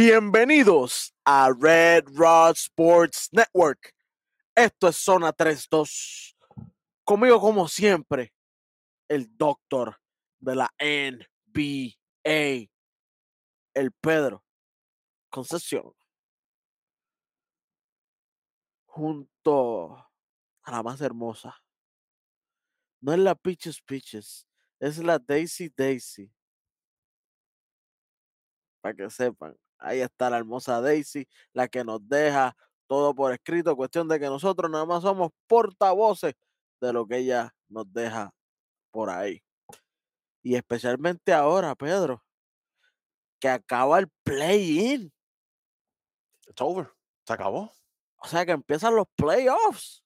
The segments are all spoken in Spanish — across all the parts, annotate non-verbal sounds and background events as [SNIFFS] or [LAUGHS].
Bienvenidos a Red Rod Sports Network. Esto es Zona 32. Conmigo, como siempre, el doctor de la NBA, el Pedro Concesión. Junto a la más hermosa. No es la Peaches Peaches, es la Daisy Daisy. Para que sepan, ahí está la hermosa Daisy, la que nos deja todo por escrito, cuestión de que nosotros nada más somos portavoces de lo que ella nos deja por ahí. Y especialmente ahora, Pedro, que acaba el play-in. It's over. Se acabó. O sea que empiezan los playoffs.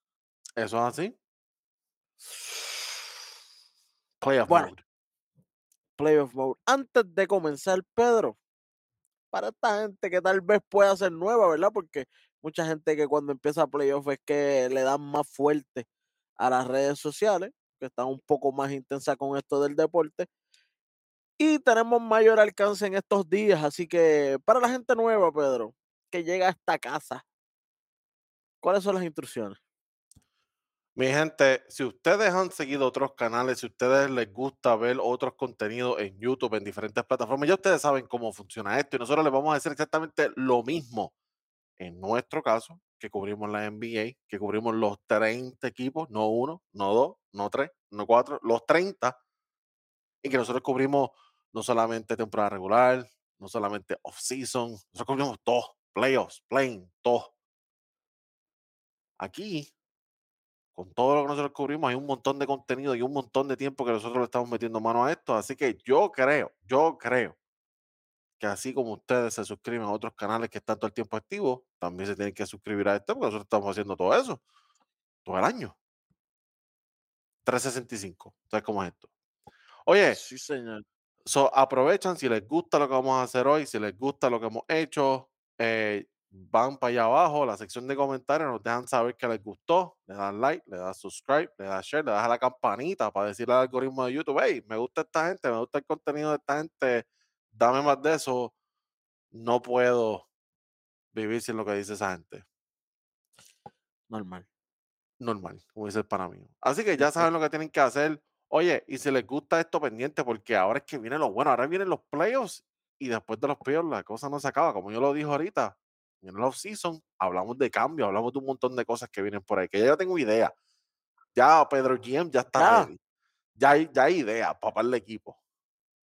Eso es así. Playoff Bueno. mode. Playoff mode. Antes de comenzar, Pedro, para esta gente que tal vez pueda ser nueva, ¿verdad? Porque mucha gente que cuando empieza playoff es que le dan más fuerte a las redes sociales, que están un poco más intensas con esto del deporte. Y tenemos mayor alcance en estos días, así que para la gente nueva, Pedro, que llega a esta casa, ¿cuáles son las instrucciones? Mi gente, si ustedes han seguido otros canales, si ustedes les gusta ver otros contenidos en YouTube, en diferentes plataformas, ya ustedes saben cómo funciona esto y nosotros les vamos a decir exactamente lo mismo. En nuestro caso, que cubrimos la NBA, que cubrimos los 30 equipos, no uno, no dos, no tres, no cuatro, los 30, y que nosotros cubrimos no solamente temporada regular, no solamente off-season, nosotros cubrimos todo, playoffs, playing, todo. Aquí con todo lo que nosotros cubrimos, hay un montón de contenido y un montón de tiempo que nosotros le estamos metiendo mano a esto. Así que yo creo, yo creo que así como ustedes se suscriben a otros canales que están todo el tiempo activos, también se tienen que suscribir a este porque nosotros estamos haciendo todo eso todo el año. 365. ¿Sabes cómo es esto? Oye, Sí, señor. So, aprovechan si les gusta lo que vamos a hacer hoy, si les gusta lo que hemos hecho, eh, van para allá abajo, la sección de comentarios, nos dejan saber que les gustó, le dan like, le dan subscribe, le dan share, le das a la campanita para decirle al algoritmo de YouTube, hey, me gusta esta gente, me gusta el contenido de esta gente, dame más de eso, no puedo vivir sin lo que dice esa gente. Normal. Normal, como dice el pana mío. Así que ya saben lo que tienen que hacer. Oye, y si les gusta esto pendiente, porque ahora es que viene lo bueno, ahora vienen los playoffs y después de los playoffs la cosa no se acaba, como yo lo dije ahorita. En el off-season hablamos de cambio, hablamos de un montón de cosas que vienen por ahí, que ya tengo idea. Ya Pedro GM ya está Ya. ready. Ya hay, ya hay idea para el equipo.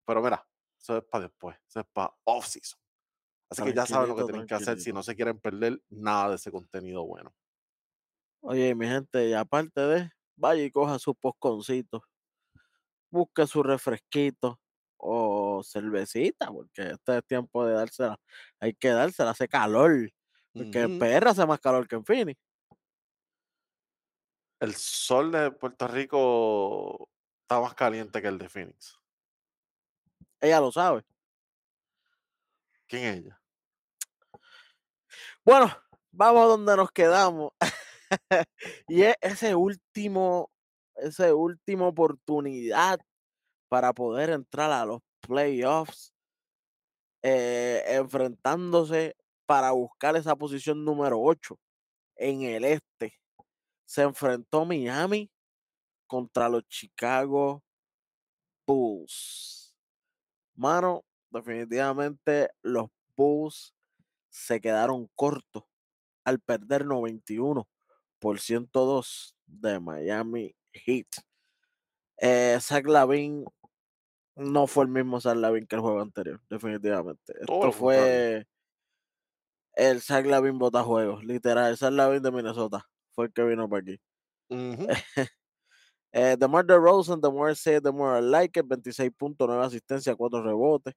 Pero mira, eso es para después, eso es para off-season. Así que ya saben lo que tienen que hacer si no se quieren perder nada de ese contenido bueno. Oye, mi gente, y aparte de, vaya y coja su posconcito, busque su refresquito o cervecita, porque este es tiempo de dársela. Hay que dársela, hace calor. Porque en Ujú. PR hace más calor que en Phoenix. El sol de Puerto Rico está más caliente que el de Phoenix. Ella lo sabe. ¿Quién es ella? Bueno, vamos donde nos quedamos. [LAUGHS] y es ese último, esa última oportunidad para poder entrar a los playoffs, eh, enfrentándose para buscar esa posición número 8 en el este. Se enfrentó Miami contra los Chicago Bulls. Mano, definitivamente los Bulls se quedaron cortos al perder 91 por 102 de Miami Heat. Eh, Zach Lavin no fue el mismo Zach Lavin que el juego anterior, definitivamente. Todo Esto fue el Zach Lavin botajuegos, literal. El Zach Lavin de Minnesota fue el que vino para aquí. [LAUGHS] Eh, DeMar DeRozan, the more I say, it, the more I like it, 26.9 asistencia, 4 rebotes.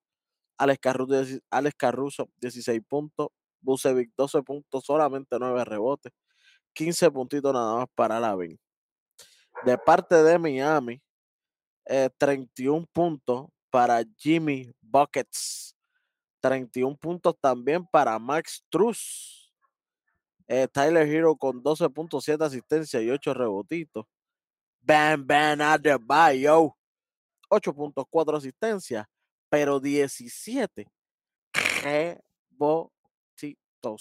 Alex Caruso, Alex Caruso 16 puntos. Bucevic, 12 puntos, solamente 9 rebotes. 15 puntitos nada más para Lavin. De parte de Miami, eh, 31 puntos para Jimmy Buckets. 31 puntos también para Max Truss. Eh, Tyler Hero con 12.7 asistencia y 8 rebotitos. Bam Bam Adebayo. 8.4 asistencia, pero 17 rebotitos,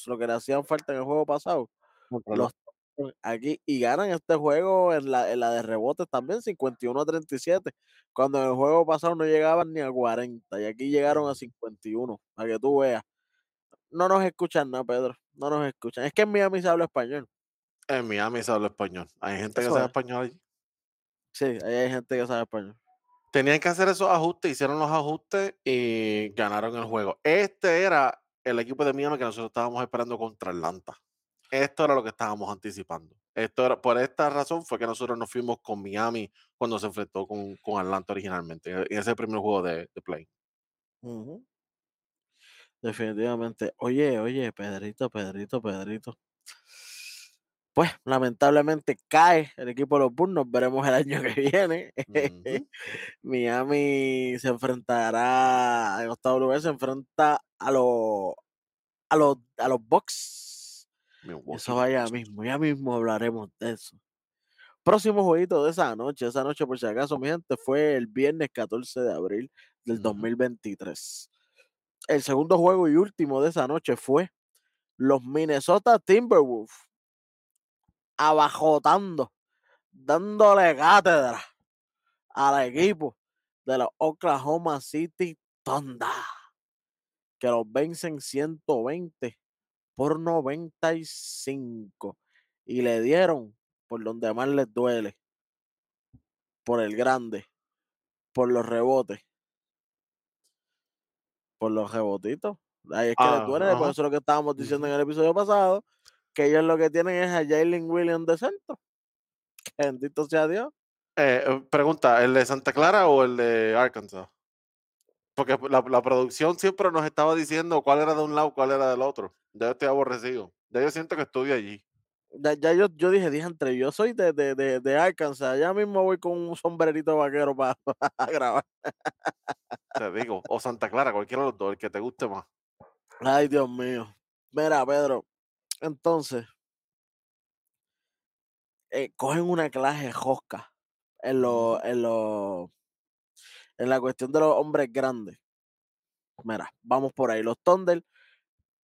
lo que le hacían falta en el juego pasado, los aquí y ganan este juego en la en la de rebotes también, 51 a 37, cuando en el juego pasado no llegaban ni a 40 y aquí llegaron a Ujú. 51, para que tú veas. No nos escuchan nada, Pedro, no nos escuchan. Es que en Miami se habla español. En Miami se habla español. ¿Hay gente que sabe es. español allí? Sí, ahí hay gente que sabe español. Tenían que hacer esos ajustes, hicieron los ajustes y ganaron el juego. Este era el equipo de Miami que nosotros estábamos esperando contra Atlanta. Esto era lo que estábamos anticipando. Esto era, por esta razón fue que nosotros nos fuimos con Miami cuando se enfrentó con, con Atlanta originalmente, en en ese primer juego de, de play. Definitivamente. Oye, oye, Pedrito, Pedrito, Pedrito. Pues, lamentablemente cae el equipo de los Bulls, nos veremos el año que viene. [LAUGHS] Miami se enfrentará en octavo lugar, se enfrenta a los a los a los Bucks. Milwaukee Eso va ya mismo, ya mismo hablaremos de eso. Próximo jueguito de esa noche, esa noche por si acaso, mi gente, fue el viernes 14 de abril del Ujú. 2023. El segundo juego y último de esa noche fue los Minnesota Timberwolves abajotando, dándole cátedra al equipo de los Oklahoma City Thunder, que los vencen 120 por 95 y le dieron por donde más les duele, por el grande, por los rebotes, por los rebotitos. Ahí es que les duele, por eso es lo que estábamos diciendo en el episodio pasado, que ellos lo que tienen es a Jalen Williams de centro. Bendito sea Dios. Eh, pregunta, ¿el de Santa Clara o el de Arkansas? Porque la, la producción siempre nos estaba diciendo cuál era de un lado, cuál era del otro. Ya yo estoy aborrecido. Ya yo siento que estudio allí. Ya, ya yo, yo dije, entre yo soy de, de, de, de Arkansas, ya mismo voy con un sombrerito vaquero para [LAUGHS] grabar. Te digo, o Santa Clara, cualquiera de los dos, el que te guste más. Ay, Dios mío. Mira, Pedro, entonces, eh, cogen una clase josca en, lo, Ujú. en, lo, en la cuestión de los hombres grandes. Mira, vamos por ahí. Los Thunder,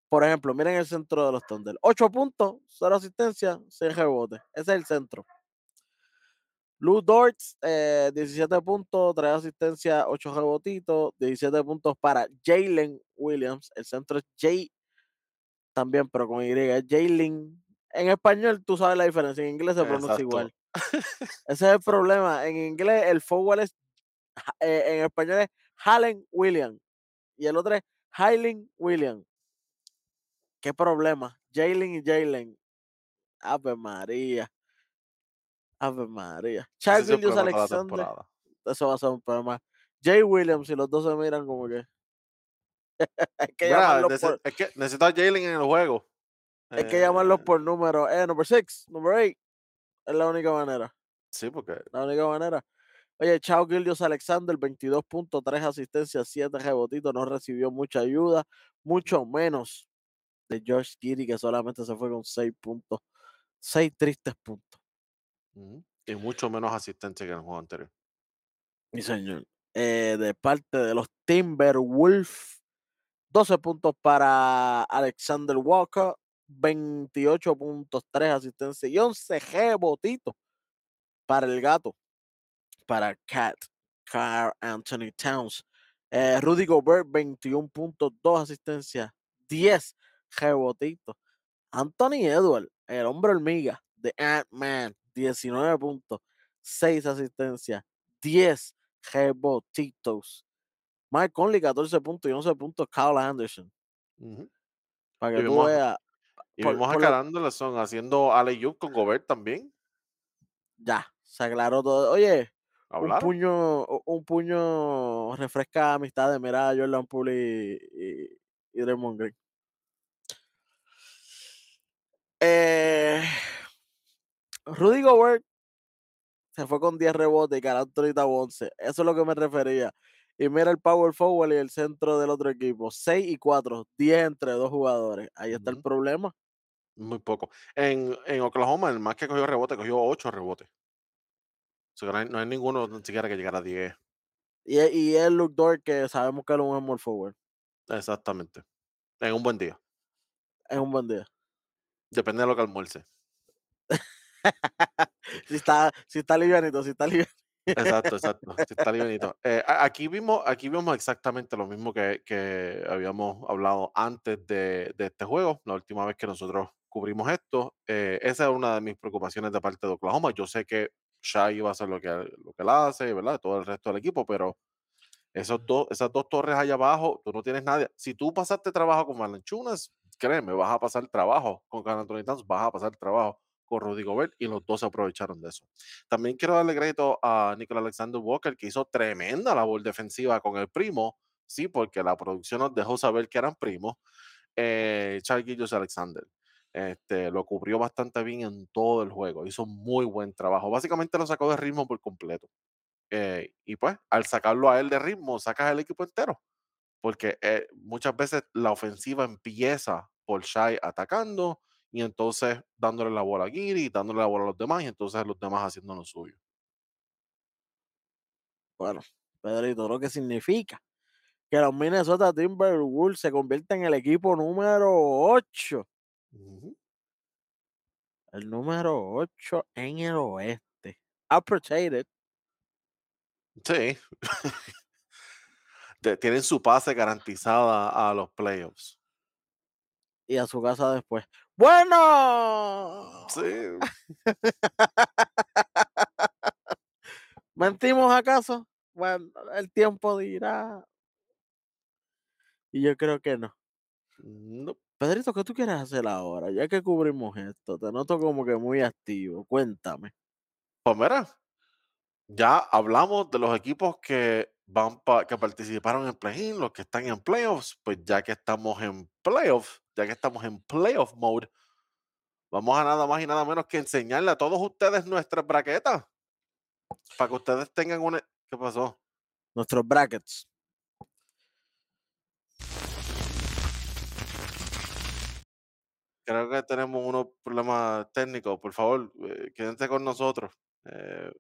por ejemplo, miren el centro de los Thunder. 8 puntos, 0 asistencia, 6 rebotes. Ese es el centro. Lou Dortz, eh, 17 puntos, 3 asistencias, 8 rebotitos, 17 puntos para Jalen Williams. El centro es J también, pero con Y, es Jalen. En español tú sabes la diferencia, en inglés se pronuncia Exacto. igual. [LAUGHS] Ese es el problema. En inglés el forward es, eh, en español es Halen Williams y el otro es Hailing Williams. ¿Qué problema? Jalen y Jalen. Ave María. Ave María. Charles es la Alexander. Eso va a ser un problema. Jay Williams y los dos se miran como que [LAUGHS] hay que Mira, por, es que necesito a Jalen en el juego. hay que llamarlos Eh, por número. Eh, number six, number eight. Es la única manera. sí, porque La única manera. Oye, Chao Gildios Alexander, 22 puntos, 3 asistencias, 7 rebotitos, no recibió mucha ayuda, mucho menos de Josh Giddy, que solamente se fue con 6 puntos, 6 tristes puntos. y mucho menos asistencia que en el juego anterior. Mi señor. Eh, de parte de los Timberwolves, 12 puntos para Alexander Walker, 28 puntos, 3 asistencias y 11 rebotitos para el gato, para Cat, Carl Anthony Towns. Eh, Rudy Gobert, 21 puntos, 2 asistencias, 10 rebotitos. Anthony Edward, el hombre hormiga de Ant-Man, 19 puntos, 6 asistencias, 10 rebotitos. Mike Conley, 14 puntos y 11 puntos. Kyle Anderson, para Y que tú vimos, veas, y por, vimos por haciendo alley con Gobert también. ya, se aclaró todo. Oye, un puño, un puño refresca amistades. Mira a Jordan Poole y, y, y Draymond Green. Eh, Rudy Gobert se fue con 10 rebotes y Towns 11. Eso es lo que me refería. Y mira el power forward y el centro del otro equipo. 6 y 4, 10 entre dos jugadores. Ahí está el Ujú, problema. Muy poco. En, en Oklahoma, el más que cogió rebote, cogió 8 rebotes. O sea, que no, hay, no hay ninguno ni siquiera que llegara a 10. Y, y el Luke Dort, que sabemos que es un small forward. Exactamente. En un buen día. Es un buen día. Depende de lo que almuerce. [LAUGHS] si está, si está livianito, si está livianito. Exacto, [LAUGHS] exacto. Sí, está livianito. Eh, aquí vimos, aquí vimos exactamente lo mismo que, que habíamos hablado antes de, de este juego, la última vez que nosotros cubrimos esto. Eh, esa es una de mis preocupaciones de parte de Oklahoma. Yo sé que Shai va a hacer lo que, lo que él hace, ¿verdad? Todo el resto del equipo, pero esos dos, esas dos torres allá abajo, tú no tienes nadie. Si tú pasaste trabajo con Valenchunas, créeme, vas a pasar trabajo con Carl Anthony Towns, vas a pasar trabajo con Rudy Gobert y los dos se aprovecharon de eso. También quiero darle crédito a Nicolas Alexander Walker, que hizo tremenda labor defensiva con el primo, sí, porque la producción nos dejó saber que eran primos. Eh, Charles Alexander. Este, lo cubrió bastante bien en todo el juego, hizo muy buen trabajo. Básicamente lo sacó de ritmo por completo. Eh, y pues, al sacarlo a él de ritmo, sacas el equipo entero. Porque eh, muchas veces la ofensiva empieza por Shai atacando y entonces dándole la bola a Giri, dándole la bola a los demás y entonces los demás haciendo lo suyo. Bueno, Pedrito, lo que significa que los Minnesota Timberwolves se convierten en el equipo número 8. El número 8 en el oeste. Appreciated. Sí. Tienen su pase garantizada a los playoffs. Y a su casa después. Bueno. Sí. [LAUGHS] ¿Mentimos acaso? Bueno, el tiempo dirá. Y yo creo que no. No, Pedrito, ¿qué tú quieres hacer ahora? Ya que cubrimos esto, te noto como que muy activo. Cuéntame. Pues mira, ya hablamos de los equipos que van pa- que participaron en play-in, los que están en playoffs, pues ya que estamos en playoffs, ya que estamos en playoff mode, vamos a nada más y nada menos que enseñarle a todos ustedes nuestras braquetas para que ustedes tengan una. ¿Qué pasó? Nuestros brackets. Creo que tenemos unos problemas técnicos. Por favor, eh, quédense con nosotros. Eh,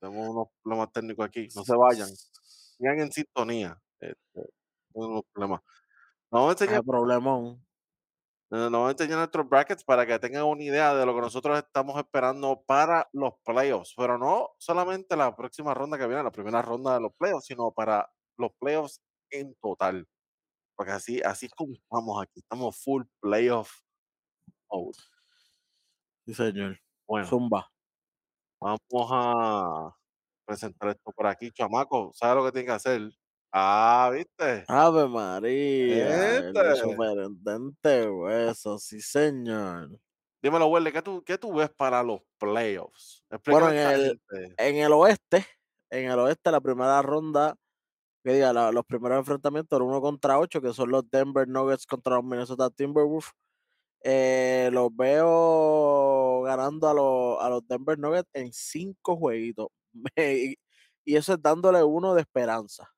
tenemos unos problemas técnicos aquí. No se vayan. Sigan en sintonía. Este, tenemos unos problemas. Vamos a enseñar problemón. Eh, Nos vamos a enseñar nuestros brackets para que tengan una idea de lo que nosotros estamos esperando para los playoffs, pero no solamente la próxima ronda que viene, la primera ronda de los playoffs, sino para los playoffs en total. Porque así, así es como estamos aquí, estamos full playoff mode. Sí, señor. Bueno, Zumba. vamos a presentar esto por aquí, chamaco. ¿Sabes lo que tiene que hacer? Ah, ¿viste? Ave María. El superintendente hueso. Sí, señor. Dímelo, Welle, ¿qué tú, ¿qué tú ves para los playoffs? Bueno, en el, en el oeste, en el oeste, la primera ronda, que diga, la- los primeros enfrentamientos eran uno contra ocho, que son los Denver Nuggets contra los Minnesota Timberwolves. Eh, los veo ganando a los, a los Denver Nuggets en cinco jueguitos. [LAUGHS] y, y eso es dándole uno de esperanza.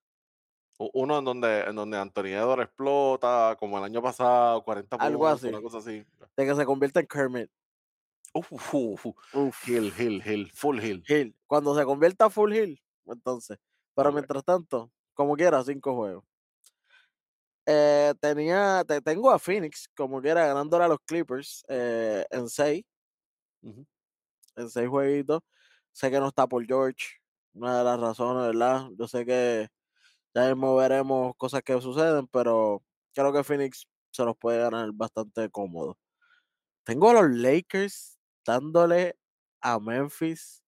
Uno en donde, en donde Anthony Edwards explota, como el año pasado, 40 Algo puntos, así. una cosa así. De que se convierta en Kermit. Uf, uf, uf, uf. Hill, Hill, Hill, full Hill. Hill. Cuando se convierta a Full Hill, entonces. Pero mientras tanto, como quiera, cinco juegos. Eh, tenía, te, tengo a Phoenix, como quiera, ganándole a los Clippers eh, en seis, en seis jueguitos. Sé que no está por George, una de las razones, ¿verdad? Yo sé que ya mismo veremos cosas que suceden, pero creo que Phoenix se los puede ganar bastante cómodo. Tengo a los Lakers dándole a Memphis,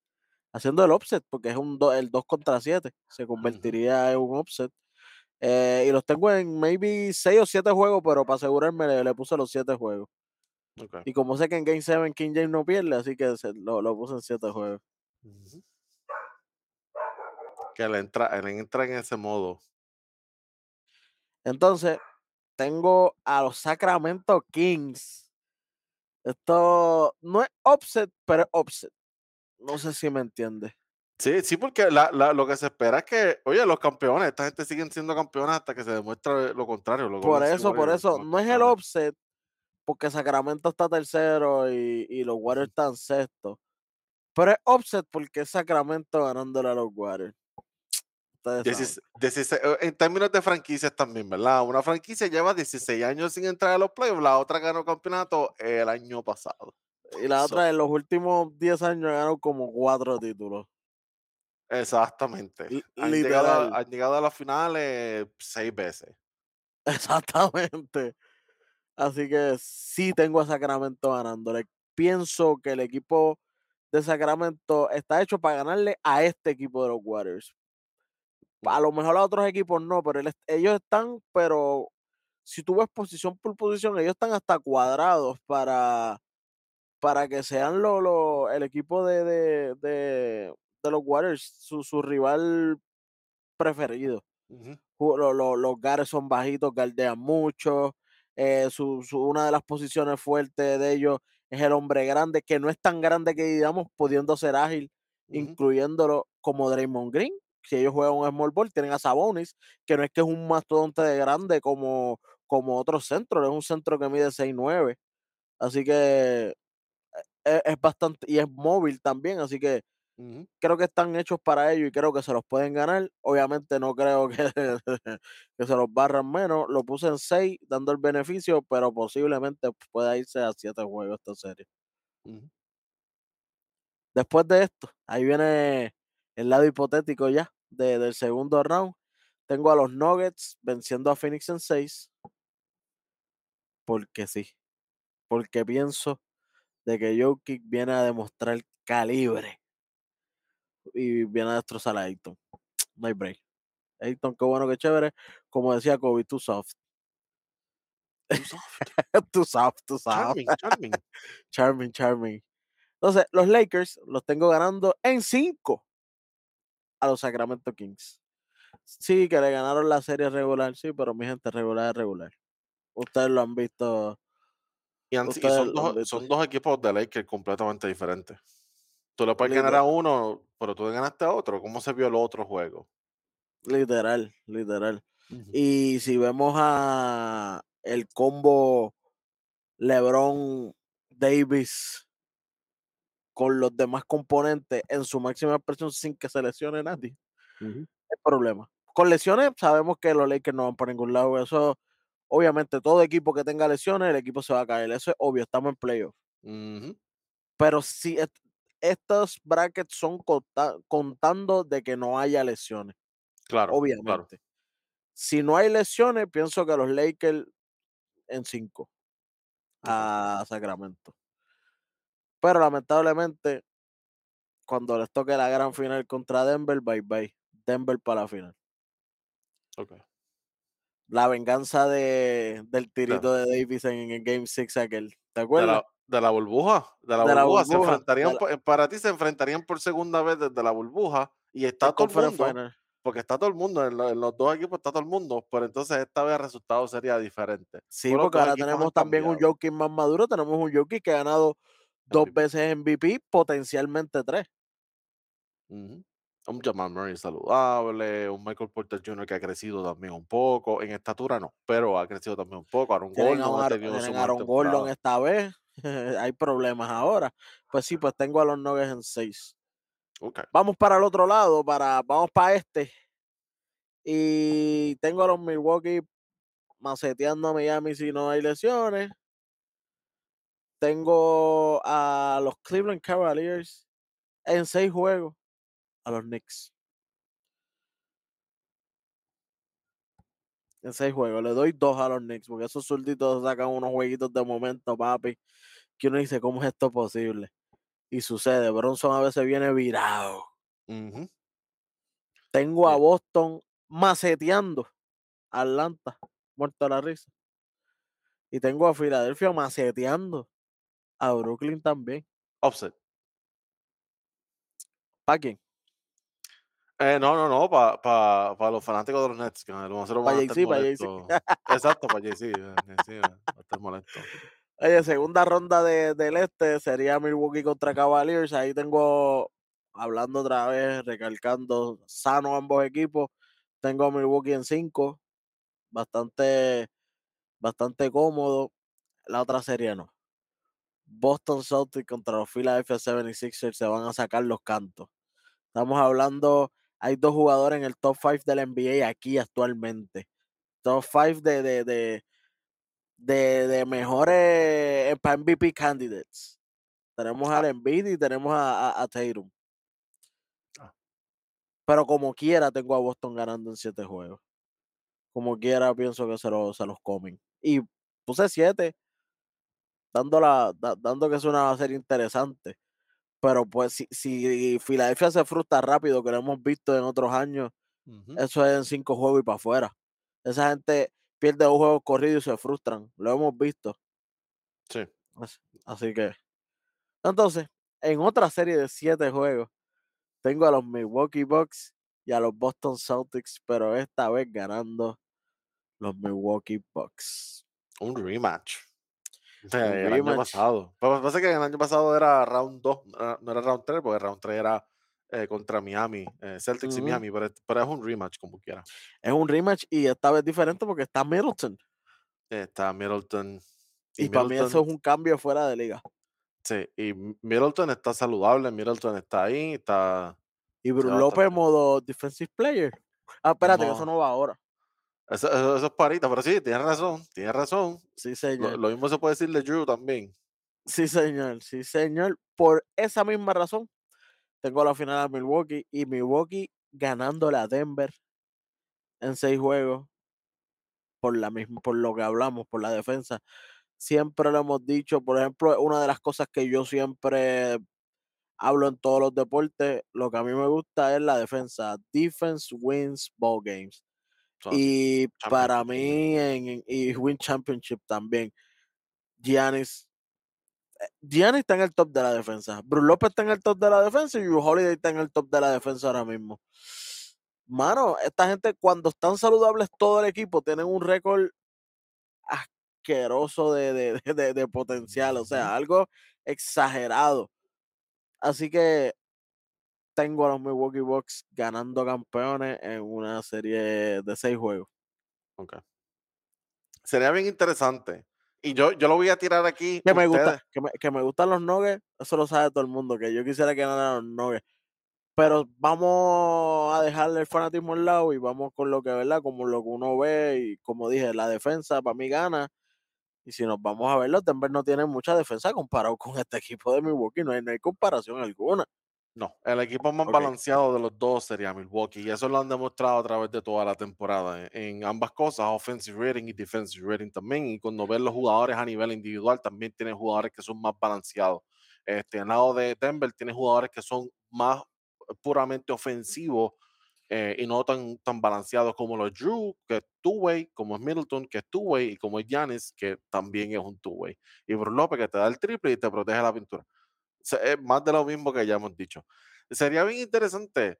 haciendo el offset, porque es un do- el 2 contra 7, se convertiría en un offset. Eh, y los tengo en maybe 6 o 7 juegos, pero para asegurarme le, le puse los 7 juegos. Y como sé que en Game 7 King James no pierde, así que se- lo, lo puse en 7 juegos. Que le entra, él entra en ese modo. Entonces, tengo a los Sacramento Kings. Esto no es offset, pero es offset. No sé si me entiendes. Sí, sí, porque la- la- lo que se espera es que, oye, los campeones, esta gente siguen siendo campeones hasta que se demuestre lo contrario. Por eso, por eso, no es el offset, porque Sacramento está tercero y, y los Warriors están sexto. Pero es offset porque es Sacramento ganándole a los Warriors. 16 16 eh, en términos de franquicias también, ¿verdad? Una franquicia lleva 16 años sin entrar a los playoffs, la otra ganó campeonato el año pasado. Y la So otra, en los últimos 10 años ganó como 4 títulos. Exactamente. Han llegado a han llegado a las finales 6 veces. [LAUGHS] Exactamente. Así que sí tengo a Sacramento ganándole. Pienso que el equipo de Sacramento está hecho para ganarle a este equipo de los Warriors. A lo mejor a otros equipos no, pero ellos están, pero si tú ves posición por posición, ellos están hasta cuadrados para, para que sean lo, lo- el equipo de, de, de, de los Warriors, su, su rival preferido. ujú, Ju- lo- lo- los guards son bajitos, galdean mucho. eh, su, su- una de las posiciones fuertes de ellos es el hombre grande, que no es tan grande que digamos, pudiendo ser ágil, incluyéndolo como Draymond Green. Si ellos juegan un small ball, tienen a Sabonis, que no es que es un mastodonte de grande como, como otros centros, es un centro que mide 6'9". Así que es, es bastante, y es móvil también, así que creo que están hechos para ello y creo que se los pueden ganar. Obviamente no creo que, [LAUGHS] que se los barran menos. Lo puse en 6 dando el beneficio, pero posiblemente pueda irse a 7 juegos esta serie. Después de esto, ahí viene el lado hipotético ya de- del segundo round. Tengo a los Nuggets venciendo a Phoenix en 6, porque sí, porque pienso de que Jokic viene a demostrar calibre y viene a destrozar a Ayton. No hay break. Ayton, qué bueno, qué chévere. Como decía Kobe, too soft. Too soft. [LAUGHS] too soft, too soft. Charming, charming. [LAUGHS] Charming, charming. Entonces, los Lakers los tengo ganando en 5 a los Sacramento Kings. Sí, que le ganaron la serie regular, sí, pero mi gente regular es regular. Ustedes lo han visto, Y, han- y ustedes son, dos, visto. son dos equipos de Lakers completamente diferentes. Tú le puedes ganar a uno, pero tú le ganaste a otro. ¿Cómo se vio el otro juego? literal, literal. Y si vemos a el combo LeBron Davis con los demás componentes en su máxima expresión sin que se lesione nadie, es problema. Con lesiones sabemos que los Lakers no van por ningún lado. Eso, obviamente, todo equipo que tenga lesiones, el equipo se va a caer. Eso es obvio, estamos en playoff. ujú. Pero si estos brackets son conta- contando de que no haya lesiones, Claro, claro. obviamente. Si no hay lesiones, pienso que los Lakers en 5 Ok. a Sacramento. Pero lamentablemente, cuando les toque la gran final contra Denver, bye bye. Denver para la final. ok. La venganza de, del De, tirito de Davis en el Game 6 aquel. ¿Te de acuerdas? De la burbuja. De la De la burbuja. Se enfrentarían, la, para ti se enfrentarían por segunda vez desde la burbuja. Y está el todo el mundo. Final. Porque está todo el mundo. En, lo- en los dos equipos está todo el mundo. Pero entonces esta vez el resultado sería diferente. Sí, Pues porque ahora tenemos también un. Jokic más maduro. Tenemos un Jokic que ha ganado dos MVP. veces MVP, potencialmente tres. Un Jamal Murray saludable, un Michael Porter Jr. que ha crecido también un poco, en estatura no, pero ha crecido también un poco. Aaron a, Gordon Aaron- a Aaron Gordon esta vez. [LAUGHS] Hay problemas ahora. Pues sí, pues tengo a los Nuggets en seis. Ok. Vamos para el otro lado, para, vamos para este. Y tengo a los Milwaukee maceteando a Miami si no hay lesiones. Tengo a los Cleveland Cavaliers en seis juegos a los Knicks. En seis juegos. Le doy dos a los Knicks porque esos zurditos sacan unos jueguitos de momento, papi. Que uno dice, ¿cómo es esto posible? Y sucede. Bronson a veces viene virado. Tengo a Bien. Boston maceteando a Atlanta, muerto a la risa. Y tengo a Filadelfia maceteando a Brooklyn también. Offset. ¿Para quién? Eh, no, no, no, para pa, pa los fanáticos de los Nets, que nosotros Pa' van a estar Jay-Z, pa' Jay-Z. molestos. Exacto, para Jay-Z. eh, Jay-Z va a estar molesto. Oye, segunda ronda de, del este sería Milwaukee contra Cavaliers. Ahí tengo, hablando otra vez, recalcando, sano ambos equipos. Tengo a Milwaukee en 5, bastante, bastante cómodo. La otra serie no. Boston Celtics contra los Philadelphia 76ers se van a sacar los cantos. Estamos hablando hay dos jugadores en el top 5 del NBA aquí actualmente. Top 5 de, de, de, de, de mejores eh, para MVP candidates. Tenemos Ah. al Embiid y tenemos a, a, a Tatum. Ah. Pero como quiera, tengo a Boston ganando en siete juegos. Como quiera, pienso que se, lo- se los comen. Y puse siete, dando, la, da- dando que es una serie interesante. Pero pues si, si Filadelfia se frustra rápido, que lo hemos visto en otros años, eso es en cinco juegos y para afuera. Esa gente pierde un juego corrido y se frustran. Lo hemos visto. Sí. Así, así que. Entonces, en otra serie de siete juegos, tengo a los Milwaukee Bucks y a los Boston Celtics, pero esta vez ganando los Milwaukee Bucks. Un rematch. Un el año pasado. Pero pasa que el año pasado era round 2, no era round 3, porque round 3 era eh, contra Miami, eh, Celtics y. Miami, pero, pero es un rematch como quiera. Es un rematch y esta vez diferente porque está Middleton. Está Middleton. Y, para mí eso es un cambio fuera de liga. Sí, y Middleton está saludable, Middleton está ahí, está... Y Bruno López modo defensive player. Ah, espérate, que eso no va ahora. Eso, eso- eso es parita, pero sí, tienes razón, tienes razón. Sí, señor. lo mismo se puede decir de Drew también. Sí, señor. Sí, señor. Por esa misma razón, tengo la final a Milwaukee y Milwaukee ganándole a Denver en seis juegos por la misma, por lo que hablamos, por la defensa. Siempre lo hemos dicho, por ejemplo, una de las cosas que yo siempre hablo en todos los deportes, lo que a mí me gusta es la defensa. Defense wins ball games. Y para mí, en, y win championship también. Giannis. eh, Giannis está en el top de la defensa. Bruce López está en el top de la defensa y Drew Holiday está en el top de la defensa ahora mismo. Mano, esta gente cuando están saludables todo el equipo tienen un récord asqueroso de, de- [LAUGHS] de- potencial, o sea, algo exagerado. Así que tengo a los Milwaukee Bucks ganando campeones en una serie de seis juegos. Ok. Sería bien interesante. Y yo, yo lo voy a tirar aquí. Que me, gusta, que, me, que me gustan los Nuggets, eso lo sabe todo el mundo, que yo quisiera que ganaran los Nuggets. Pero vamos a dejarle el fanatismo al lado y vamos con lo que, ¿verdad? Como lo que uno ve y como dije, la defensa para mí gana. Y si nos vamos a ver, los Denver no tienen mucha defensa comparado con este equipo de Milwaukee, no hay, no hay comparación alguna. No, el equipo más balanceado de los dos sería Milwaukee y eso lo han demostrado a través de toda la temporada en, en ambas cosas, offensive rating y defensive rating también. Y cuando ves los jugadores a nivel individual, también tienen jugadores que son más balanceados. Este, al lado de Denver, tiene jugadores que son más puramente ofensivos eh, y no tan, tan balanceados como los Drew, que es two-way, como es Middleton, que es two-way, y como es Giannis, que también es un two-way. Y Bruce López, que te da el triple y te protege la pintura. Es más de lo mismo que ya hemos dicho. Sería bien interesante.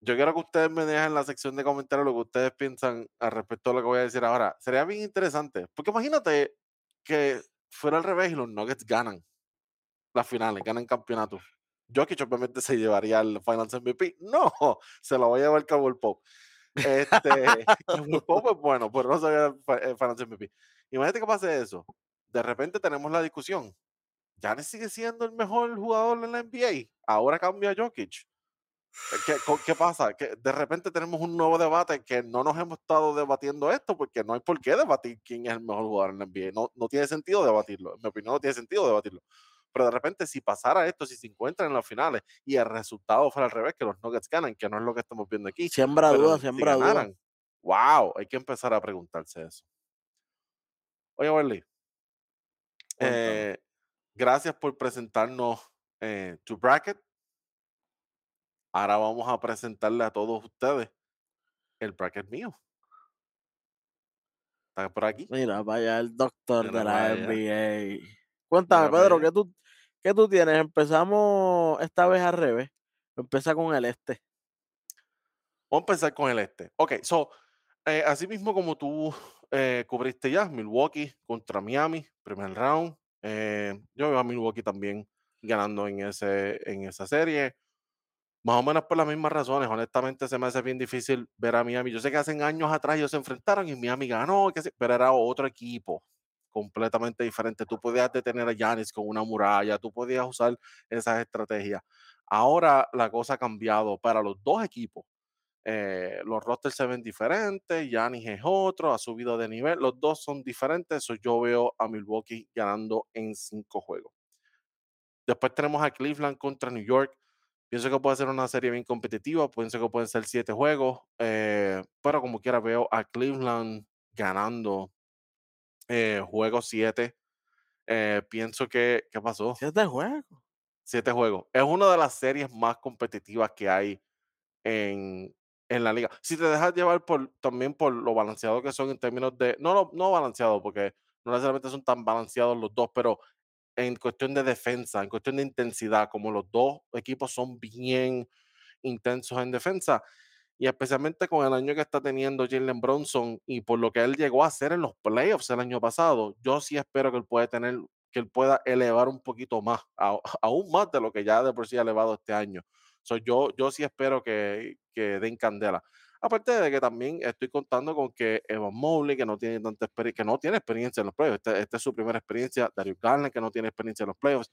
Yo quiero que ustedes me dejen en la sección de comentarios lo que ustedes piensan al respecto de lo que voy a decir ahora. Sería bien interesante. Porque imagínate que fuera al revés y los Nuggets ganan las finales, ganan campeonato. Jokic obviamente se llevaría el Finals MVP. No, [LAUGHS] se lo va a llevar Cowboy Pop. Este, [LAUGHS] Cowboy Pop es bueno, pero no se lleva el fi- el Finals MVP. Imagínate que pase eso. De repente tenemos la discusión. Giannis sigue siendo el mejor jugador en la NBA. Ahora cambia Jokic. Eh, ¿Qué, pasa? Que de repente tenemos un nuevo debate que no nos hemos estado debatiendo esto porque no hay por qué debatir quién es el mejor jugador en la NBA. No, no tiene sentido debatirlo. En mi opinión, no tiene sentido debatirlo. Pero de repente, si pasara esto, si se encuentran en las finales y el resultado fuera al revés, que los Nuggets ganan, que no es lo que estamos viendo aquí, Siembra dudas, si siembra dudas. ganaran, wow, hay que empezar a preguntarse eso. Oye, Cuéntame. eh, gracias por presentarnos eh, tu bracket. Ahora vamos a presentarle a todos ustedes el bracket mío. ¿Está por aquí? Mira, vaya el doctor Mira de la. NBA. Cuéntame, Mira Pedro. ¿qué tú, ¿qué tú tienes? Empezamos esta vez al revés. Empieza con el este. Vamos a empezar con el este. Ok, so, eh, así mismo como tú eh, cubriste ya, Milwaukee contra Miami, primer round. Eh, yo veo a Milwaukee también ganando en, ese, en esa serie. Más o menos por las mismas razones. Honestamente, se me hace bien difícil ver a Miami. Yo sé que hace años atrás ellos se enfrentaron y Miami ganó, pero era otro equipo completamente diferente. Tú podías detener a Giannis con una muralla, tú podías usar esas estrategias. Ahora la cosa ha cambiado para los dos equipos. Eh, los rosters se ven diferentes, Giannis es otro, ha subido de nivel, los dos son diferentes, so yo veo a Milwaukee ganando en cinco juegos. Después tenemos a Cleveland contra New York. Pienso que puede ser una serie bien competitiva, pienso que pueden ser siete juegos, eh, pero como quiera veo a Cleveland ganando eh, juego 7. Eh, pienso que, ¿qué pasó? Siete juegos. Siete juegos. Es una de las series más competitivas que hay en, en la liga. Si te dejas llevar por, también por lo balanceado que son en términos de, no, no, balanceado, porque no necesariamente son tan balanceados los dos, pero en cuestión de defensa, en cuestión de intensidad, como los dos equipos son bien intensos en defensa, y especialmente con el año que está teniendo Jalen Bronson y por lo que él llegó a hacer en los playoffs el año pasado, yo sí espero que él pueda tener, que él pueda elevar un poquito más, [LAUGHS] aún más de lo que ya de por sí ha elevado este año. So, yo, yo sí espero que, que den candela. Aparte de que también estoy contando con que Evan Mobley, que no tiene tanta experiencia, que no tiene experiencia en los playoffs, esta este es su primera experiencia, Darius Garland, que no tiene experiencia en los playoffs,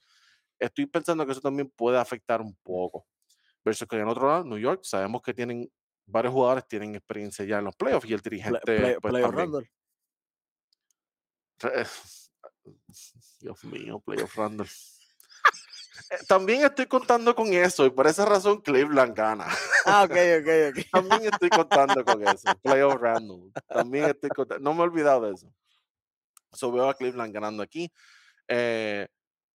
estoy pensando que eso también puede afectar un poco. Versus que en otro lado, New York, sabemos que tienen varios jugadores tienen experiencia ya en los playoffs y el dirigente. Play, pues, playoff. Randall. [LAUGHS] Dios mío, playoff Randall. También estoy contando con eso y por esa razón Cleveland gana. Ah, ok, ok, ok. [LAUGHS] También estoy contando con eso. Playoff Randall. También estoy contando. No me he olvidado de eso. So veo a Cleveland ganando aquí. Eh,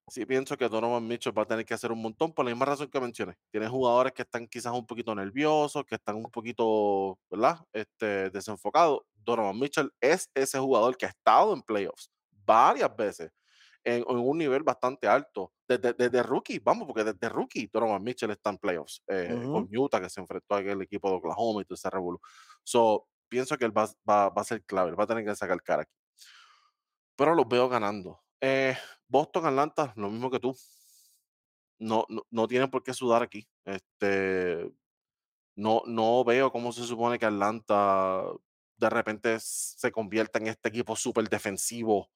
sí pienso que Donovan Mitchell va a tener que hacer un montón por la misma razón que mencioné. Tiene jugadores que están quizás un poquito nerviosos, que están un poquito, ¿verdad? Este, desenfocados. Donovan Mitchell es ese jugador que ha estado en playoffs varias veces en, en un nivel bastante alto. Desde, desde, rookie, vamos, porque desde rookie Donovan Mitchell está en playoffs eh, Ujú. con Utah, que se enfrentó a aquel equipo de Oklahoma y todo ese revolú. So, pienso que él va, va, va a ser clave, él va a tener que sacar cara aquí. Pero los veo ganando. Eh, Boston, Atlanta, lo mismo que tú. No, no, no tienen por qué sudar aquí. Este, no, no veo cómo se supone que Atlanta de repente se convierta en este equipo súper defensivo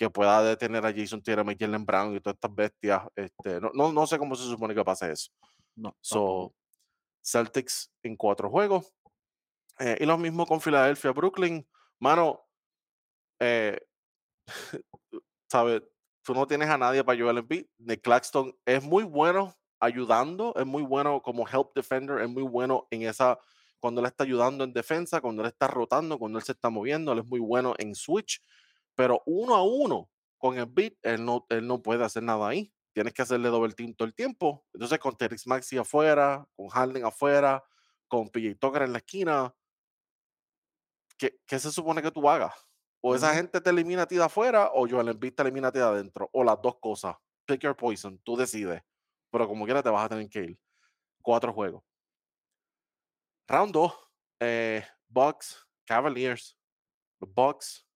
que pueda detener a Jason Tatum y Jalen Brown y todas estas bestias. Este, no, no, no sé cómo se supone que pase eso. No. So, Celtics en cuatro juegos. Eh, y lo mismo con Filadelfia, Brooklyn. Mano, eh, [LAUGHS] ¿sabes? Tú no tienes a nadie para Joel Embiid. Nick Claxton es muy bueno ayudando, es muy bueno como help defender, es muy bueno en esa, cuando él está ayudando en defensa, cuando él está rotando, cuando él se está moviendo, él es muy bueno en switch, pero uno a uno con Embiid, él no, él no puede hacer nada ahí. Tienes que hacerle doble team todo el tiempo. Entonces con Terix Maxi afuera, con Harden afuera, con PJ Tucker en la esquina, ¿qué, ¿qué se supone que tú hagas? O esa gente te elimina a ti de afuera o Joel Embiid te elimina a ti de adentro. O las dos cosas. Pick your poison. Tú decides. Pero como quiera te vas a tener que ir. Cuatro juegos. Round 2. Eh, Bucks, Cavaliers. Bucks.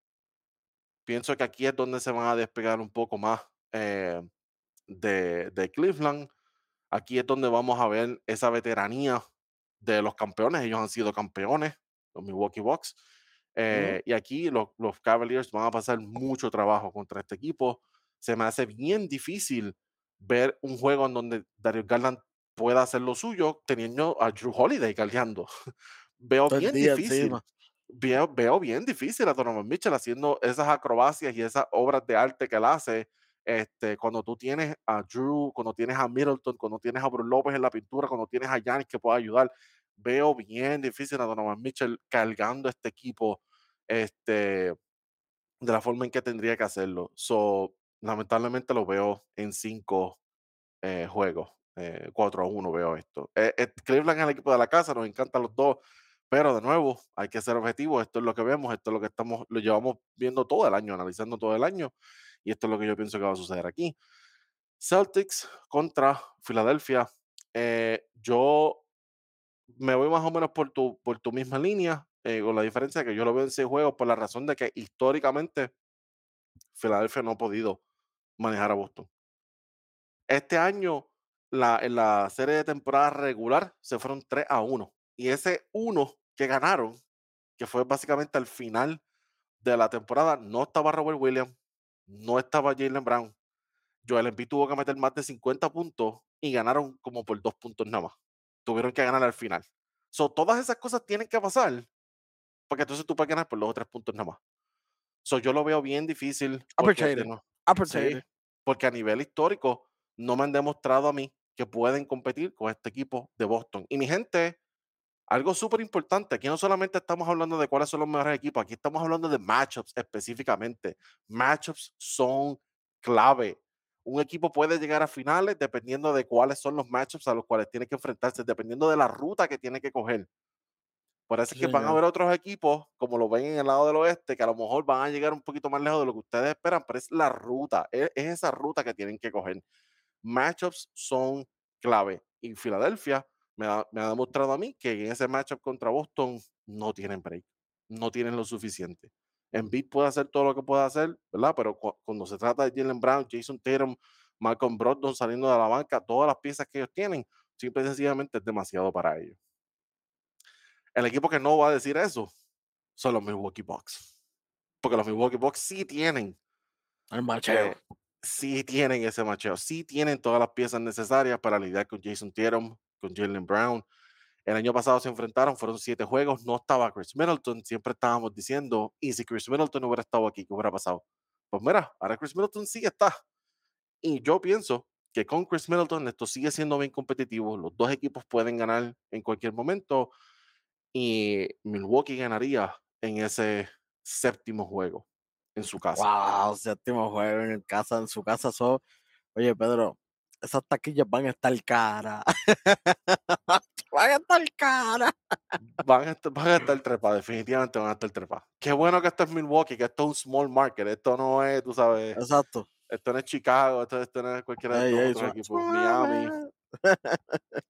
Pienso que aquí es donde se van a despegar un poco más eh, de, de Cleveland. Aquí es donde vamos a ver esa veteranía de los campeones. Ellos han sido campeones, los Milwaukee Bucks. Eh, y aquí los, los, Cavaliers van a pasar mucho trabajo contra este equipo. Se me hace bien difícil ver un juego en donde Darius Garland pueda hacer lo suyo teniendo a Drew Holiday cargando. [LAUGHS] veo Todo bien difícil. encima. Veo, veo bien difícil a Donovan Mitchell haciendo esas acrobacias y esas obras de arte que él hace. Este, cuando tú tienes a Drew, cuando tienes a Middleton, cuando tienes a Bruce López en la pintura, cuando tienes a Giannis que pueda ayudar, veo bien difícil a Donovan Mitchell cargando este equipo este, de la forma en que tendría que hacerlo. So, lamentablemente lo veo en cinco eh, juegos. Eh, 4 a 1 veo esto. Eh, eh, Cleveland es el equipo de la casa, nos encantan los dos, pero de nuevo hay que ser objetivos. Esto es lo que vemos, esto es lo que estamos, lo llevamos viendo todo el año, analizando todo el año, y esto es lo que yo pienso que va a suceder aquí. Celtics contra Filadelfia. Eh, yo me voy más o menos por tu, por tu misma línea, eh, con la diferencia que yo lo veo en seis juegos, por la razón de que históricamente Filadelfia no ha podido manejar a Boston. Este año, la, en la serie de temporada regular, se fueron 3 a 1. Y ese 1 que ganaron, que fue básicamente al final de la temporada, no estaba Robert Williams, no estaba Jalen Brown. Joel Embiid tuvo que meter más de 50 puntos y ganaron como por dos puntos nada más. Tuvieron que ganar al final. So, todas esas cosas tienen que pasar porque entonces tú puedes ganar por los otros puntos nada más. So, yo lo veo bien difícil porque, no- sí, porque a nivel histórico no me han demostrado a mí que pueden competir con este equipo de Boston. Y mi gente, algo súper importante, aquí no solamente estamos hablando de cuáles son los mejores equipos, aquí estamos hablando de matchups específicamente. Matchups son clave. Un equipo puede llegar a finales dependiendo de cuáles son los matchups a los cuales tiene que enfrentarse, dependiendo de la ruta que tiene que coger. Por eso es que van a haber otros equipos, como lo ven en el lado del oeste, que a lo mejor van a llegar un poquito más lejos de lo que ustedes esperan, pero es la ruta, es, es esa ruta que tienen que coger. Matchups son clave. Y Filadelfia me ha, me ha demostrado a mí que en ese matchup contra Boston no tienen break, no tienen lo suficiente. Embiid puede hacer todo lo que puede hacer, ¿verdad? Pero cu- cuando se trata de Jalen Brown, Jason Tatum, Malcolm Brogdon saliendo de la banca, todas las piezas que ellos tienen, simple y sencillamente es demasiado para ellos. El equipo que no va a decir eso son los Milwaukee Bucks. Porque los Milwaukee Bucks sí tienen, El macheo. eh, sí tienen ese macheo, sí tienen todas las piezas necesarias para lidiar con Jason Tatum, con Jalen Brown. El año pasado se enfrentaron, fueron siete juegos, no estaba Chris Middleton, siempre estábamos diciendo, y si Chris Middleton hubiera estado aquí, ¿qué hubiera pasado? Pues mira, ahora Chris Middleton sí está. Y yo pienso que con Chris Middleton esto sigue siendo bien competitivo, los dos equipos pueden ganar en cualquier momento y Milwaukee ganaría en ese séptimo juego en su casa. Wow, séptimo juego en casa, en su casa son. Oye, Pedro, esas taquillas van a estar caras. [LAUGHS] van a estar caras. Van a, estar, van a estar trepadas, definitivamente van a estar trepadas. Qué bueno que esto es Milwaukee, que esto es un small market, esto no es, tú sabes, Exacto. esto no es Chicago, esto, esto no es cualquiera de estos equipos. Miami,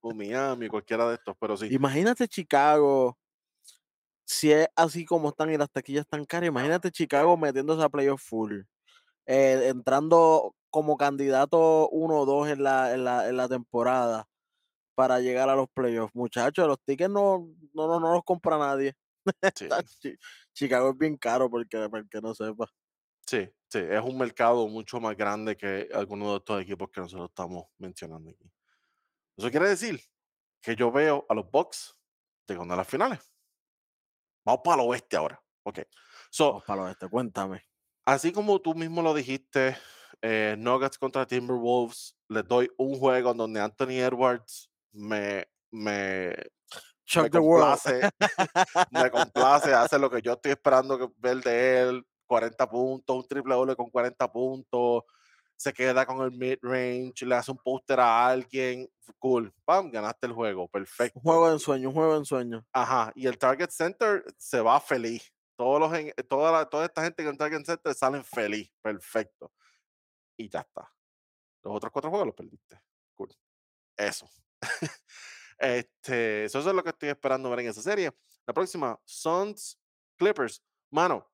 o Miami, cualquiera de estos, pero sí, Imagínate Chicago, si es así como están y las taquillas están caras, imagínate Chicago metiéndose a playoff full, eh, entrando como candidato 1 o 2 en la, en, la, en la temporada para llegar a los playoffs. Muchachos, los tickets no, no, no, no los compra nadie. [LAUGHS] sí, Chicago es bien caro porque, para el que no sepa. sí, sí, es un mercado mucho más grande que algunos de estos equipos que nosotros estamos mencionando aquí. Eso quiere decir que yo veo a los Bucks llegando a las finales. Vamos para el oeste ahora. Ok. So, Vamos para el oeste, cuéntame. Así como tú mismo lo dijiste, eh, Nuggets contra Timberwolves, les doy un juego donde Anthony Edwards me, me, Shock me complace, me complace, hace lo que yo estoy esperando que- ver de él, 40 puntos, un triple doble con 40 puntos, se queda con el mid-range, le hace un póster a alguien, cool, pam, ganaste el juego, perfecto. Un juego de ensueño, un juego de ensueño. Ajá, y el Target Center se va feliz. Todos los, en- toda, la- toda esta gente que en Target Center salen feliz, perfecto. Y ya está. Los otros cuatro juegos los perdiste. Cool. Eso. [LAUGHS] este, eso es lo que estoy esperando ver en esa serie. La próxima, Suns Clippers. Mano,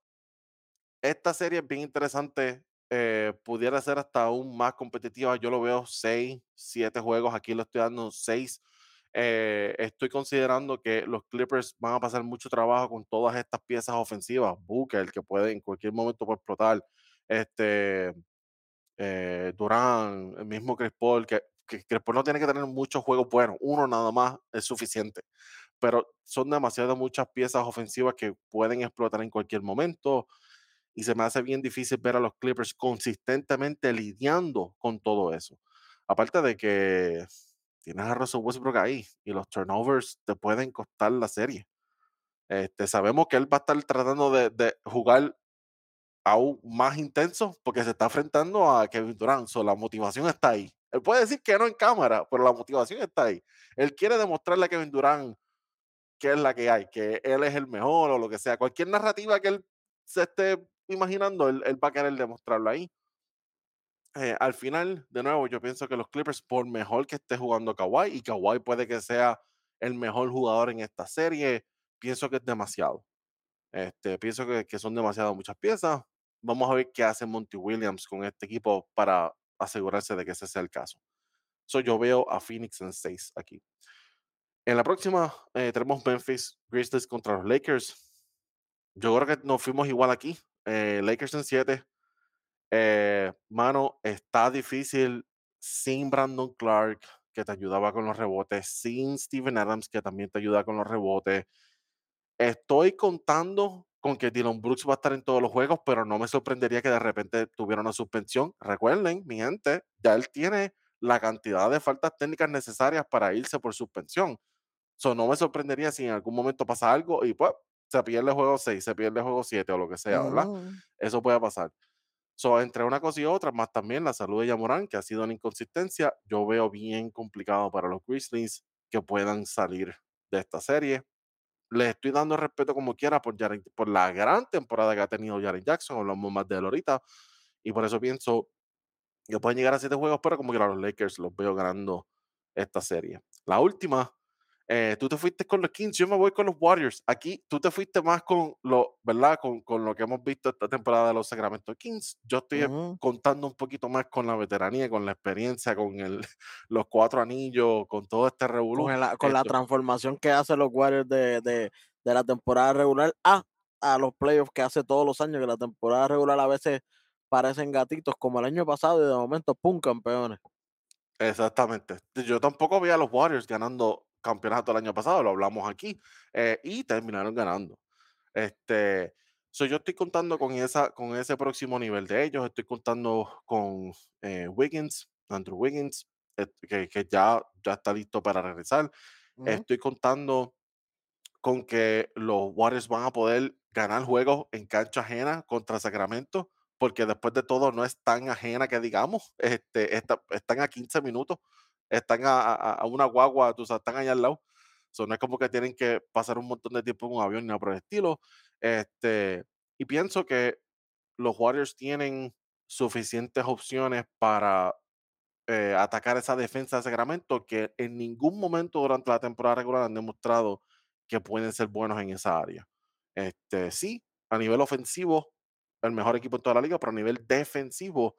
esta serie es bien interesante. eh, pudiera ser hasta aún más competitiva. Yo lo veo 6, 7 juegos. Aquí lo estoy dando 6. Eh, estoy considerando que los Clippers van a pasar mucho trabajo con todas estas piezas ofensivas. Booker, que puede en cualquier momento puede explotar. Este, eh, Durán, el mismo Chris Paul, que, que Chris Paul no tiene que tener muchos juegos buenos. Uno nada más es suficiente. Pero son demasiado muchas piezas ofensivas que pueden explotar en cualquier momento. Y se me hace bien difícil ver a los Clippers consistentemente lidiando con todo eso. Aparte de que tienes a Russell Westbrook ahí y los turnovers te pueden costar la serie. Este, sabemos que él va a estar tratando de, jugar aún más intenso porque se está enfrentando a Kevin Durant. So, la motivación está ahí. Él puede decir que no en cámara, pero la motivación está ahí. Él quiere demostrarle a Kevin Durant qué es la que hay, que él es el mejor o lo que sea. Cualquier narrativa que él se esté imaginando, él, él va a querer demostrarlo ahí. Eh, al final, de nuevo, yo pienso que los Clippers, por mejor que esté jugando Kawhi, y Kawhi puede que sea el mejor jugador en esta serie, pienso que es demasiado. Este, pienso que, son demasiado muchas piezas. Vamos a ver qué hace Monty Williams con este equipo para asegurarse de que ese sea el caso. So, yo veo a Phoenix en 6 aquí. En la próxima eh, tenemos Memphis Grizzlies contra los Lakers. Yo creo que nos fuimos igual aquí. Eh, Lakers en 7. Eh, mano, está difícil sin Brandon Clark, que te ayudaba con los rebotes, sin Steven Adams, que también te ayuda con los rebotes. Estoy contando con que Dylan Brooks va a estar en todos los juegos, pero no me sorprendería que de repente tuviera una suspensión. Recuerden, mi gente, ya él tiene la cantidad de faltas técnicas necesarias para irse por suspensión. So, no me sorprendería si en algún momento pasa algo y pues se pierde el juego 6, se pierde el juego 7 o lo que sea, ¿verdad? Ujú. Eso puede pasar. So, entre una cosa y otra, más también la salud de Yamorán, que ha sido una inconsistencia, yo veo bien complicado para los Grizzlies que puedan salir de esta serie. Les estoy dando respeto como quiera por, por la gran temporada que ha tenido Jaren Jackson, hablamos más de él ahorita, y por eso pienso que pueden llegar a siete juegos, pero como que a los Lakers los veo ganando esta serie. La última, eh, tú te fuiste con los Kings, yo me voy con los Warriors. Aquí tú te fuiste más con lo, ¿verdad? Con, con lo que hemos visto esta temporada de los Sacramento Kings. Yo estoy contando un poquito más con la veteranía, con la experiencia, con el, [LAUGHS] los cuatro anillos, con todo este revolú. Con, la transformación que hacen los Warriors de, de, de la temporada regular a, a los playoffs que hace todos los años, que la temporada regular a veces parecen gatitos, como el año pasado, y de momento, ¡pum! campeones. Exactamente. Yo tampoco vi a los Warriors ganando campeonato el año pasado, lo hablamos aquí, eh, y terminaron ganando. Este, so yo estoy contando con, esa, con ese próximo nivel de ellos, estoy contando con eh, Wiggins, Andrew Wiggins, eh, que, que ya, ya está listo para regresar. Ujú. Estoy contando con que los Warriors van a poder ganar juegos en cancha ajena contra Sacramento, porque después de todo no es tan ajena que digamos, este, está- están a 15 minutos, están a, a- a una guagua, tú sabes, están allá al lado. So, no es como que tienen que pasar un montón de tiempo en un avión ni nada por el estilo. Este, y pienso que los Warriors tienen suficientes opciones para eh, atacar esa defensa de Sacramento que en ningún momento durante la temporada regular han demostrado que pueden ser buenos en esa área. Este, sí, a nivel ofensivo, el mejor equipo en toda la liga, pero a nivel defensivo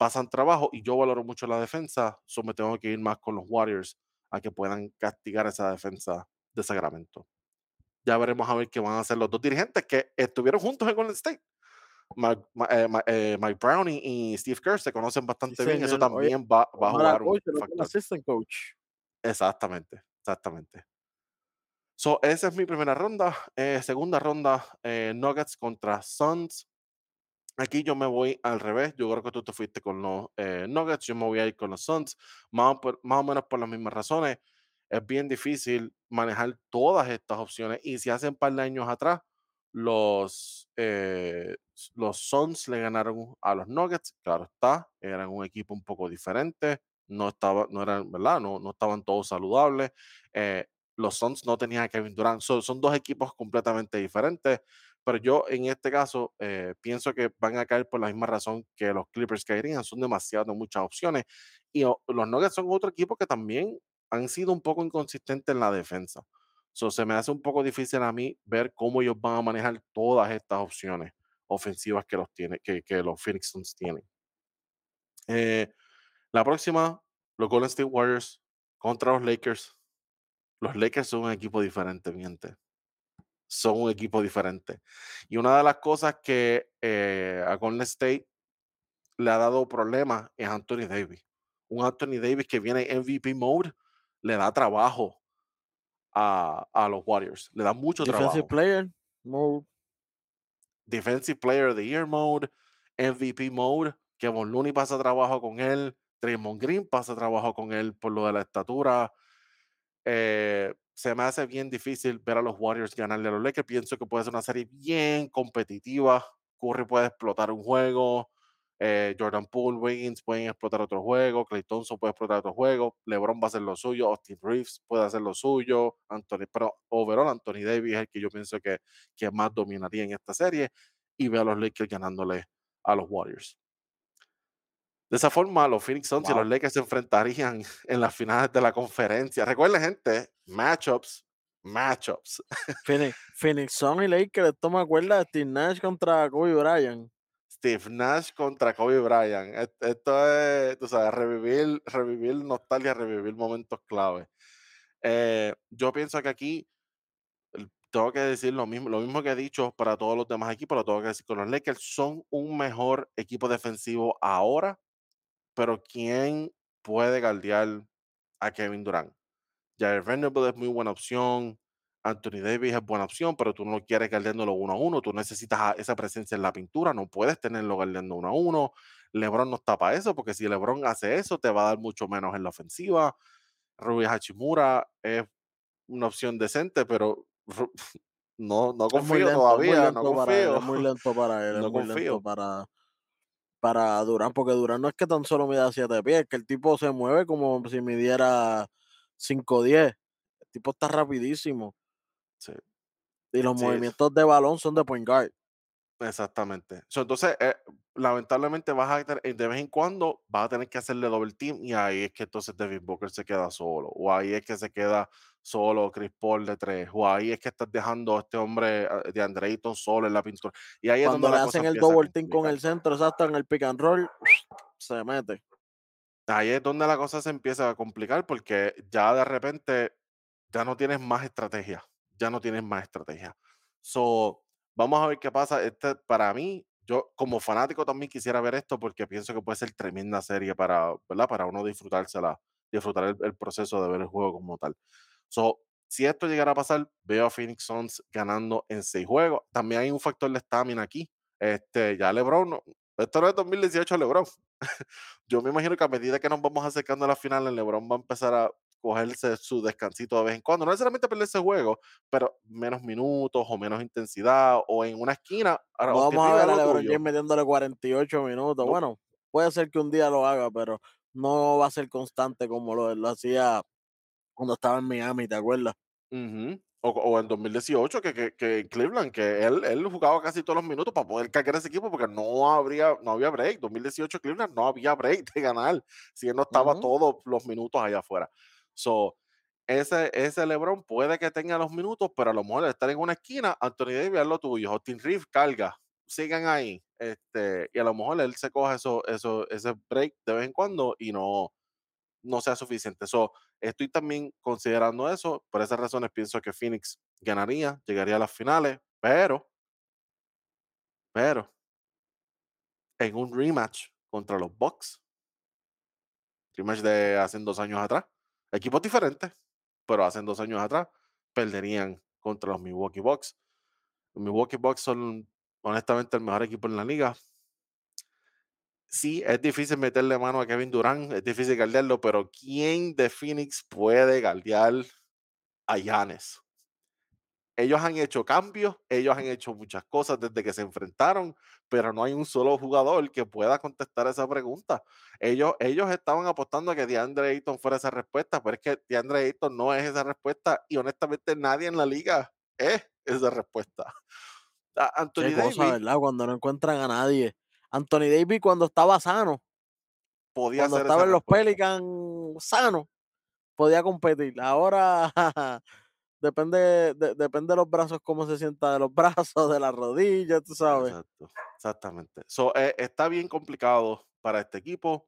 pasan trabajo y yo valoro mucho la defensa, so me tengo que ir más con los Warriors a que puedan castigar esa defensa de Sacramento. Ya veremos a ver qué van a hacer los dos dirigentes que estuvieron juntos en Golden State. Mike, eh, eh, Mike Brown y, Steve Kerr se conocen Sí, bastante bien. Eso. Oye, también va, va a jugar un coach, era factor. assistant coach. Exactamente, exactamente. So, esa es mi primera ronda. Eh, segunda ronda, eh, Nuggets contra Suns. Aquí yo me voy al revés. Yo creo que tú te fuiste con los eh, Nuggets. Yo me voy a ir con los Suns. Más, por- más o menos por las mismas razones. Es bien difícil manejar todas estas opciones. Y si hace un par de años atrás, los, eh, los Suns le ganaron a los Nuggets. Claro está. Eran un equipo un poco diferente. No, estaba, no eran, ¿verdad? No, no estaban todos saludables. Eh, los Suns no tenían a Kevin Durant. So- son dos equipos completamente diferentes. Pero yo en este caso eh, pienso que van a caer por la misma razón que los Clippers caerían. Son demasiado muchas opciones. Y los Nuggets son otro equipo que también han sido un poco inconsistentes en la defensa. So, se me hace un poco difícil a mí ver cómo ellos van a manejar todas estas opciones ofensivas que los, tiene, que, que los Phoenix Suns tienen. Eh, la próxima, los Golden State Warriors contra los Lakers. Los Lakers son un equipo diferente, miente son un equipo diferente. Y una de las cosas que eh, a Golden State le ha dado problemas es Anthony Davis. Un Anthony Davis que viene en MVP mode le da trabajo a, a los Warriors, le da mucho Defensive trabajo. player, mode. Defensive Player of the Year mode, MVP mode, Kevin Looney pasa trabajo con él, Draymond Green pasa trabajo con él por lo de la estatura. Eh, se me hace bien difícil ver a los Warriors ganarle a los Lakers. Pienso que puede ser una serie bien competitiva. Curry puede explotar un juego. eh, Jordan Poole, Wiggins pueden explotar otro juego. Clay Thompson puede explotar otro juego. LeBron va a hacer lo suyo. Austin Reeves puede hacer lo suyo. Anthony, pero overall, Anthony Davis es el que yo pienso que, que más dominaría en esta serie. Y veo a los Lakers ganándole a los Warriors. De esa forma, los Phoenix Suns y los Lakers se enfrentarían [LAUGHS] en las finales de la conferencia. Recuerden, gente, matchups, matchups. Phoenix, [LAUGHS] Phoenix Sun y Lakers, esto me acuerda de Steve Nash contra Kobe Bryant. Steve Nash contra Kobe Bryant. Et- Esto es, tú sabes, revivir, revivir nostalgia, revivir momentos clave. Eh, yo pienso que aquí tengo que decir lo mismo, lo mismo que he dicho para todos los demás equipos, lo tengo que decir con los Lakers. Son un mejor equipo defensivo ahora, pero ¿quién puede galdear a Kevin Durant. Jared Vanderbilt es muy buena opción. Anthony Davis es buena opción, pero tú no quieres guardiándolo uno a uno. Tú necesitas esa presencia en la pintura. No puedes tenerlo guardiando uno a uno. LeBron no está para eso, porque si LeBron hace eso, te va a dar mucho menos en la ofensiva. Rui Hachimura es una opción decente, pero [LAUGHS] no, no confío todavía. no confío. es muy lento para él. No es muy confío. lento para, para Durán, porque Durán no es que tan solo mida 7 pies, que el tipo se mueve como si midiera 5'10. El tipo está rapidísimo. Sí. Y los movimientos de balón son de point guard. Exactamente. entonces, eh, lamentablemente vas a tener, de vez en cuando vas a tener que hacerle doble team y ahí es que entonces Devin Booker se queda solo, o ahí es que se queda solo Chris Paul de tres, o ahí es que estás dejando a este hombre ah, de Andreito solo en la pintura. Y ahí cuando es donde le hacen el double team con el centro, exacto, en el pick and roll, [SNIFFS] se mete. Ahí es donde la cosa se empieza a complicar porque ya de repente ya no tienes más estrategia, ya no tienes más estrategia. So, Vamos a ver qué pasa. Este, para mí, yo como fanático también quisiera ver esto porque pienso que puede ser tremenda serie para, ¿verdad? Para uno disfrutársela, disfrutar el, proceso de ver el juego como tal. So, si esto llegara a pasar, veo a Phoenix Suns ganando en seis juegos. También hay un factor de estamina aquí. Este, ya LeBron, no, esto no es 2018 LeBron. [LAUGHS] Yo me imagino que a medida que nos vamos acercando a la final, el LeBron va a empezar a cogerse su descansito de vez en cuando. No necesariamente perderse juego, pero menos minutos o menos intensidad o en una esquina. vamos a ver a LeBron James metiéndole 48 minutos. Bueno, puede ser que un día lo haga, pero no va a ser constante como lo, lo hacía cuando estaba en Miami, ¿te acuerdas? o, en 2018, que, que, que, Cleveland, que él, él jugaba casi todos los minutos para poder cargar ese equipo porque no, habría, no había break. 2018 Cleveland no había break de ganar si él no estaba todos los minutos allá afuera. So, ese, ese LeBron puede que tenga los minutos, pero a lo mejor estar en una esquina, Anthony Davis es lo tuyo, Austin Reeves carga, sigan ahí, este, y a lo mejor él se coge eso, eso, ese break de vez en cuando y no, no sea suficiente. So, estoy también considerando eso, por esas razones pienso que Phoenix ganaría, llegaría a las finales, pero, pero, en un rematch contra los Bucks, rematch de hace dos años atrás, equipos diferentes, pero hace dos años atrás perderían contra los Milwaukee Bucks. Los Milwaukee Bucks son honestamente el mejor equipo en la liga. Sí, es difícil meterle mano a Kevin Durant, es difícil galdearlo, pero ¿quién de Phoenix puede galdear a Giannis? ellos han hecho cambios, ellos han hecho muchas cosas desde que se enfrentaron, pero no hay un solo jugador que pueda contestar esa pregunta. Ellos, ellos estaban apostando a que DeAndre Ayton fuera esa respuesta, pero es que DeAndre Ayton no es esa respuesta y honestamente nadie en la liga es esa respuesta. Anthony Davis, ¿verdad? Cuando no encuentran a nadie. Anthony Davis cuando estaba sano, podía cuando estaba en los Pelicans sano, podía competir. Ahora [LAUGHS] depende, de, depende de los brazos, cómo se sienta de los [LAUGHS] brazos, de las rodillas, tú sabes. Exacto, exactamente. So, eh, está bien complicado para este equipo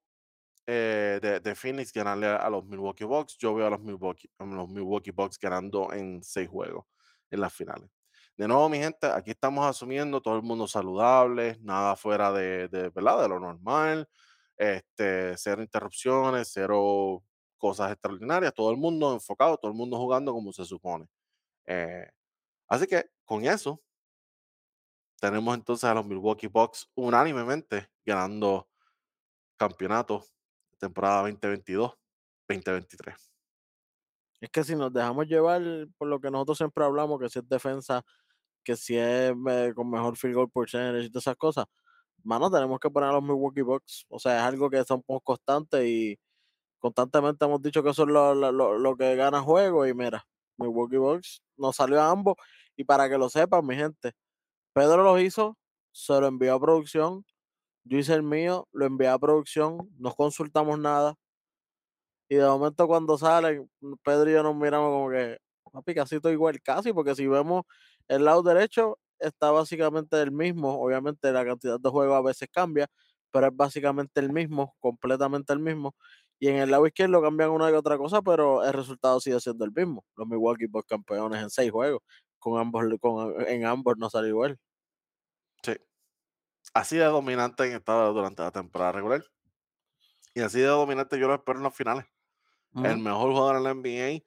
eh, de, de, Phoenix ganarle a, los Milwaukee Bucks. Yo veo a los Milwaukee, los Milwaukee Bucks ganando en seis juegos en las finales. De nuevo, mi gente, aquí estamos asumiendo todo el mundo saludable, nada fuera de, ¿verdad? de lo normal, este, cero interrupciones, cero cosas extraordinarias, todo el mundo enfocado, todo el mundo jugando como se supone. Eh, así que con eso, tenemos entonces a los Milwaukee Bucks unánimemente ganando campeonato temporada 2022-2023. Es que si nos dejamos llevar por lo que nosotros siempre hablamos, que si es defensa, que si es eh, con mejor field goal percentage y todas esas cosas, mano, tenemos que poner a los Milwaukee Bucks. O sea, es algo que un poco constante y constantemente hemos dicho que eso es lo, que gana juego y mira, Milwaukee Bucks nos salió a ambos y para que lo sepan mi gente, Pedro lo hizo, se lo envió a producción, yo hice el mío, lo envié a producción, no consultamos nada y de momento cuando salen, Pedro y yo nos miramos como que, papi, casi todo igual, casi, porque si vemos el lado derecho está básicamente el mismo, obviamente la cantidad de juegos a veces cambia, pero es básicamente el mismo, completamente el mismo. Y en el lado izquierdo cambian una y otra cosa, pero el resultado sigue siendo el mismo. Los Milwaukee Bucks campeones en seis juegos. Con ambos, con, en ambos no salió igual. Sí. Así de dominante en estado durante la temporada regular. Y así de dominante yo lo espero en los finales. el mejor jugador en la NBA,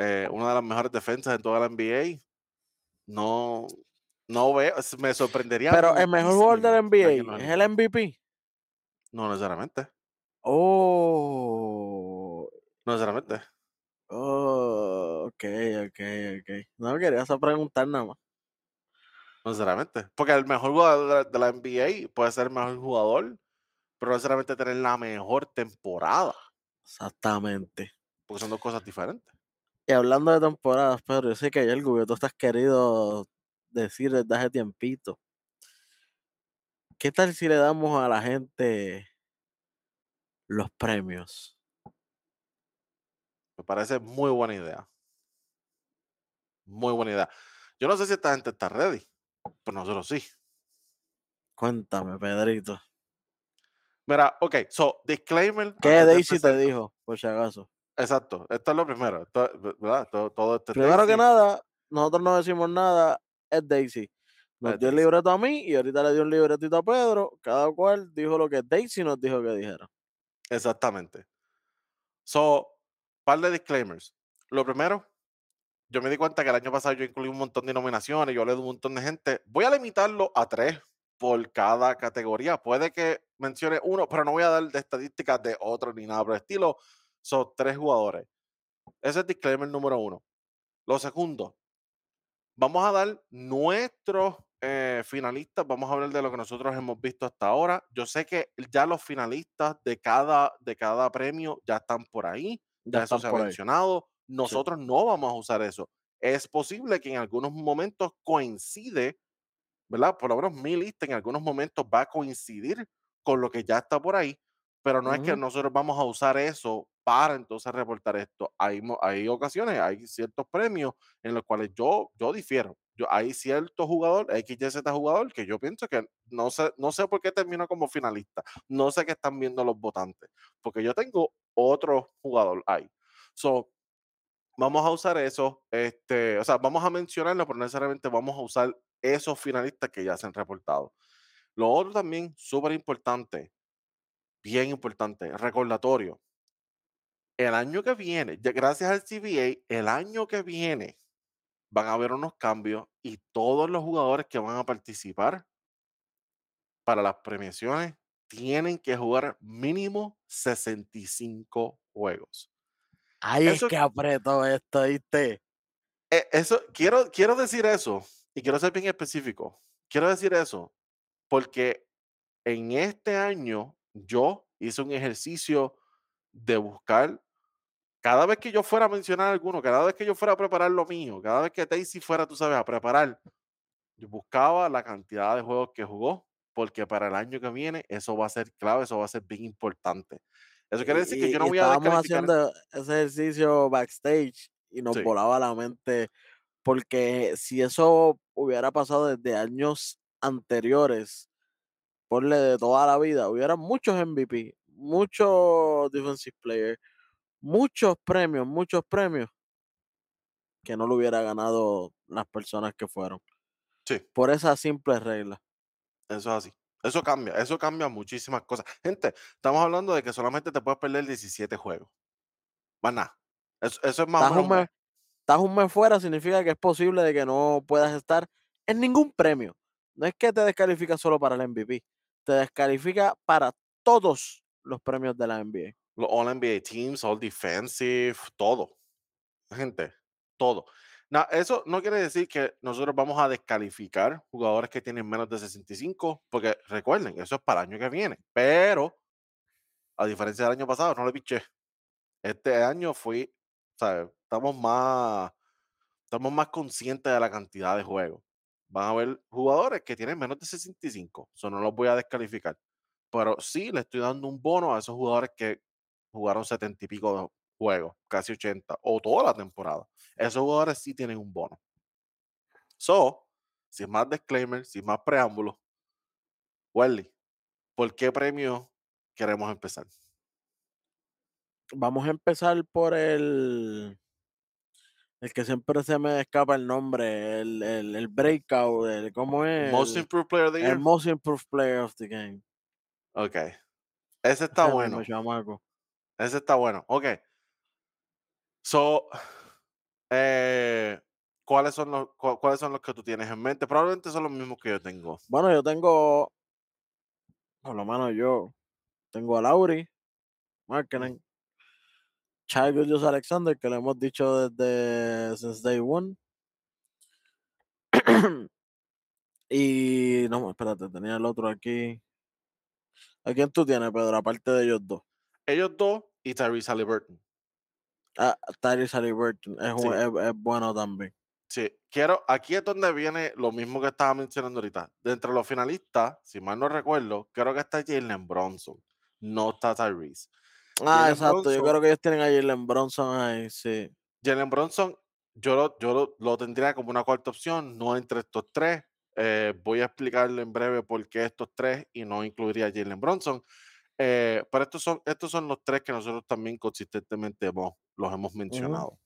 eh, una de las mejores defensas en toda la NBA. No, no veo, me sorprendería Pero el mejor jugador de la muchísimo que alguien NBA es el. MVP. No necesariamente, Oh, no necesariamente, oh, okey, okey, okey. No, quería preguntar nada más. no necesariamente. Porque el mejor jugador de la, de la NBA puede ser el mejor jugador, pero no necesariamente tener la mejor temporada, Exactamente. porque son dos cosas diferentes. Y hablando de temporadas, Pedro, yo sé que hay algo que tú has querido decir desde hace tiempito. ¿Qué tal si le damos a la gente los premios? Me parece muy buena idea, muy buena idea. Yo no sé si esta gente está ready, pero nosotros sí. Cuéntame, Pedrito. Mira, ok, so, disclaimer. ¿Qué Daisy te dijo, por si acaso? Exacto, esto es lo primero, esto, ¿verdad? Todo, todo esto es Primero que nada, nosotros no decimos nada, es Daisy. Nos es dio el libreto a mí y ahorita le dio un libretito a Pedro. Cada cual dijo lo que Daisy nos dijo que dijera. Exactamente. So, par de disclaimers. Lo primero, yo me di cuenta que el año pasado yo incluí un montón de nominaciones, yo hablé de un montón de gente. Voy a limitarlo a tres por cada categoría. Puede que mencione uno, pero no voy a dar de estadísticas de otro ni nada por el estilo. Son tres jugadores. Ese es disclaimer número uno. Lo segundo, vamos a dar nuestros eh, finalistas, vamos a hablar de lo que nosotros hemos visto hasta ahora. Yo sé que ya los finalistas de cada, de cada premio ya están por ahí, Ya ya eso se ha mencionado. Nosotros no vamos a usar eso. Es posible que en algunos momentos coincide, ¿verdad? Por lo menos mi lista en algunos momentos va a coincidir con lo que ya está por ahí, pero no es que nosotros vamos a usar eso para entonces reportar esto. Hay, hay ocasiones, hay ciertos premios en los cuales yo, yo difiero. Yo, hay cierto jugador, XYZ jugador, que yo pienso que no sé, no sé por qué terminó como finalista. No sé qué están viendo los votantes, porque yo tengo otro jugador ahí. So, vamos a usar eso, este, o sea, vamos a mencionarlo, pero necesariamente vamos a usar esos finalistas que ya se han reportado. Lo otro también, súper importante, bien importante, recordatorio. El año que viene, gracias al CBA, el año que viene van a haber unos cambios y todos los jugadores que van a participar para las premiaciones tienen que jugar mínimo 65 juegos. Es Eso que apretó esto, ¿viste? Eh, eso, quiero, quiero decir eso y quiero ser bien específico. Quiero decir eso porque en este año yo hice un ejercicio de buscar, cada vez que yo fuera a mencionar alguno, cada vez que yo fuera a preparar lo mío, cada vez que Daisy fuera, tú sabes, a preparar, yo buscaba la cantidad de juegos que jugó, porque para el año que viene eso va a ser clave, eso va a ser bien importante. Eso quiere decir que yo no voy a estábamos haciendo ese ejercicio backstage y nos Sí, volaba la mente porque si eso hubiera pasado desde años anteriores, ponle de toda la vida, hubiera muchos MVP, muchos defensive players, muchos premios, muchos premios que no lo hubiera ganado las personas que fueron. sí. Por esa simple regla. Eso es así. Eso cambia, eso cambia muchísimas cosas. Gente, estamos hablando de que solamente te puedes perder 17 juegos. Más nada. Eso, eso es más Estás un mes. estás un mes fuera, significa que es posible de que no puedas estar en ningún premio. No es que te descalifica solo para el MVP, te descalifica para todos los premios de la NBA. Los All NBA Teams, All Defensive, todo. Gente, todo. Na- eso no quiere decir que nosotros vamos a descalificar jugadores que tienen menos de 65, porque recuerden, eso es para el año que viene. Pero, a diferencia del año pasado, no le piché. Este año fui, ¿sabes? Estamos más, estamos más conscientes de la cantidad de juegos. Van a haber jugadores que tienen menos de 65, eso no los voy a descalificar. Pero sí le estoy dando un bono a esos jugadores que jugaron 70 y pico de juegos, casi 80, o toda la temporada. Esos jugadores sí tienen un bono. So, sin más disclaimer, sin más preámbulos, Welly, ¿por qué premio queremos empezar? Vamos a empezar por el, el que siempre se me escapa el nombre, el, el, el breakout, el, ¿cómo es? Most El, Improved Player of the el Year. most improved player of the game. Ok. Ese está Ese bueno. chamaco. Ese está bueno. Ok. So, eh, ¿cuáles son los cuáles son los que tú tienes en mente? Probablemente son los mismos que yo tengo. Bueno, yo tengo, por lo menos yo tengo a Lauri, Mm, Markkinen, Shai Gilgeous-Alexander, que lo hemos dicho desde since day one. [COUGHS] [CLEARS THROAT] y no, espérate, tenía el otro aquí. ¿A quién tú tienes, Pedro? Aparte de ellos dos. ellos 2 y Tyrese Haliburton. Ah, Tyrese Haliburton es, un- Sí, es, es bueno también. sí. Quiero aquí es donde viene lo mismo que estaba mencionando ahorita. De entre los finalistas, si mal no recuerdo, creo que está Jalen Bronson, no está Tyrese. Ah, exacto. Yo Bronson creo que ellos tienen a Jalen Bronson ahí, sí. Jalen Bronson, yo lo, yo lo, lo tendría como una cuarta opción, no entre estos tres. Eh, voy a explicarle en breve por qué estos tres y no incluiría a Jalen Bronson. Eh, pero estos son, estos son los tres que nosotros también consistentemente hemos, los hemos mencionado.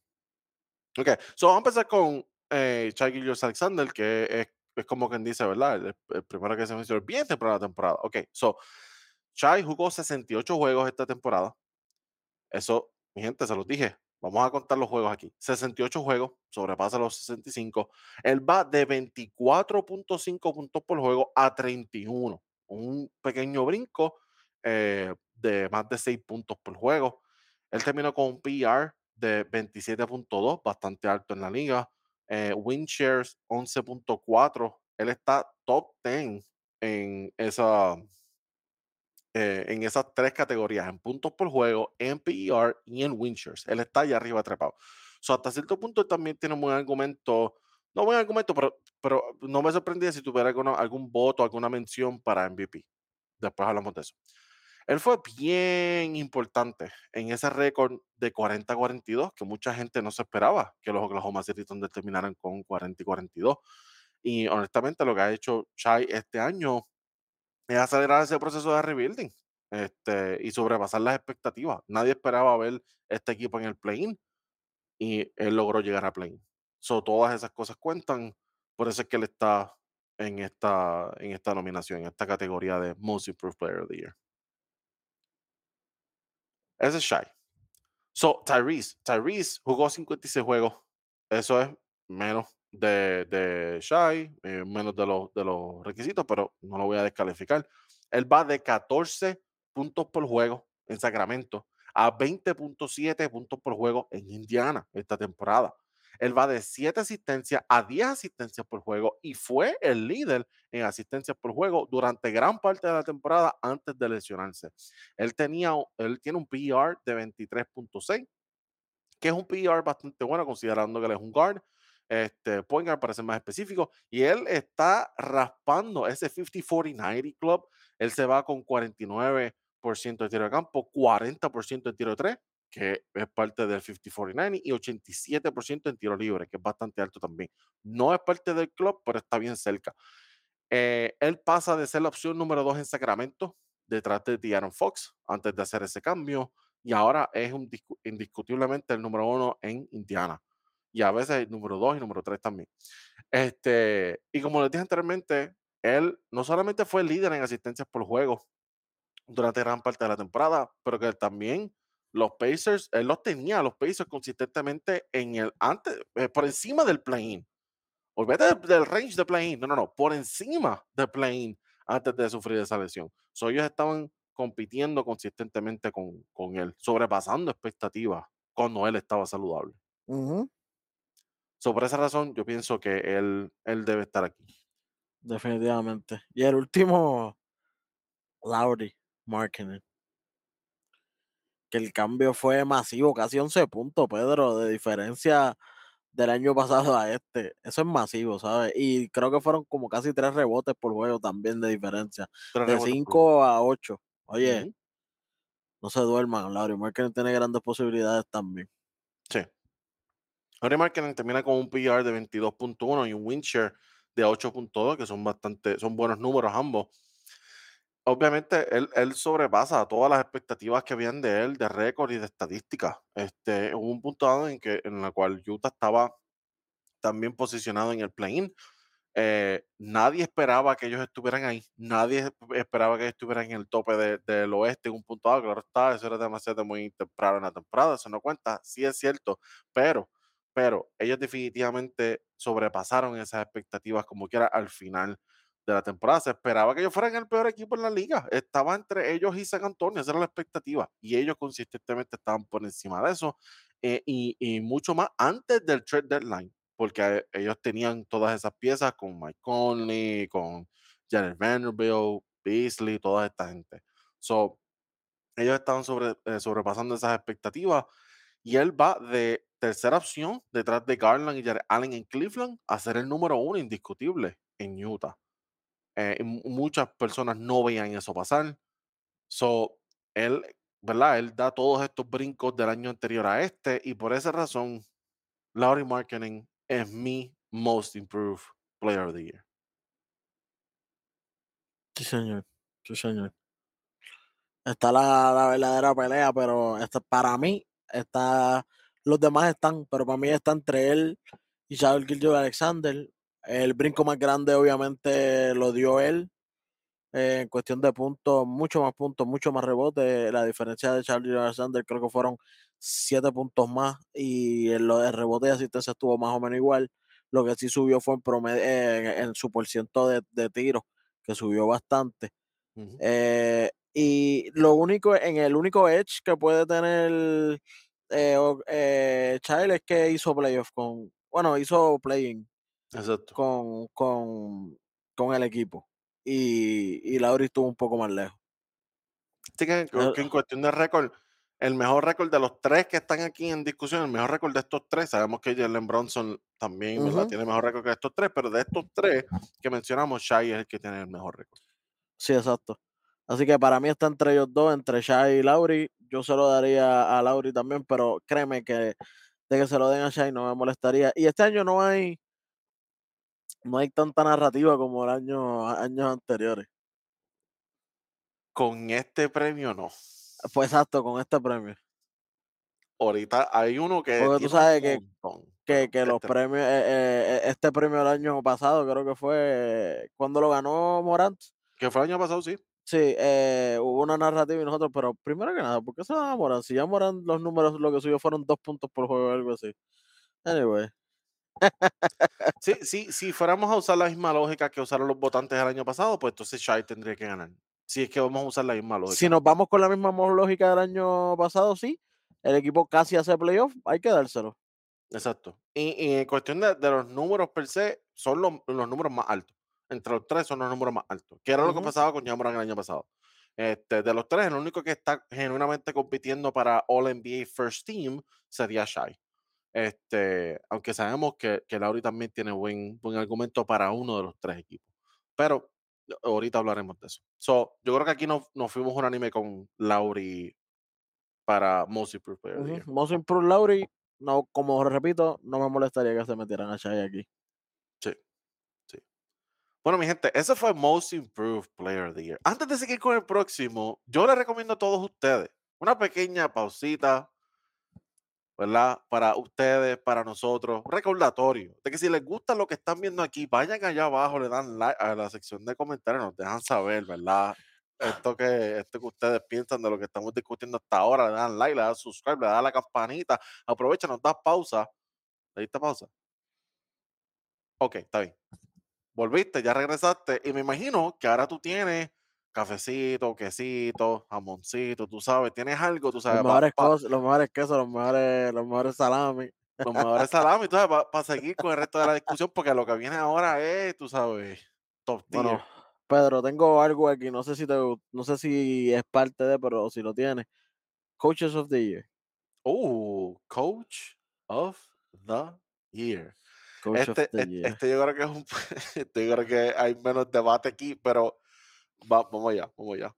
Ok, so vamos a empezar con eh, Shai Gilgeous-Alexander, que es, es como quien dice, ¿verdad? El, el primero que se mencionó bien temprano la temporada. Ok, so Shai jugó 68 juegos esta temporada. Eso, mi gente, se los dije. Vamos a contar los juegos aquí. 68 juegos, sobrepasa los 65. Él va de 24.5 puntos por juego a 31. Un pequeño brinco eh, de más de 6 puntos por juego. Él terminó con un PR de 27.2, bastante alto en la liga. Eh, win shares 11.4. Él está top 10 en esa, eh, en esas tres categorías, en puntos por juego, en PER y en win. Él está allá arriba trepado. So, hasta cierto punto él también tiene un buen argumento, no buen argumento, pero, pero no me sorprendía si tuviera alguna- algún voto, alguna mención para MVP. Después hablamos de eso. Él fue bien importante en ese récord de 40-42, que mucha gente no se esperaba que los Oklahoma City Thunder terminaran con 40 y 42. Y honestamente lo que ha hecho Shai este año es acelerar ese proceso de rebuilding este, y sobrepasar las expectativas. Nadie esperaba ver este equipo en el play-in y él logró llegar a play-in. So, todas esas cosas cuentan, por eso es que él está en esta, en esta nominación, en esta categoría de Most Improved Player of the Year. Ese es Shai. So, Tyrese. Tyrese jugó 56 juegos. Eso es menos de, de Shai, eh, menos de los, de los requisitos, pero no lo voy a descalificar. Él va de 14 puntos por juego en Sacramento a 20.7 puntos por juego en Indiana esta temporada. Él va de 7 asistencias a 10 asistencias por juego y fue el líder en asistencias por juego durante gran parte de la temporada antes de lesionarse. Él, tenía, él tiene un PR de 23.6, que es un PR bastante bueno considerando que él es un guard. Este, point guard para ser más específico, y él está raspando ese 50-40-90 club. Él se va con 49% de tiro de campo, 40% de tiro de 3, que es parte del 50-40-90, y 87% en tiro libre, que es bastante alto también. No es parte del club, pero está bien cerca. Eh, él pasa de ser la opción número 2 en Sacramento, detrás de De'Aaron Fox, antes de hacer ese cambio, y ahora es un discu- indiscutiblemente el número 1 en Indiana. Y a veces el número 2 y número 3 también. Este, y como les dije anteriormente, él no solamente fue líder en asistencias por juego durante gran parte de la temporada, pero que también los Pacers, él los tenía, los Pacers consistentemente en el antes, eh, por encima del play-in. Olvídate del, del range de play-in, no, no, no, por encima del play-in antes de sufrir esa lesión. So, ellos estaban compitiendo consistentemente con, con él, sobrepasando expectativas cuando él estaba saludable. ujú, So, por esa razón, yo pienso que él, él debe estar aquí. definitivamente. Y el último, Lauri, Markkinen, que el cambio fue masivo, casi 11 puntos, Pedro, de diferencia del año pasado a este. Eso es masivo, ¿sabes? Y creo que fueron como casi tres rebotes por juego también de diferencia, Tres de rebotes por juego. 5 a 8. Oye, no se duerman, Lauri Markkinen tiene grandes posibilidades también. Sí. Henry Markkinen termina con un PR de 22.1 y un win share de 8.2, que son bastante, son buenos números ambos. Obviamente, él, él sobrepasa todas las expectativas que habían de él, de récord y de estadística. Este, hubo un punto dado en, que, en la cual Utah estaba también posicionado en el play-in Eh, nadie esperaba que ellos estuvieran ahí. Nadie esperaba que estuvieran en el tope de- del oeste en un punto dado. Claro está, eso era demasiado muy temprano en la temporada, eso no cuenta. Sí es cierto, pero, pero ellos definitivamente sobrepasaron esas expectativas como quiera al final de la temporada. Se esperaba que ellos fueran el peor equipo en la liga. Estaba entre ellos y San Antonio, esa era la expectativa. Y ellos consistentemente estaban por encima de eso. eh, y, y mucho más antes del trade deadline porque ellos tenían todas esas piezas con Mike Conley, con Jared Vanderbilt, Beasley, toda esta gente. So, ellos estaban sobre, eh, sobrepasando esas expectativas y él va de tercera opción detrás de Garland y Jared Allen en Cleveland a ser el número uno indiscutible en Utah. Eh, muchas personas no veían eso pasar. So, él, ¿verdad? Él da todos estos brincos del año anterior a este y por esa razón Laurie Marketing es mi most improved player of the year. Sí, señor. Sí, señor. Está la, verdadera pelea, pero esta, para mí, está, los demás están, pero para mí está entre él y Charles Gilgio Alexander. El brinco más grande, obviamente, lo dio él. eh, en cuestión de puntos, mucho más puntos, mucho más rebotes. La diferencia de Charlie Alexander creo que fueron siete puntos más y en lo de rebote y asistencia estuvo más o menos igual. Lo que sí subió fue en, promedio, en, en su porciento de, de tiros, que subió bastante. Eh, y lo único, en el único edge que puede tener eh, eh, Child es que hizo playoff con, bueno, hizo playing Exacto. con, con, con el equipo. Y, y Lauri estuvo un poco más lejos. Así que, que- Eh, en cuestión de récord, el mejor récord de los tres que están aquí en discusión, el mejor récord de estos tres, sabemos que Jalen Bronson también tiene mejor récord que estos tres, pero de estos tres que mencionamos, Shai es el que tiene el mejor récord. Sí, exacto. Así que para mí está entre ellos dos, entre Shai y Lauri. Yo se lo daría a Lauri también, pero créeme que de que se lo den a Shai no me molestaría. Y este año no hay, no hay tanta narrativa como el año, años anteriores. Con este premio no. Pues exacto, con este premio. Ahorita hay uno que Porque tú sabes que- Que, que los este- premios, eh, eh, eh, este premio el año pasado creo que fue cuando lo ganó Morant. que fue el año pasado, sí. Sí, eh, hubo una narrativa y nosotros, pero primero que nada, ¿por qué se da a Morant? Si ya Morant los números lo que subió fueron dos puntos por juego o algo así. Anyway, [LAUGHS] Sí, sí, si fuéramos a usar la misma lógica que usaron los votantes el año pasado, pues entonces Shai tendría que ganar. Si es que vamos a usar la misma lógica. si nos vamos con la misma lógica del año pasado, sí, el equipo casi hace playoff, hay que dárselo. Exacto. Y, y en cuestión de, de los números per se, son los, los números más altos. Entre los tres son los números más altos. Que era lo que pasaba con Jamoran el año pasado. Este, de los tres, el único que está genuinamente compitiendo para All NBA First Team sería Shai. Este, aunque sabemos que, que Lauri también tiene buen, buen argumento para uno de los tres equipos. Pero ahorita hablaremos de eso. So, yo creo que aquí nos, nos fuimos unánime con Lauri para Most Improved Player of the Ujú. Year. Most Improved Lauri, no, como repito, no me molestaría que se metieran a Shai aquí. Sí, sí. Bueno, mi gente, ese fue Most Improved Player of the Year. Antes de seguir con el próximo, yo les recomiendo a todos ustedes una pequeña pausita, ¿verdad? Para ustedes, para nosotros, recordatorio de que si les gusta lo que están viendo aquí, vayan allá abajo, le dan like a la sección de comentarios, nos dejan saber, ¿verdad? Esto que, esto que ustedes piensan de lo que estamos discutiendo hasta ahora, le dan like, le dan subscribe, le dan la campanita, aprovecha, nos das pausa. ¿Le diste pausa? Ok, está bien. Volviste, ya regresaste y me imagino que ahora tú tienes cafecito, quesito, jamoncito, tú sabes, tienes algo, tú sabes, Los mejores, pa- cosas, los mejores quesos, los mejores, los mejores salami. los mejores salamis, tú sabes, para seguir con el resto de la discusión, porque lo que viene ahora es, tú sabes, top tier. Bueno, Pedro, tengo algo aquí, no sé si te, no sé si es parte de, pero si lo tienes. Coaches of the Year. Uh, Coach of the Year. Coach Este, of the este, Year. este yo creo que es un, [LAUGHS] este yo creo que hay menos debate aquí, pero va- vamos allá, vamos allá.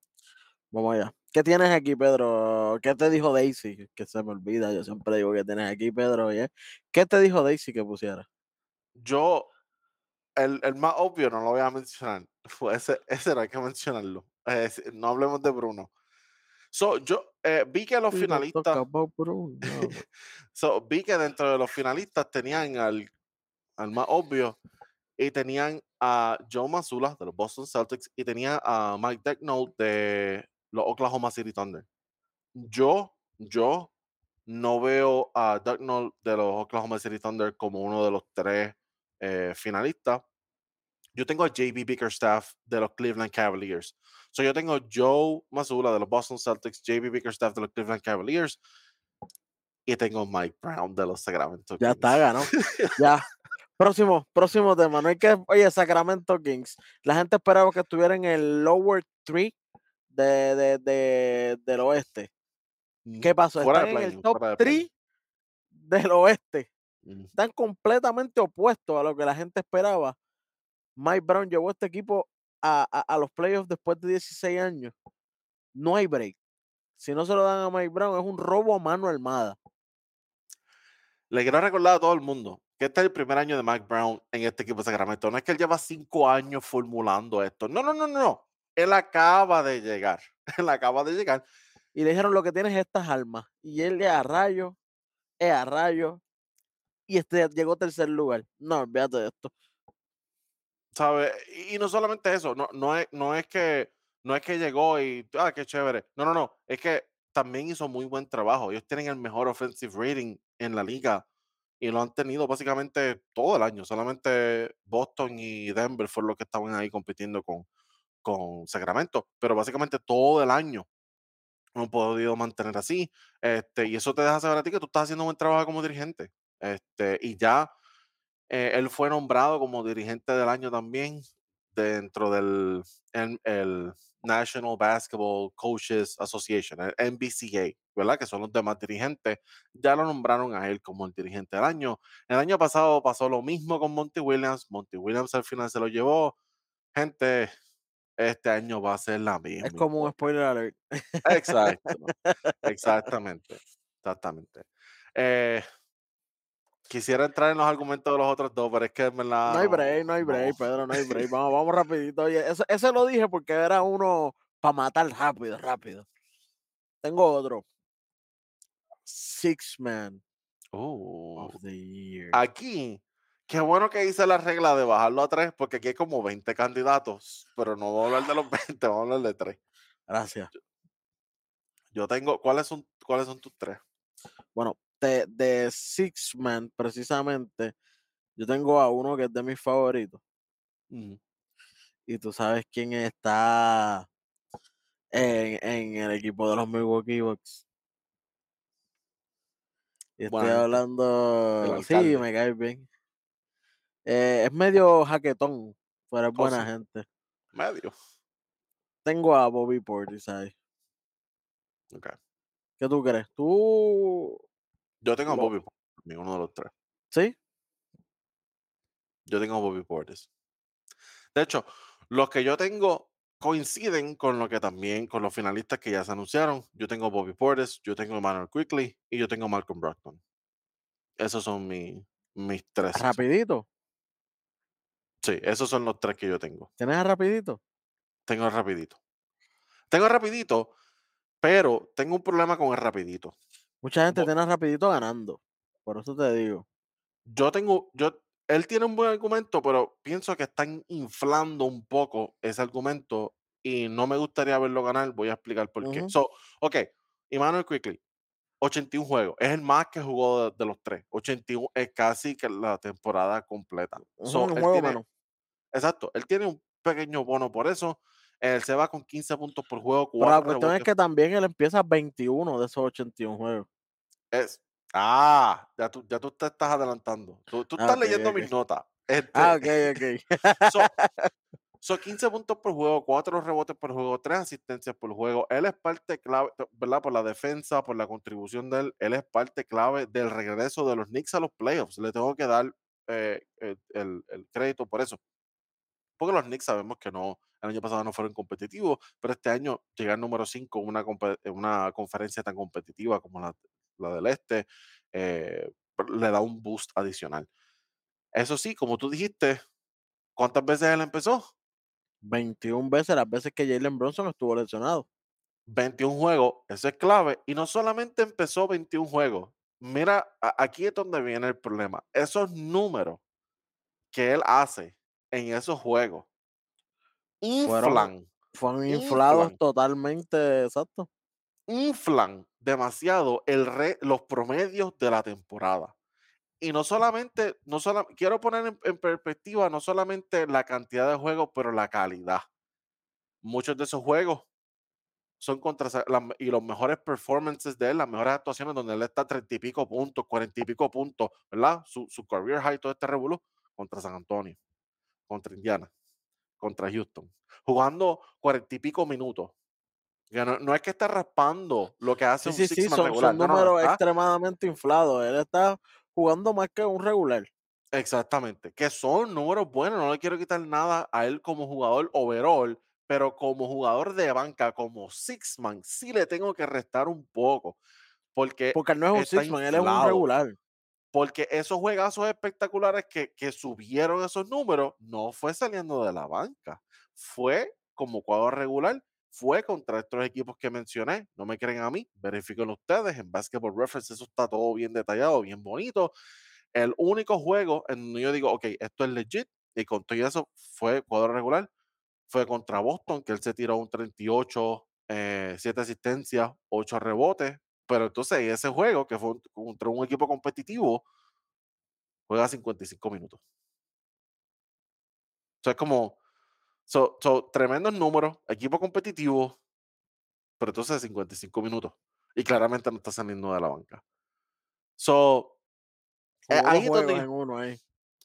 Vamos allá. ¿Qué tienes aquí, Pedro? ¿Qué te dijo Daisy? Que se me olvida, yo siempre digo que tienes aquí, Pedro. oye. ¿Qué te dijo Daisy que pusiera? Yo, el, el más obvio no lo voy a mencionar. [LAUGHS] Ese, ese no hay que mencionarlo. Eh, no hablemos de Bruno. So, yo eh, vi que los finalistas, Bruno. [LAUGHS] so, vi que dentro de los finalistas tenían al, al más obvio y tenían a Joe Mazzulla de los Boston Celtics y tenía a Mike Daigneault de los Oklahoma City Thunder. Yo, yo no veo a Daigneault de los Oklahoma City Thunder como uno de los tres eh, finalistas. Yo tengo a JB Bickerstaff de los Cleveland Cavaliers. So yo tengo Joe Mazzulla de los Boston Celtics, JB Bickerstaff de los Cleveland Cavaliers y tengo Mike Brown de los Sacramento Ya está, ganó. [LAUGHS] ya. Próximo, próximo tema. No hay que, oye, Sacramento Kings. La gente esperaba que estuviera en el lower three de, de, de- del oeste. ¿Qué pasó? Fuera Están en el top fuera de play-in. 3 del oeste. Mm. Están completamente opuestos a lo que la gente esperaba. Mike Brown llevó a este equipo a, a- a los playoffs después de 16 años. No hay break. Si no se lo dan a Mike Brown, es un robo a mano armada. Le quiero recordar a todo el mundo que este es el primer año de Mike Brown en este equipo de Sacramento. No es que él lleva cinco años formulando esto. No, no, no, no. Él acaba de llegar. [LAUGHS] Él acaba de llegar. Y le dijeron lo que tienes es estas armas. Y él es a rayo, es a rayo. Y este llegó a tercer lugar. No, olvídate de esto. ¿Sabe? Y, y no solamente eso. No, no, es, no, es que, no es que llegó y, ah, qué chévere. No, no, no. Es que también hizo muy buen trabajo. Ellos tienen el mejor offensive rating en la liga y lo han tenido básicamente todo el año. Solamente Boston y Denver fueron los que estaban ahí compitiendo con, con Sacramento, pero básicamente todo el año no han podido mantener así. Este, y eso te deja saber a ti que tú estás haciendo un buen trabajo como dirigente. Este, y ya eh, él fue nombrado como dirigente del año también dentro del en- el National Basketball Coaches Association, el NBCA, ¿verdad? Que son los demás dirigentes. Ya lo nombraron a él como el dirigente del año. El año pasado pasó lo mismo con Monty Williams. Monty Williams al final se lo llevó. Gente, este año va a ser la misma. Es como un spoiler alert. Exacto. [LAUGHS] Exactamente. Exactamente. Eh, quisiera entrar en los argumentos de los otros dos, pero es que en verdad. No hay break, no hay break. Pedro, no hay [LAUGHS] break. Vamos, vamos rapidito. Oye, eso, ese lo dije porque era uno para matar rápido, rápido. Tengo otro. Six Man Uh, of the Year. aquí, qué bueno que hice la regla de bajarlo a tres, porque aquí hay como 20 candidatos, pero no vamos a hablar de los [LAUGHS] 20, vamos a hablar de tres. Gracias. Yo tengo, ¿cuáles son, cuáles son tus tres? Bueno, de, de Six Man, precisamente, yo tengo a uno que es de mis favoritos. Y tú sabes quién está en, en el equipo de los Milwaukee Bucks. Y estoy Buena hablando. Sí, me cae bien. Eh, es medio jaquetón, pero es Oh, buena sí. gente. Medio. Tengo a Bobby Portis ahí. Ok. ¿Qué tú crees? ¿Tú Yo tengo a Bobby Portis, uno de los tres. sí? Yo tengo a Bobby Portis. De hecho, los que yo tengo coinciden con lo que también, con los finalistas que ya se anunciaron. Yo tengo a Bobby Portis, yo tengo a Manuel Quickly y yo tengo a Malcolm Brogdon. Esos son mi- mis tres. Rapidito. Sí, esos son los tres que yo tengo. ¿Tienes a rapidito? Tengo el rapidito. Tengo el rapidito, pero tengo un problema con el rapidito. Mucha gente Bo- tiene a rapidito ganando. Por eso te digo. Yo tengo, yo, él tiene un buen argumento, pero pienso que están inflando un poco ese argumento y no me gustaría verlo ganar. Voy a explicar por qué. So, ok, Emmanuel Quickly, 81 juegos. Es el más que jugó de, de los tres. 81 es casi que la temporada completa. So, Ujú, un él tiene-. Exacto, él tiene un pequeño bono por eso. Él se va con 15 puntos por juego. Pero la cuestión es que también él empieza 21 de esos 81 juegos. Es, ah, ya tú, ya tú te estás adelantando. Tú, tú Ah, estás leyendo mis notas. Este, Ah, ok, ok. [LAUGHS] so, [LAUGHS] so 15 puntos por juego, 4 rebotes por juego, 3 asistencias por juego. Él es parte clave, ¿verdad? Por la defensa, por la contribución de él. Él es parte clave del regreso de los Knicks a los playoffs. Le tengo que dar eh, el, el- el crédito por eso. Porque los Knicks sabemos que no, el año pasado no fueron competitivos, pero este año llegar número 5 en una, compe- en una conferencia tan competitiva como la, la del Este, eh, le da un boost adicional. Eso sí, como tú dijiste, ¿cuántas veces él empezó? 21 veces las veces que Jalen Bronson estuvo lesionado. 21 juegos, eso es clave. Y no solamente empezó 21 juegos. Mira, aquí es donde viene el problema. Esos números que él hace en esos juegos Fueron inflados inflan, totalmente, exacto. Inflan demasiado el re- los promedios de la temporada. Y no solamente, no sola- quiero poner en, perspectiva no solamente la cantidad de juegos, pero la calidad. Muchos de esos juegos son contra y los mejores performances de él, las mejores actuaciones donde él está treinta y pico puntos, cuarenta y pico puntos, ¿verdad? Su, su career high, todo este revolú, contra San Antonio, contra Indiana, contra Houston, jugando cuarenta y pico minutos. No, no es que está raspando lo que hace Sí, un sí, sí, six man son regular, son no, no, no, números está extremadamente inflados. Él está jugando más que un regular. Exactamente, que son números buenos, no le quiero quitar nada a él como jugador overall, pero como jugador de banca, como six man, sí le tengo que restar un poco, porque Porque él no es un six man, él es un regular. porque esos juegazos espectaculares que, que subieron esos números no fue saliendo de la banca, fue como cuadro regular, fue contra estos equipos que mencioné, no me creen a mí, verifiquen ustedes, en Basketball Reference eso está todo bien detallado, bien bonito, el único juego en donde yo digo, ok, esto es legit, y con todo eso fue cuadro regular, fue contra Boston, que él se tiró un 38, eh, 7 asistencias, 8 rebotes, pero entonces ese juego, que fue contra un equipo competitivo, juega 55 minutos. O sea, es como, so, so, tremendos números, equipo competitivo, pero entonces 55 minutos. Y claramente no está saliendo de la banca. So, eh, ahí donde en uno ahí.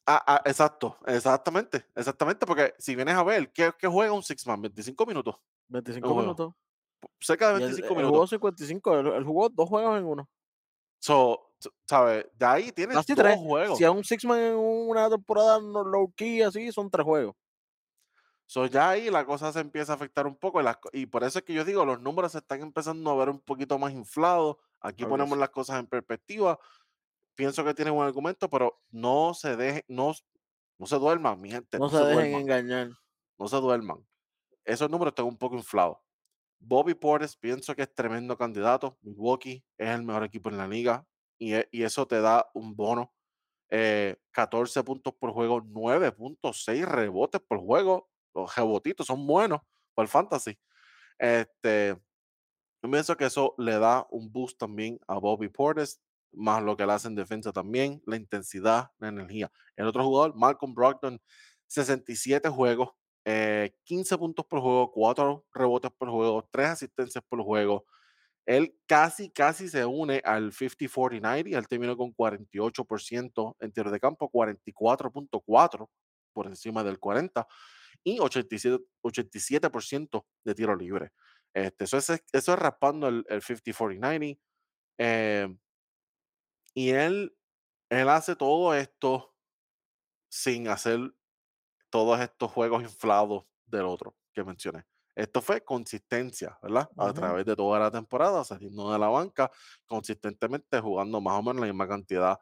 Ah, ah, exacto, exactamente, exactamente, porque si vienes a ver, ¿qué, qué juega un six man? 25 minutos, 25 un juego, minutos. cerca de Y él, 25 él minutos. jugó 55, él, jugó dos juegos en uno. So, ¿sabes? De ahí tienes Casi dos tres. juegos. Si es un six man en una temporada no- low key así, son tres juegos. So, ya ahí la cosa se empieza a afectar un poco y, las co- y por eso es que yo digo, los números se están empezando a ver un poquito más inflados. Aquí Claro ponemos las cosas en perspectiva. Pienso que tienen un argumento, pero no se deje, no, no se duerman, mi gente, No no se se dejen duerman, engañar. no se duerman. Esos números están un poco inflados. Bobby Portis pienso que es tremendo candidato. Milwaukee es el mejor equipo en la liga y, e- y eso te da un bono. Eh, 14 puntos por juego, 9.6 rebotes por juego. Los rebotitos son buenos por el fantasy. Este, yo pienso que eso le da un boost también a Bobby Portis, más lo que él hace en defensa también, la intensidad, la energía. El otro jugador, Malcolm Brogdon, 67 juegos, eh, 15 puntos por juego, 4 rebotes por juego, 3 asistencias por juego. Él casi, casi se une al 50-40-90. Él terminó con 48% en tiro de campo, 44.4 por encima del 40 y 87, 87% de tiro libre. Este, eso, es, eso es raspando el, el 50-40-90. eh, y él, él hace todo esto sin hacer todos estos juegos inflados del otro que mencioné. Esto fue consistencia, ¿verdad? A través de toda la temporada, saliendo de la banca, consistentemente jugando más o menos la misma cantidad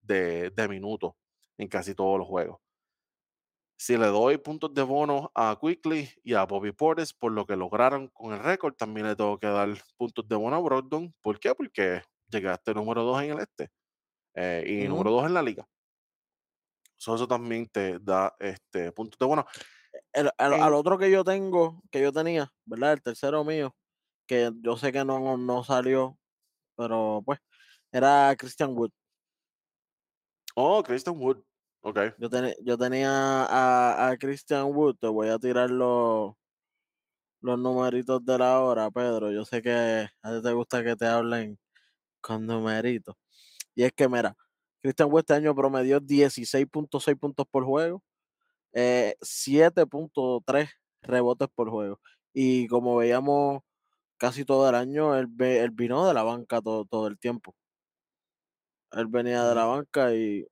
de, de minutos en casi todos los juegos. Si le doy puntos de bono a Quickly y a Bobby Portis por lo que lograron con el récord, también le tengo que dar puntos de bono a Brogdon. ¿Por qué? Porque llegaste número 2 en el este eh, y número 2 en la liga. So, eso también te da este, puntos de bono. El- al, En- al otro que yo tengo, que yo tenía, ¿verdad? El tercero mío, que yo sé que no, no salió, pero pues, era Christian Wood. Oh, Christian Wood. Ok. Yo, teni- yo tenía a, a Christian Wood, te voy a tirar los, los numeritos de la hora, Pedro. Yo sé que a ti te gusta que te hablen con numeritos. Y es que, mira, Christian Wood este año promedió 16.6 puntos por juego, eh, 7.3 rebotes por juego. Y como veíamos casi todo el año, él, ve- él vino de la banca todo, todo el tiempo. Él venía de la banca y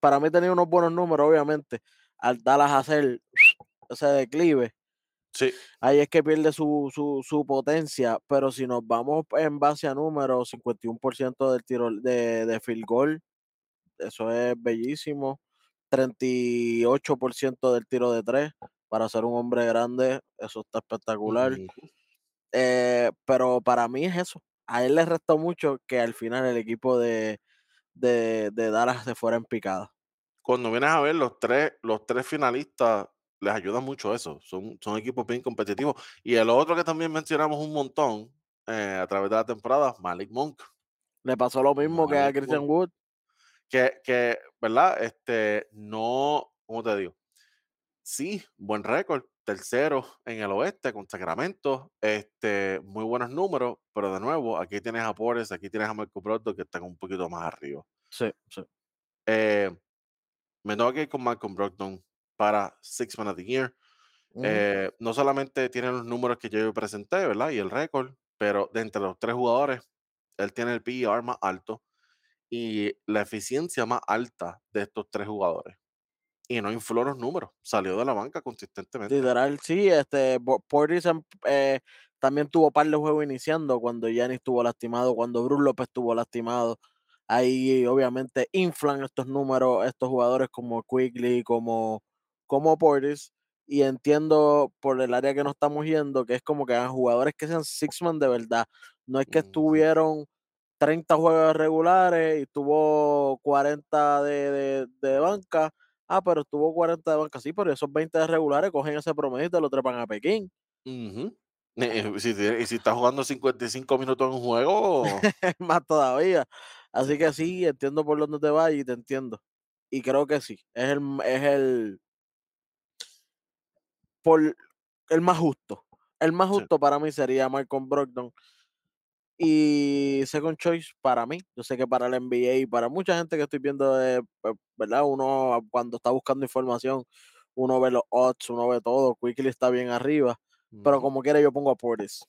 para mí tenía unos buenos números, obviamente. Al Dallas hacer ese declive, Sí. ahí es que pierde su, su, su potencia. Pero si nos vamos en base a números, 51% del tiro de, de field goal, eso es bellísimo. 38% del tiro de tres para ser un hombre grande, eso está espectacular. Eh, pero para mí es eso. A él le restó mucho que al final el equipo de, de, de Dallas se fuera en picada. Cuando vienes a ver los 3 los 3 finalistas, les ayuda mucho eso, son son equipos bien competitivos. Y el otro que también mencionamos un montón, eh, a través de la temporada, Malik Monk. Le pasó lo mismo que a Christian Monk, Wood. que que, ¿verdad? Este, no, ¿cómo te digo? Sí, buen récord, tercero en el oeste con Sacramento, este, muy buenos números, pero de nuevo, aquí tienes a Porres, aquí tienes a Marco Brogdon que están un poquito más arriba. Sí, sí. Eh, me tengo que ir con Malcolm Brogdon para Six Man of the Year. Ujú. Eh, no solamente tiene los números que yo presenté, ¿verdad? Y el récord, pero de entre los tres jugadores, él tiene el PER más alto y la eficiencia más alta de estos tres jugadores. Y no infló los números, salió de la banca consistentemente. Literal, sí, este, Portis eh, también tuvo par de juegos iniciando cuando Giannis estuvo lastimado, cuando Bruce López estuvo lastimado. Ahí obviamente inflan estos números estos jugadores como Quigley, como, como Portis. Y entiendo por el área que nos estamos yendo que es como que hagan jugadores que sean six man de verdad. No es que estuvieron 30 juegos regulares y tuvo 40 de, de, de banca Ah, pero estuvo 40 de banca, sí, pero esos 20 de regulares cogen ese promedio y te lo trepan a Pekín, ujú. Eh, si tie- y si estás jugando 55 minutos en un juego, [LAUGHS] más todavía. sí, Así que sí, entiendo por dónde te vas y te entiendo. Y creo que sí, es el, es el, por, el más justo. El más sí, justo para mí sería Malcolm Brogdon. Y second choice para mí, yo sé que para el NBA y para mucha gente que estoy viendo, pues, ¿verdad? Uno cuando está buscando información, uno ve los odds, uno ve todo, Quickly está bien arriba, pero como quiera yo pongo a Portis,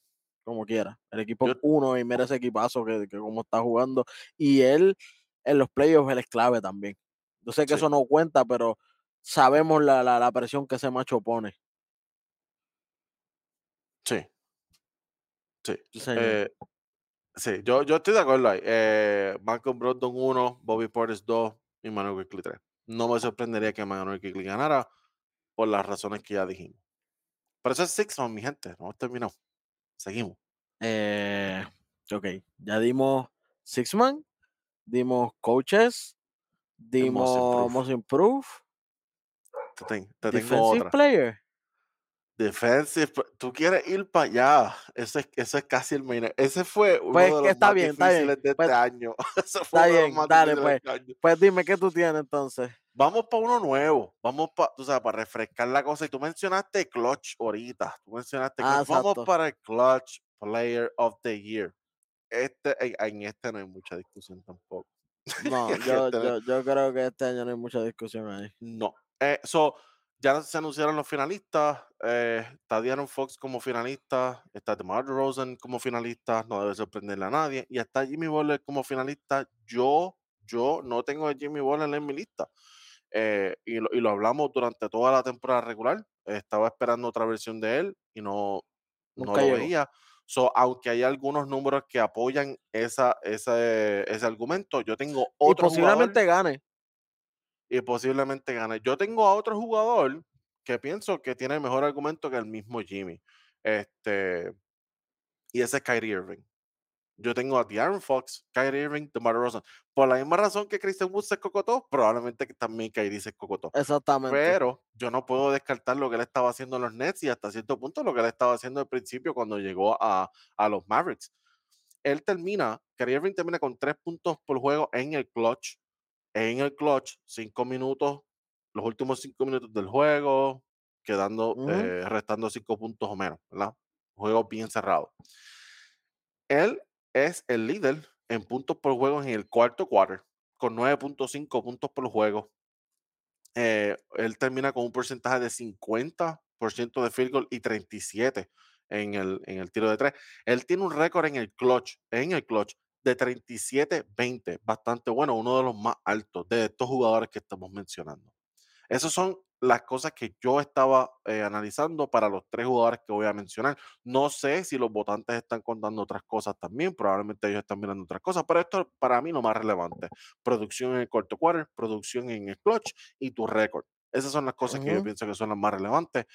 como quiera. El equipo Yo, uno y mira ese equipazo que, que como está jugando. Y él en los playoffs él es clave también. Yo sé que sí, eso no cuenta, pero sabemos la, la, la presión que ese macho pone. sí, sí. Sí, señor. Eh, sí, yo, yo estoy de acuerdo ahí. Eh, Malcolm Brogdon 1, Bobby Portis 2 y Manuel Quickley 3. No me sorprendería que Manuel Quickley ganara por las razones que ya dijimos. Pero eso es Six Man, mi gente. No terminado. Seguimos. Eh, ok, ya dimos Six Man, dimos Coaches, Most dimos. Most Improved, Te, ten- te tengo Defensive otra. Player. Defensive, tú quieres ir para allá. Eso es, eso es casi el main. Ese fue Pues uno de que los está más bien, está bien. difíciles de Pues este año. [LAUGHS] Fue está uno de los bien, más dale, difíciles de pues. este año. Pues dime, ¿qué tú tienes entonces? Vamos para uno nuevo. Vamos para, tú sabes, para refrescar la cosa. Y tú mencionaste Clutch ahorita. Tú mencionaste Ah. Vamos para el Clutch Player of the Year. Este, en, en este no hay mucha discusión tampoco. [LAUGHS] No, yo, este yo, yo creo que este año no hay mucha discusión ahí. No. Eh, so, ya se anunciaron los finalistas. Eh, está Fox como finalista. Está DeMar DeRozan como finalista. No debe sorprenderle a nadie. Y está Jimmy Butler como finalista. Yo, yo no tengo a Jimmy Butler en mi lista. Eh, y, lo, y lo hablamos durante toda la temporada regular. Estaba esperando otra versión de él y no, no lo veía. So, aunque hay algunos números que apoyan esa, ese, ese argumento, yo tengo Y otro jugador posiblemente gane. Y posiblemente gane. Yo tengo a otro jugador que pienso que tiene mejor argumento que el mismo Jimmy. Este, y ese es Kyrie Irving. Yo tengo a De'Aaron Fox, Kyrie Irving, DeMar DeRozan. Por la misma razón que Christian Wood se cocotó, probablemente que también Kyrie se cocotó. Exactamente. Pero yo no puedo descartar lo que él estaba haciendo en los Nets y hasta cierto punto lo que él estaba haciendo al principio cuando llegó a, a los Mavericks. Él termina, Kyrie Irving termina con tres puntos por juego en el clutch. En el clutch, cinco minutos, los últimos cinco minutos del juego, quedando, eh, restando cinco puntos o menos, ¿verdad? Juego bien cerrado. Él es el líder en puntos por juego en el cuarto quarter, con 9.5 puntos por juego. Eh, él termina con un porcentaje de 50% de field goal y 37 en el, en el tiro de tres. Él tiene un récord en el clutch, en el clutch de 37-20, bastante bueno, uno de los más altos de estos jugadores que estamos mencionando. Esas son las cosas que yo estaba eh, analizando para los tres jugadores que voy a mencionar. No sé si los votantes están contando otras cosas también, probablemente ellos están mirando otras cosas, pero esto para mí lo más relevante. Producción en el corto quarter, producción en el clutch y tu récord. Esas son las cosas que yo pienso que son las más relevantes.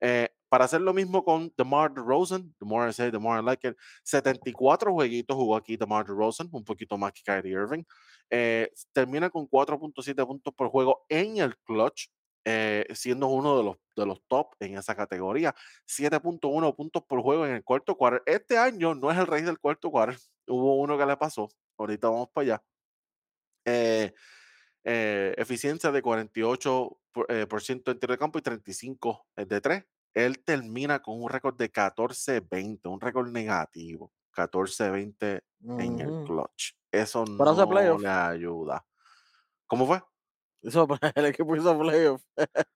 Eh, Para hacer lo mismo con DeMar DeRozan, the more I say, the more I like it, 74 jueguitos jugó aquí DeMar DeRozan, un poquito más que Kyrie Irving. Eh, termina con 4.7 puntos por juego en el clutch, eh, siendo uno de los, de los top en esa categoría. 7.1 puntos por juego en el cuarto quarter. Este año no es el rey del cuarto quarter. Hubo uno que le pasó. Ahorita vamos para allá. Eh, eficiencia de 48% por, eh, por ciento en tiro de campo y 35 de 3. Él termina con un récord de 14-20, un récord negativo. 14-20 en el clutch. Eso no le ayuda. ¿Cómo fue? Hizo [LAUGHS] el equipo hizo playoff. [LAUGHS]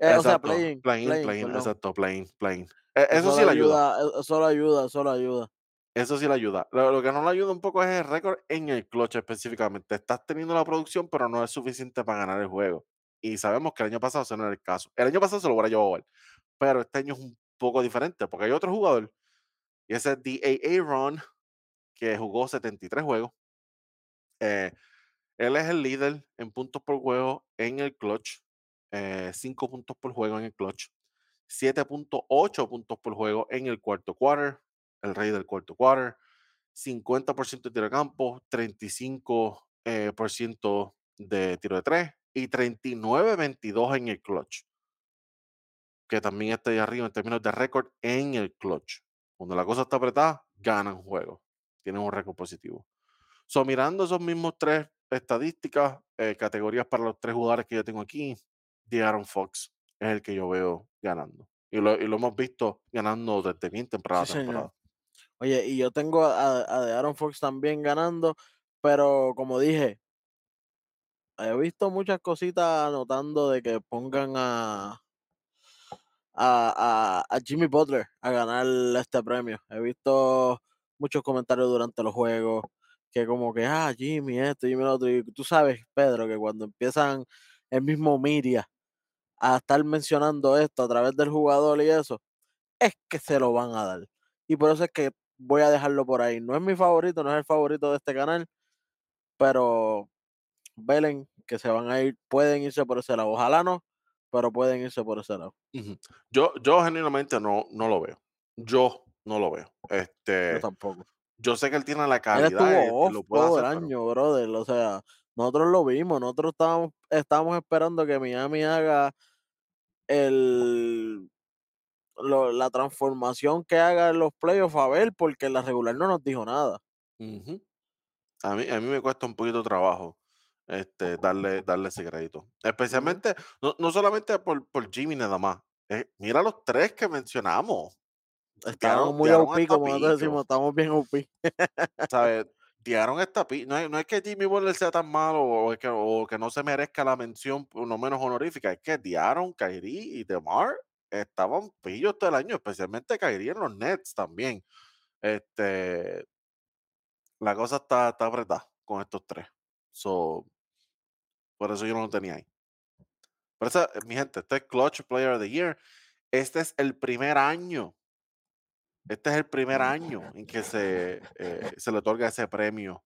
Eh, o sea, playing, Playing, playing, playing, exacto, playing, playing. E- Eso Eso sí le ayuda, e- eso le ayuda, eso le ayuda. Eso sí le ayuda. Lo, lo que no le ayuda un poco es el récord en el clutch específicamente. Estás teniendo la producción, pero no es suficiente para ganar el juego. Y sabemos que el año pasado no era el caso. El año pasado se lo hubiera llevado él. Pero este año es un poco diferente porque hay otro jugador. Y ese es DAA Ron, que jugó 73 juegos. Eh, él es el líder en puntos por juego en el clutch. 5 puntos por juego en el clutch. 7.8 puntos por juego en el cuarto quarter. El rey del cuarto quarter. 50% de tiro de campo, 35% eh, por ciento de tiro de 3 y 39-22 en el clutch. Que también está ahí arriba en términos de récord en el clutch. Cuando la cosa está apretada, ganan juegos. Tienen un récord positivo. So, mirando esos mismos tres estadísticas, eh, categorías para los tres jugadores que yo tengo aquí, de Aaron Fox es el que yo veo ganando. Y lo, y lo hemos visto ganando desde bien temprana Sí, temporada. Oye, y yo tengo a, a de Aaron Fox también ganando, pero como dije, he visto muchas cositas anotando de que pongan a, a, a, Jimmy Butler a ganar este premio. He visto muchos comentarios durante los juegos que como que, ah, Jimmy esto, Jimmy lo otro. Y tú sabes, Pedro, que cuando empiezan el mismo media a estar mencionando esto a través del jugador y eso, es que se lo van a dar. Y por eso es que voy a dejarlo por ahí. No es mi favorito, no es el favorito de este canal, pero velen que se van a ir, pueden irse por ese lado. Ojalá no, pero pueden irse por ese lado. Yo, yo genuinamente no, no lo veo. Yo no lo veo. Yo Este, tampoco. yo sé que él tiene la Él calidad y, estuvo y off lo puede todo el hacer, pero año, brother. O sea, nosotros lo vimos, nosotros estábamos, estábamos esperando que Miami haga el lo- la transformación que haga en los playoffs a ver, porque en la regular no nos dijo nada. a, mí, a mí me cuesta un poquito trabajo este, darle, darle ese crédito. Especialmente, no, no solamente por, por Jimmy nada más. eh, mira los tres que mencionamos. Tiraron, muy OP, como nosotros decimos, estamos bien OP. ¿sabes? Tiraron esta pi- no es, no es que Jimmy Butler sea tan malo o, es que, o que no se merezca la mención, lo menos honorífica, es que Diaron, Kyrie y DeMar estaban pillos todo el año, especialmente Kyrie en los Nets también. Este, la cosa está, está apretada con estos tres. So, por eso yo no lo tenía ahí. Pero esa, mi gente, este es Clutch Player of the Year. Este es el primer año. Este es el primer año en que se, eh, se le otorga ese premio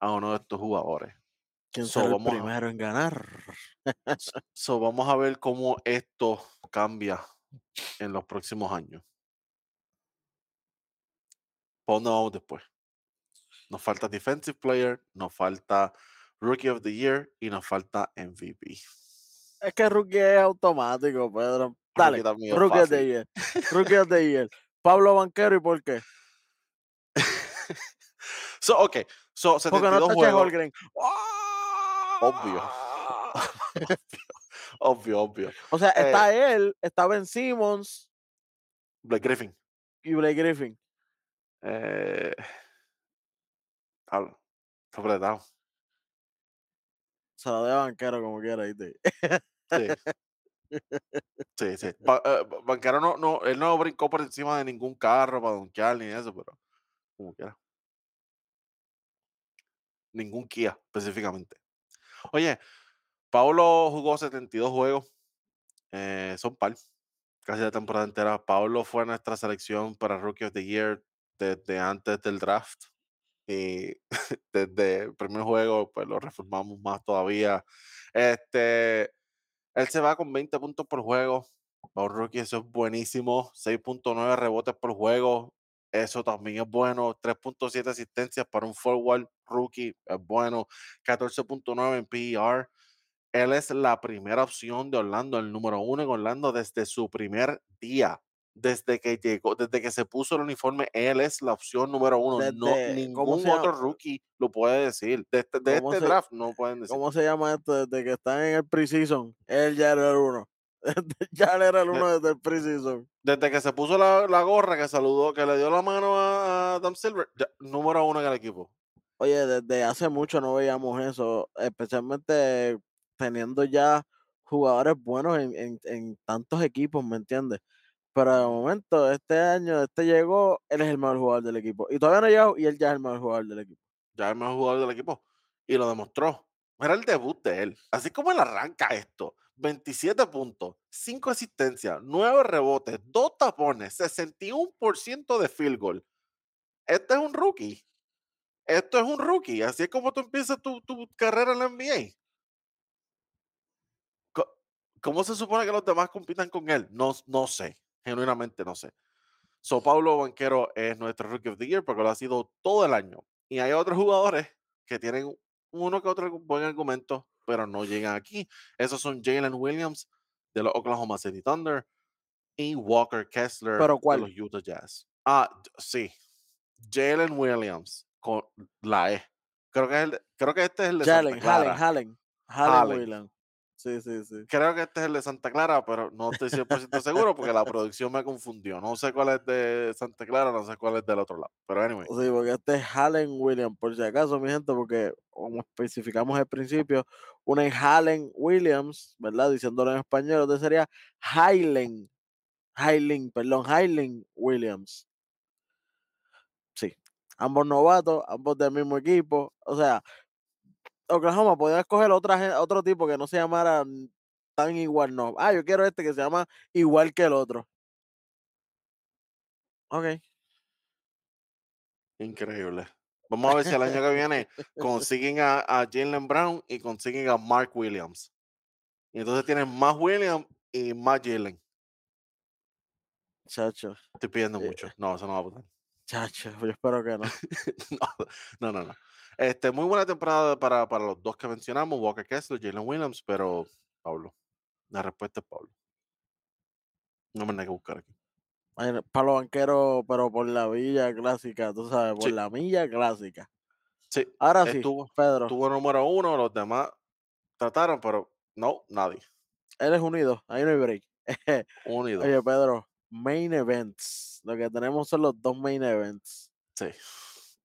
a uno de estos jugadores. ¿Quién So, será el a- primero en ganar? So, vamos a ver cómo esto cambia en los próximos años. ¿Para dónde vamos después? Nos falta Defensive Player, nos falta Rookie of the Year y nos falta MVP. Es que Rookie es automático, Pedro. Dale, Rookie of the. Year. Rookie of the Year. Pablo Banquero, ¿y por qué? [LAUGHS] So, ok, so Porque no 72 está juegos. Obvio. [LAUGHS] [LAUGHS] Obvio, obvio. O sea, Eh, está él, está Ben Simmons Blake Griffin. y Blake Griffin. Eh, apretado. Se lo de Banquero como quiera. ¿viste? Sí. Sí, sí. [LAUGHS] Ba- eh, Ba- Banquero no, no, él no brincó por encima de ningún carro para donkear ni eso, pero como quiera. Ningún Kia específicamente. Oye, Paulo jugó 72 juegos. eh, son par. Casi la temporada entera. Paulo fue nuestra selección para Rookie of the Year desde antes del draft. Y [LAUGHS] desde el primer juego, pues lo reformamos más todavía. Este, él se va con 20 puntos por juego, Para un rookie eso es buenísimo. 6.9 rebotes por juego. Eso también es bueno. 3.7 asistencias para un forward rookie es bueno. 14.9 en PER. Él es la primera opción de Orlando, el número uno en Orlando desde su primer día. Desde que llegó, desde que se puso el uniforme, él es la opción número uno. no, Desde, ¿cómo ningún otro rookie lo puede decir. De este, de ¿Cómo este se, draft no pueden decir. ¿Cómo se llama esto? Desde que están en el preseason, él ya era el uno. [LAUGHS] ya era el uno desde el preseason. Desde que se puso la, la gorra, que saludó, que le dio la mano a, a Adam Silver, ya, número uno en el equipo. Oye, desde hace mucho no veíamos eso, especialmente teniendo ya jugadores buenos en, en, en tantos equipos, ¿me entiendes? Pero de momento, este año, este llegó, él es el mejor jugador del equipo. Y todavía no llegado y él ya es el mejor jugador del equipo. Ya es el mejor jugador del equipo. Y lo demostró. Era el debut de él. Así como él arranca esto. 27 puntos, 5 asistencias, 9 rebotes, 2 tapones, 61% de field goal. Este es un rookie. Esto es un rookie. Así es como tú empiezas tu, tu carrera en la NBA. ¿Cómo se supone que los demás compitan con él? No, no sé. Genuinamente no sé. So Pablo Banquero es nuestro Rookie of the Year porque lo ha sido todo el año. Y hay otros jugadores que tienen uno que otro buen argumento, pero no llegan aquí. Esos son Jalen Williams de los Oklahoma City Thunder y Walker Kessler ¿Pero de cuál? los Utah Jazz. Ah, sí. Jalen Williams con la E. Creo que, es el de- creo que este es el de Jalen, Santa Clara. Hallen. Williams. Sí, sí, sí. Creo que este es el de Santa Clara, pero no estoy 100% seguro porque la producción me confundió. No sé cuál es de Santa Clara, no sé cuál es del otro lado. Pero anyway, Sí, porque este es Halen Williams, por si acaso, mi gente, porque como especificamos al principio, una es Halen Williams, ¿verdad? Diciéndolo en español, otro sería Hailen, Hailen, perdón, Hailen Williams. Sí, ambos novatos, ambos del mismo equipo. O sea, Oklahoma podía escoger otra, otro tipo que no se llamara tan igual, no. Ah, yo quiero este que se llama igual que el otro. Ok. increíble. Vamos a ver si el año que viene [LAUGHS] consiguen a, a Jalen Brown y consiguen a Mark Williams. Y entonces tienen más Williams y más Jalen. Chacho, Estoy pidiendo Eh. mucho. No, eso no va a pasar. chacho, yo espero que no. [LAUGHS] no, no, no. Este, muy buena temporada para, para los dos que mencionamos, Walker Kessler, Jalen Williams, pero Pablo. La respuesta es Pablo. No me hay que buscar aquí. Palo banquero, pero por la villa clásica, tú sabes, por Sí. la milla clásica. Sí, Ahora sí, estuvo, Pedro, tuvo número uno, los demás trataron, pero no, nadie. eres unido, ahí no hay break. [LAUGHS] Unido. Oye, Pedro, main events. Lo que tenemos son los dos main events. Sí.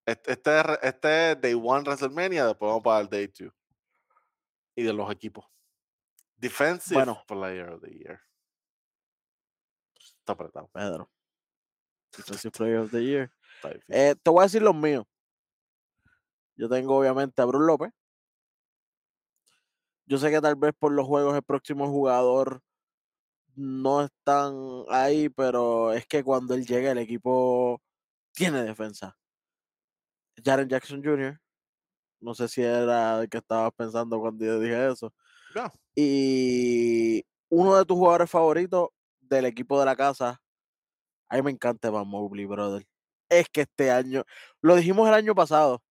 Este, este, este es Day One WrestleMania, después vamos para el Day Two. Y de los equipos. Defensive Bueno. Player of the Year. Está apretado. Pedro. Defensive Player of the Year. Eh, te voy a decir los míos. Yo tengo obviamente a Bruce López. Yo sé que tal vez por los juegos el próximo jugador no están ahí, pero es que cuando él llega el equipo tiene defensa. Jaren Jackson Jr. No sé si era el que estabas pensando cuando yo dije eso. Ya. Y uno de tus jugadores favoritos del equipo de la casa. A mí me encanta Van Mobley, brother. Es que este año, lo dijimos el año pasado,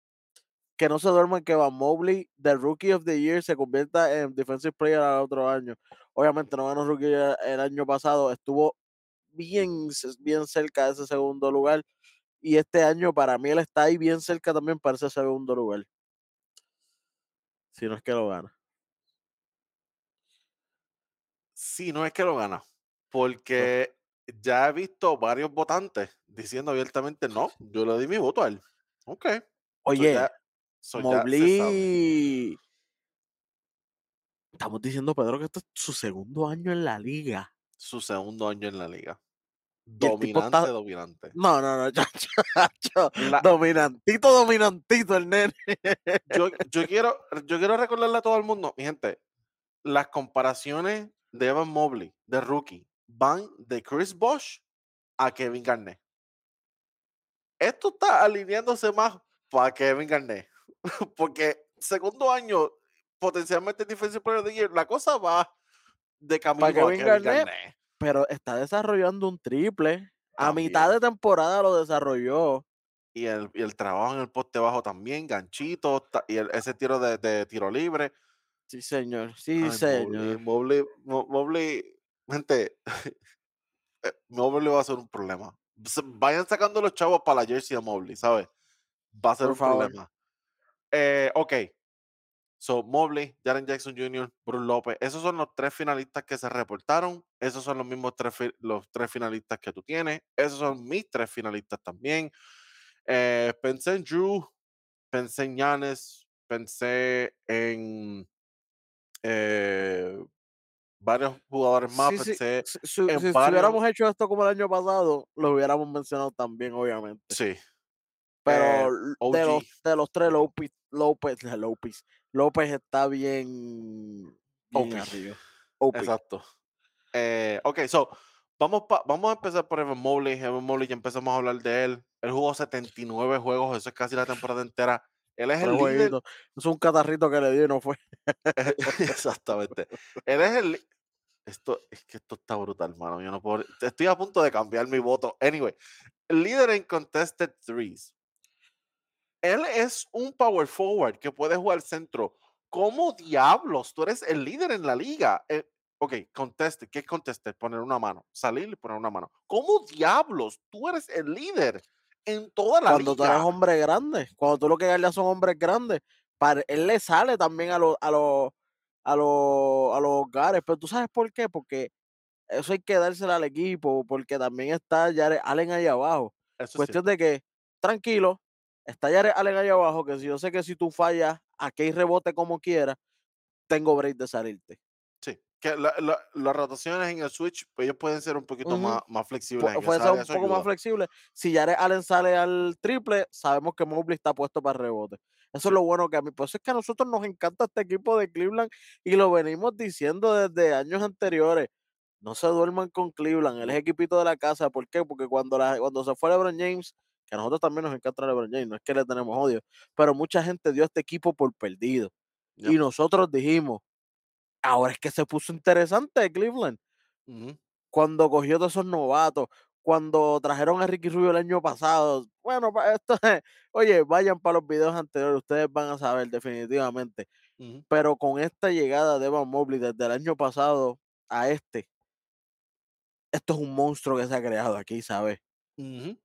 que no se duerman que Van Mobley, the Rookie of the Year, se convierta en Defensive Player al otro año. Obviamente no ganó Rookie el año pasado, estuvo bien, bien cerca de ese segundo lugar. Y este año para mí él está ahí bien cerca también para ese segundo lugar. Si no es que lo gana. Sí, no es que lo gana. Porque ya he visto varios votantes diciendo abiertamente no, [LAUGHS] yo le di mi voto a él. Ok. Oye, so. Mobley. Estamos diciendo, Pedro, que esto es su segundo año en la liga. Su segundo año en la liga. Dominante, está- dominante. No, no, no, [LAUGHS] chacho, chacho, La- Dominantito, dominantito el nene. yo, [LAUGHS] yo quiero, yo quiero recordarle a todo el mundo, mi gente, las comparaciones de Evan Mobley, de rookie, van de Chris Bosh a Kevin Garnett. Esto está alineándose más para Kevin Garnett. [LAUGHS] Porque segundo año, potencialmente Defensive Player of the Year, la cosa va de camino a Kevin Kevin Garnett, Garnett. Pero está desarrollando un triple. A mitad de temporada lo desarrolló. Y el, y el trabajo en el poste bajo también, ganchitos, ta- y el- ese tiro de, de tiro libre. Sí, señor. Sí, Ay, Mobley, señor. Mobley, Mo- Mobley, gente, [LAUGHS] eh, Mobley va a ser un problema. Vayan sacando los chavos para la jersey de Mobley, ¿sabes? Va a ser Por un favor. problema. Eh, ok. So, Mobley, Jaren Jackson Jr., Bruce López, esos son los tres finalistas que se reportaron. Esos son los mismos tres, los tres finalistas que tú tienes. Esos son mis tres finalistas también. Eh, pensé en Drew, pensé en Giannis, pensé en eh, varios jugadores más, Sí, sí. pensé Si, si- en si- si varios. hubiéramos hecho esto como el año pasado, lo hubiéramos mencionado también, obviamente. Sí. eh, Pero l- de los, de los tres, López, López, López, López está bien, bien OP. arriba. [LAUGHS] OP. Exacto. Eh, ok, so, vamos, pa- vamos a empezar por Evan Mobley. Evan Mobley, ya empezamos a hablar de él. Él jugó 79 juegos, eso es casi la temporada entera. Él es el líder. Es un catarrito que le dio y no fue. [LAUGHS] Exactamente. Él es el. Esto, es que esto está brutal, mano. Yo no puedo. Estoy a punto de cambiar mi voto. Anyway, el líder en contested threes. Él es un power forward que puede jugar centro. ¿Cómo diablos? Tú eres el líder en la liga. Eh, ok, conteste. ¿Qué es contested? Poner una mano. Salir y poner una mano. ¿Cómo diablos? Tú eres el líder en toda la Cuando tú eres liga. hombre grande, cuando tú lo que ya son hombres grandes, para, él le sale también a los a los a los a los hogares, pero tú sabes por qué, porque eso hay que dárselo al equipo, porque también está Jared Allen ahí abajo. Eso Cuestión de que, tranquilo, está Jared Allen ahí abajo, que si yo sé que si tú fallas, aquí rebote como quiera, tengo break de salirte. Sí. Que la- la- las rotaciones en el switch, pues ellos pueden ser un poquito más, más flexibles. Pu- Puede ser un poco más flexible. Si Jared Allen sale al triple, sabemos que Mobley está puesto para el rebote. Eso es lo bueno que a mí, por eso es que a nosotros nos encanta este equipo de Cleveland y lo venimos diciendo desde años anteriores. No se duerman con Cleveland, él es equipito de la casa. ¿Por qué? Porque cuando, la, cuando se fue LeBron James, que a nosotros también nos encanta LeBron James, no es que le tenemos odio, pero mucha gente dio a este equipo por perdido. Y nosotros dijimos, ahora es que se puso interesante Cleveland cuando cogió todos esos novatos, cuando trajeron a Ricky Rubio el año pasado. Bueno, pa- esto es- [LAUGHS] oye, vayan para los videos anteriores, ustedes van a saber definitivamente. Pero con esta llegada de Evan Mobley desde el año pasado a este, esto es un monstruo que se ha creado aquí, ¿sabes? Ujú.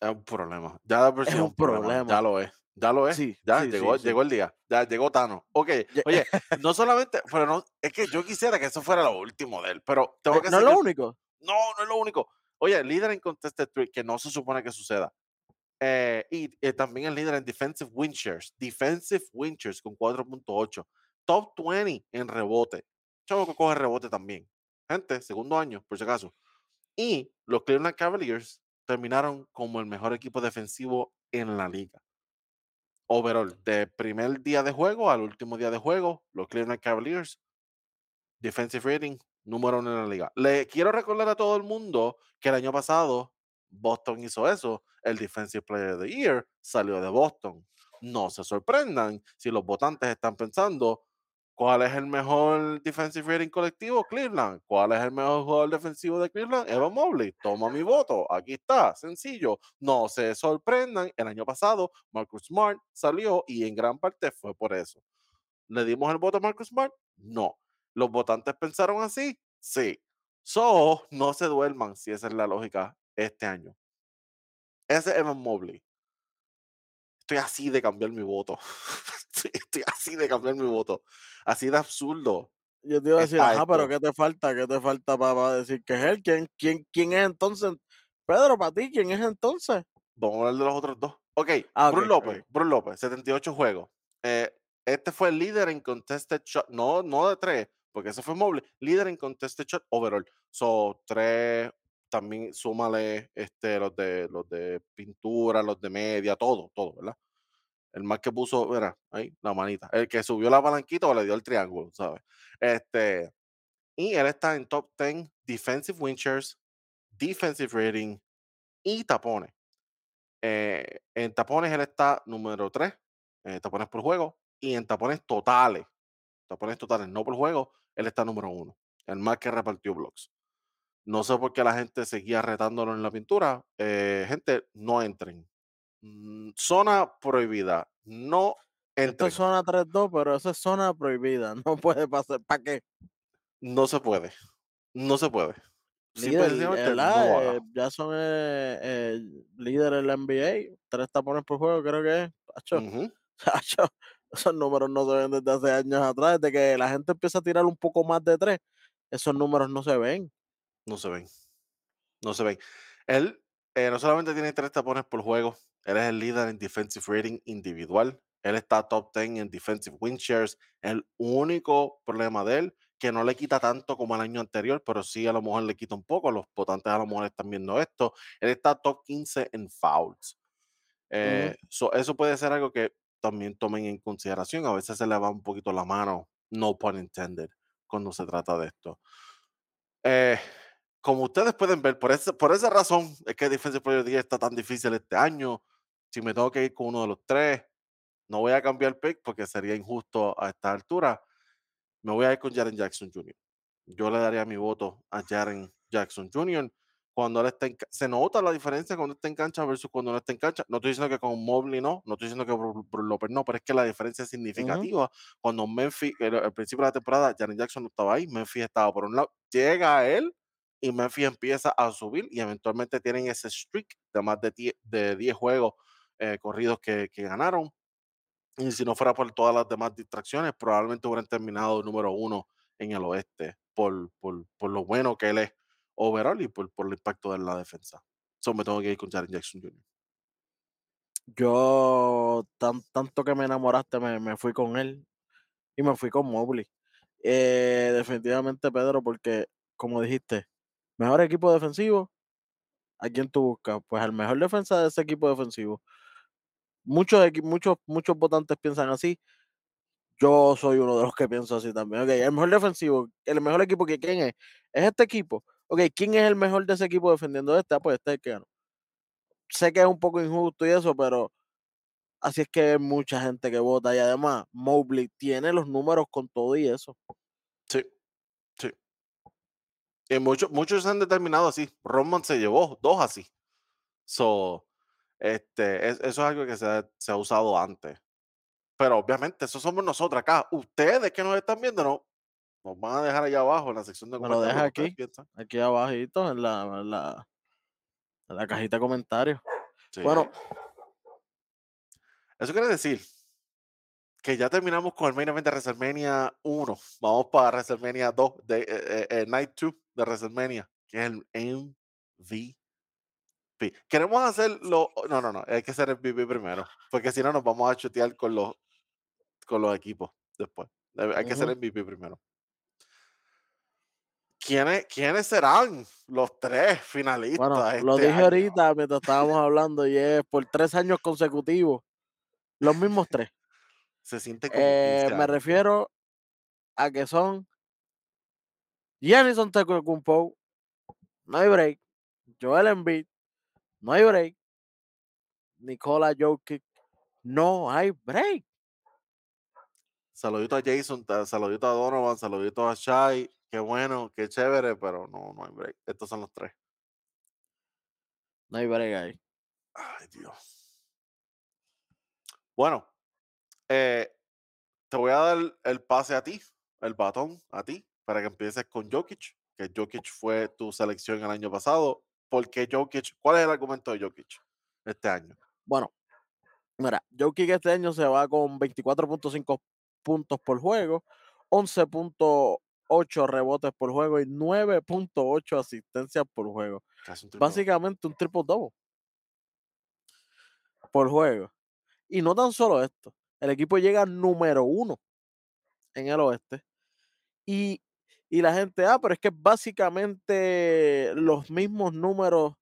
Es un problema. Ya sí Es un un problema. Ya problema. lo es. Ya lo es. Sí, Ya sí, llegó, sí, llegó el día. Ya llegó Tano. Ok. Ye- Oye, [LAUGHS] no solamente, pero no, es que yo quisiera que eso fuera lo último de él, pero tengo que no es lo único. No, no es lo único. Oye, líder en contested three, que no se supone que suceda. Eh, y eh, también el líder en defensive win shares. Defensive win shares con 4.8. Top 20 en rebote. Chavo que coge rebote también. Gente, segundo año, por si acaso. Y los Cleveland Cavaliers terminaron como el mejor equipo defensivo en la liga. Overall, de primer día de juego al último día de juego, los Cleveland Cavaliers, defensive rating número uno en la liga. Le quiero recordar a todo el mundo que el año pasado Boston hizo eso. El Defensive Player of the Year salió de Boston. No se sorprendan si los votantes están pensando cuál es el mejor defensive rating colectivo, Cleveland. ¿Cuál es el mejor jugador defensivo de Cleveland? Evan Mobley. Toma mi voto. Aquí está. Sencillo. No se sorprendan. El año pasado Marcus Smart salió y en gran parte fue por eso. ¿Le dimos el voto a Marcus Smart? No. ¿Los votantes pensaron así? Sí. So, no se duerman si esa es la lógica este año. Ese es Evan Mobley. Estoy así de cambiar mi voto. [LAUGHS] Estoy así de cambiar mi voto. Así de absurdo. Yo te iba a decir, ajá, pero. ¿qué te falta? ¿Qué te falta para, decir que es él? ¿Quién, quién, ¿Quién es entonces? Pedro, para ti, ¿quién es entonces? Vamos a hablar de los otros dos. Ok, Ah, Bruce López, ok. Bruce López, 78 juegos. Eh, este fue el líder en contested shot, no, no de tres, porque ese fue Mobley, líder en contested shot overall. So, tres, también súmale este, los, de, los de pintura, los de media, todo, todo, ¿verdad? El más que puso, mira, ahí, la manita. El que subió la palanquita o le dio el triángulo, ¿sabes? Este, y él está en top 10 defensive win shares, defensive rating y tapones. Eh, en tapones él está número 3, eh, tapones por juego, y en tapones totales, tapones totales, no por juego, él está número 1, el más que repartió blocks. No sé por qué la gente seguía retándolo en la pintura. Eh, gente, no entren. Mm, zona prohibida. No Esto es entren. zona 3-2, pero eso es zona prohibida. [LAUGHS] No puede pasar. ¿Para qué? No se puede. No se puede. Líder. Eh, Jackson es eh, líder en la NBA. Tres tapones por juego, creo que es. Acho, Ujú, [LAUGHS] acho, esos números no se ven desde hace años atrás. Desde que la gente empieza a tirar un poco más de tres, esos números no se ven. No se ven. No se ven. Él eh, no solamente tiene tres tapones por juego, él es el líder en defensive rating individual. Él está top 10 en defensive win shares. El único problema de él, que no le quita tanto como el año anterior, pero sí a lo mejor le quita un poco. Los votantes a lo mejor están viendo esto. Él está top 15 en fouls. Ujú. Eh, so, eso puede ser algo que también tomen en consideración. A veces se le va un poquito la mano, no pun intended, cuando se trata de esto. Eh, como ustedes pueden ver, por, ese, por esa razón es que Defensive Player of the Year está tan difícil este año. Si me tengo que ir con uno de los tres, no voy a cambiar pick porque sería injusto a esta altura. Me voy a ir con Jaren Jackson Jr. Yo le daría mi voto a Jaren Jackson Jr. Cuando él está en, se nota la diferencia cuando está en cancha versus cuando no está en cancha. No estoy diciendo que con Mobley no, no estoy diciendo que por López no, pero es que la diferencia es significativa. Cuando Memphis, el- al principio de la temporada, Jaren Jackson no estaba ahí, Memphis estaba por un lado, llega a él y Memphis empieza a subir y eventualmente tienen ese streak de más de 10, de 10 juegos eh, corridos que, que ganaron. Y si no fuera por todas las demás distracciones, probablemente hubieran terminado número uno en el oeste por, por, por lo bueno que él es overall y por, el impacto de la defensa. So me tengo que ir con Jaren Jackson Jr. Yo, tan, tanto que me enamoraste, me, me fui con él y me fui con Mobley. Eh, definitivamente, Pedro, porque, como dijiste, mejor equipo defensivo, ¿a quién tú buscas? Pues al mejor defensa de ese equipo defensivo. Muchos, muchos, muchos votantes piensan así. Yo soy uno de los que pienso así también. Ok, el mejor defensivo, el mejor equipo que quién es, es este equipo. Ok, ¿quién es el mejor de ese equipo defendiendo este? Ah, pues este es que ganó. Sé que es un poco injusto y eso, pero así es que hay mucha gente que vota. Y además, Mobley tiene los números con todo y eso. Sí. Y muchos, muchos se han determinado así. Roman se llevó dos así. So, este, es- eso es algo que se ha, se ha usado antes. Pero obviamente, eso somos nosotros acá. Ustedes que nos están viendo, no, nos van a dejar allá abajo en la sección de comentarios deja que ustedes aquí, piensan. aquí abajito en la, en la, en la cajita de comentarios. Sí. Bueno, Eso quiere decir que ya terminamos con el main event de WrestleMania 1. Vamos para WrestleMania 2, de, eh, eh, eh, Night 2 de WrestleMania, que es el MVP. Queremos hacerlo. No, no, no, hay que hacer el MVP primero, porque si no nos vamos a chutear con los, con los equipos después. Hay que hacer ujú, el MVP primero. ¿Quiénes, ¿Quiénes serán los tres finalistas bueno, lo este dije año? ahorita mientras estábamos hablando y es por tres años consecutivos, los mismos tres. Se siente como Eh, 15 me refiero a que son Giannis Antetokounmpo, no hay break. Joel Embiid, no hay break. Nikola Jokic, no hay break. Saludito a Jason, saludito a Donovan, saludito a Shai. Qué bueno, qué chévere, pero no, no hay break. Estos son los tres. No hay break ahí. Ay, Dios. Bueno, eh, te voy a dar el pase a ti, el batón a ti, para que empieces con Jokic, que Jokic fue tu selección el año pasado. ¿Por qué Jokic? ¿Cuál es el argumento de Jokic este año? Bueno, mira, Jokic este año se va con 24.5 puntos por juego, 11.8 rebotes por juego y 9.8 asistencias por juego. Un. Básicamente un triple double por juego. Y no tan solo esto, el equipo llega número uno en el oeste. Y, y la gente, ah, pero es que básicamente los mismos números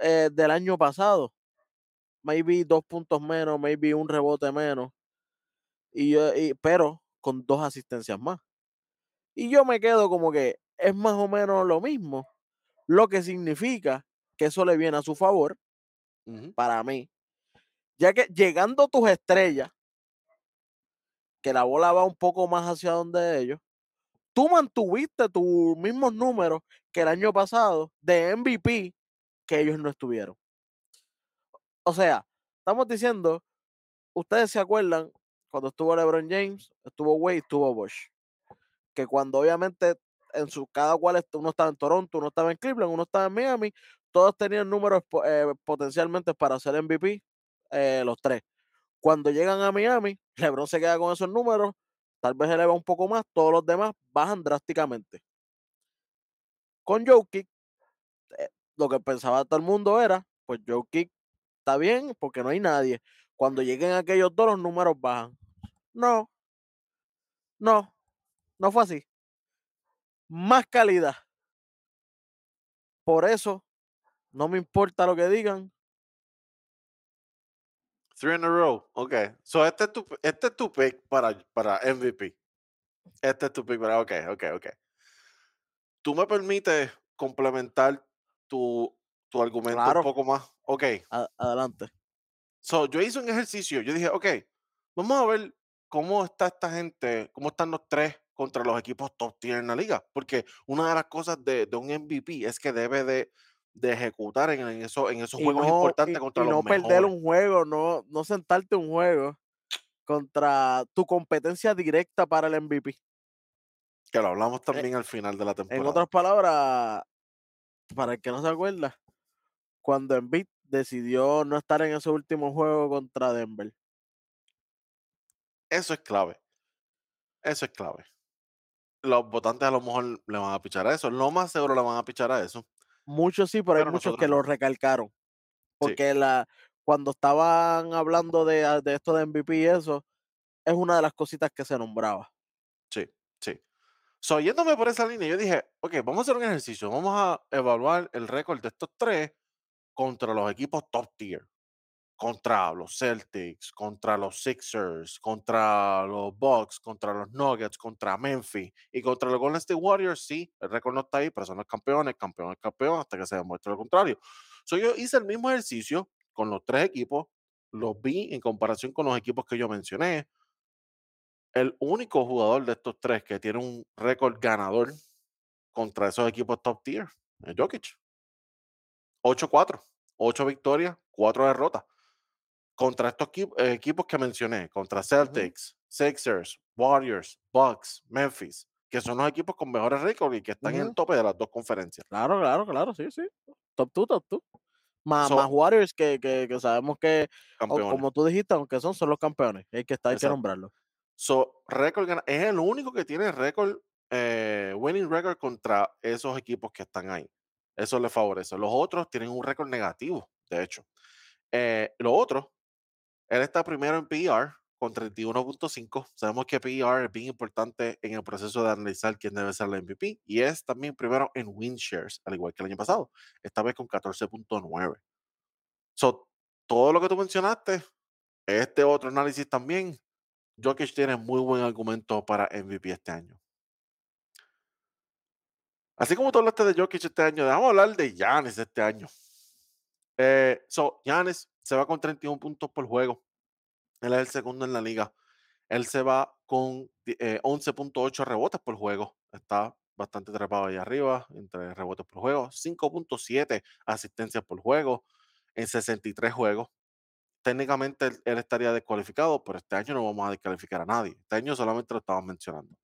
eh, del año pasado. Maybe dos puntos menos, maybe un rebote menos. Y yo, y- pero con dos asistencias más. Y yo me quedo como que es más o menos lo mismo, lo que significa que eso le viene a su favor para mí, ya que llegando tus estrellas, que la bola va un poco más hacia donde ellos, tú mantuviste tus mismos números que el año pasado de MVP que ellos no estuvieron. O sea, estamos diciendo, ustedes se acuerdan cuando estuvo LeBron James, estuvo Wade, estuvo Bosch, que cuando obviamente en su cada cual uno estaba en Toronto, uno estaba en Cleveland, uno estaba en Miami, todos tenían números eh, potencialmente para ser MVP, eh, los tres. Cuando llegan a Miami, LeBron se queda con esos números, tal vez eleva un poco más, todos los demás bajan drásticamente. Con Jokic, eh, lo que pensaba todo el mundo era, pues Jokic está bien porque no hay nadie. Cuando lleguen aquellos dos, los números bajan. No, no, no fue así. Más calidad. Por eso, no me importa lo que digan. Three in a row. Ok. So este es tu, este es tu pick para, para MVP. Este es tu pick para. Ok, ok, ok. Tú me permites complementar tu, tu argumento un poco más. Ok. adelante. So, yo hice un ejercicio. Yo dije, ok, vamos a ver cómo está esta gente, cómo están los tres contra los equipos top tier en la liga. Porque una de las cosas de, de un MVP es que debe de, de ejecutar en, en, eso, en esos juegos importantes contra y no perder un juego, no, no sentarte un juego contra tu competencia directa para el MVP. Que lo hablamos eh, también al final de la temporada. En otras palabras, para el que no se acuerda, cuando Embiid decidió no estar en ese último juego contra Denver. Eso es clave. Eso es clave. Los votantes a lo mejor le van a pichar a eso. Lo más seguro le van a pichar a eso. Muchos sí, pero, hay muchos que lo recalcaron. Porque la, cuando estaban hablando de, ah, de esto de MVP y eso, es una de las cositas que se nombraba. Sí, sí. So, yéndome por esa línea, yo dije, ok, vamos a hacer un ejercicio, vamos a evaluar el récord de estos tres contra los equipos top tier contra los Celtics, contra los Sixers, contra los Bucks, contra los Nuggets, contra Memphis y contra los Golden State Warriors, sí, el récord no está ahí, pero son los campeones, campeón es campeón hasta que se demuestre lo contrario. So, yo hice el mismo ejercicio con los tres equipos, los vi en comparación con los equipos que yo mencioné. El único jugador de estos tres que tiene un récord ganador contra esos equipos top tier es Jokic. 8-4, 8 victorias, 4 derrotas contra estos equipos que mencioné, contra Celtics, Sixers, Warriors, Bucks, Memphis, que son los equipos con mejores récords y que están en el tope de las dos conferencias. Claro, claro, claro, sí, sí. Top 2, top 2. Más, más, Warriors que, que, que sabemos que, como tú dijiste, aunque son, son los campeones. Hay que estar, hay que nombrarlo. So, récord es el único que tiene récord, eh, winning record contra esos equipos que están ahí. Eso le favorece. Los otros tienen un récord negativo, de hecho. Eh, los otros él está primero en PER con 31.5. Sabemos que PER es bien importante en el proceso de analizar quién debe ser el MVP y es también primero en win shares, al igual que el año pasado, esta vez con 14.9. So, todo lo que tú mencionaste, este otro análisis también, Jokic tiene muy buen argumento para MVP este año. Así como tú hablaste de Jokic este año, vamos a hablar de Giannis este año. Eh, so, Giannis se va con 31 puntos por juego. Él es el segundo en la liga. Él se va con 11.8 eh, rebotes por juego. Está bastante trepado ahí arriba, entre rebotes por juego. 5.7 asistencias por juego en 63 juegos. Técnicamente él, estaría descualificado, pero este año no vamos a descalificar a nadie. Este año solamente lo estamos mencionando.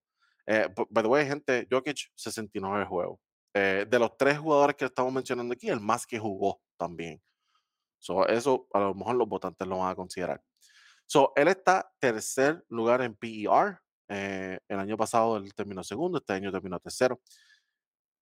Eh, by the way, gente, Jokic, 69 juegos. Eh, de los tres jugadores que estamos mencionando aquí, el más que jugó también. Eso a lo mejor los votantes lo van a considerar. So, él está tercer lugar en PER. Eh, el año pasado él terminó segundo, este año terminó tercero.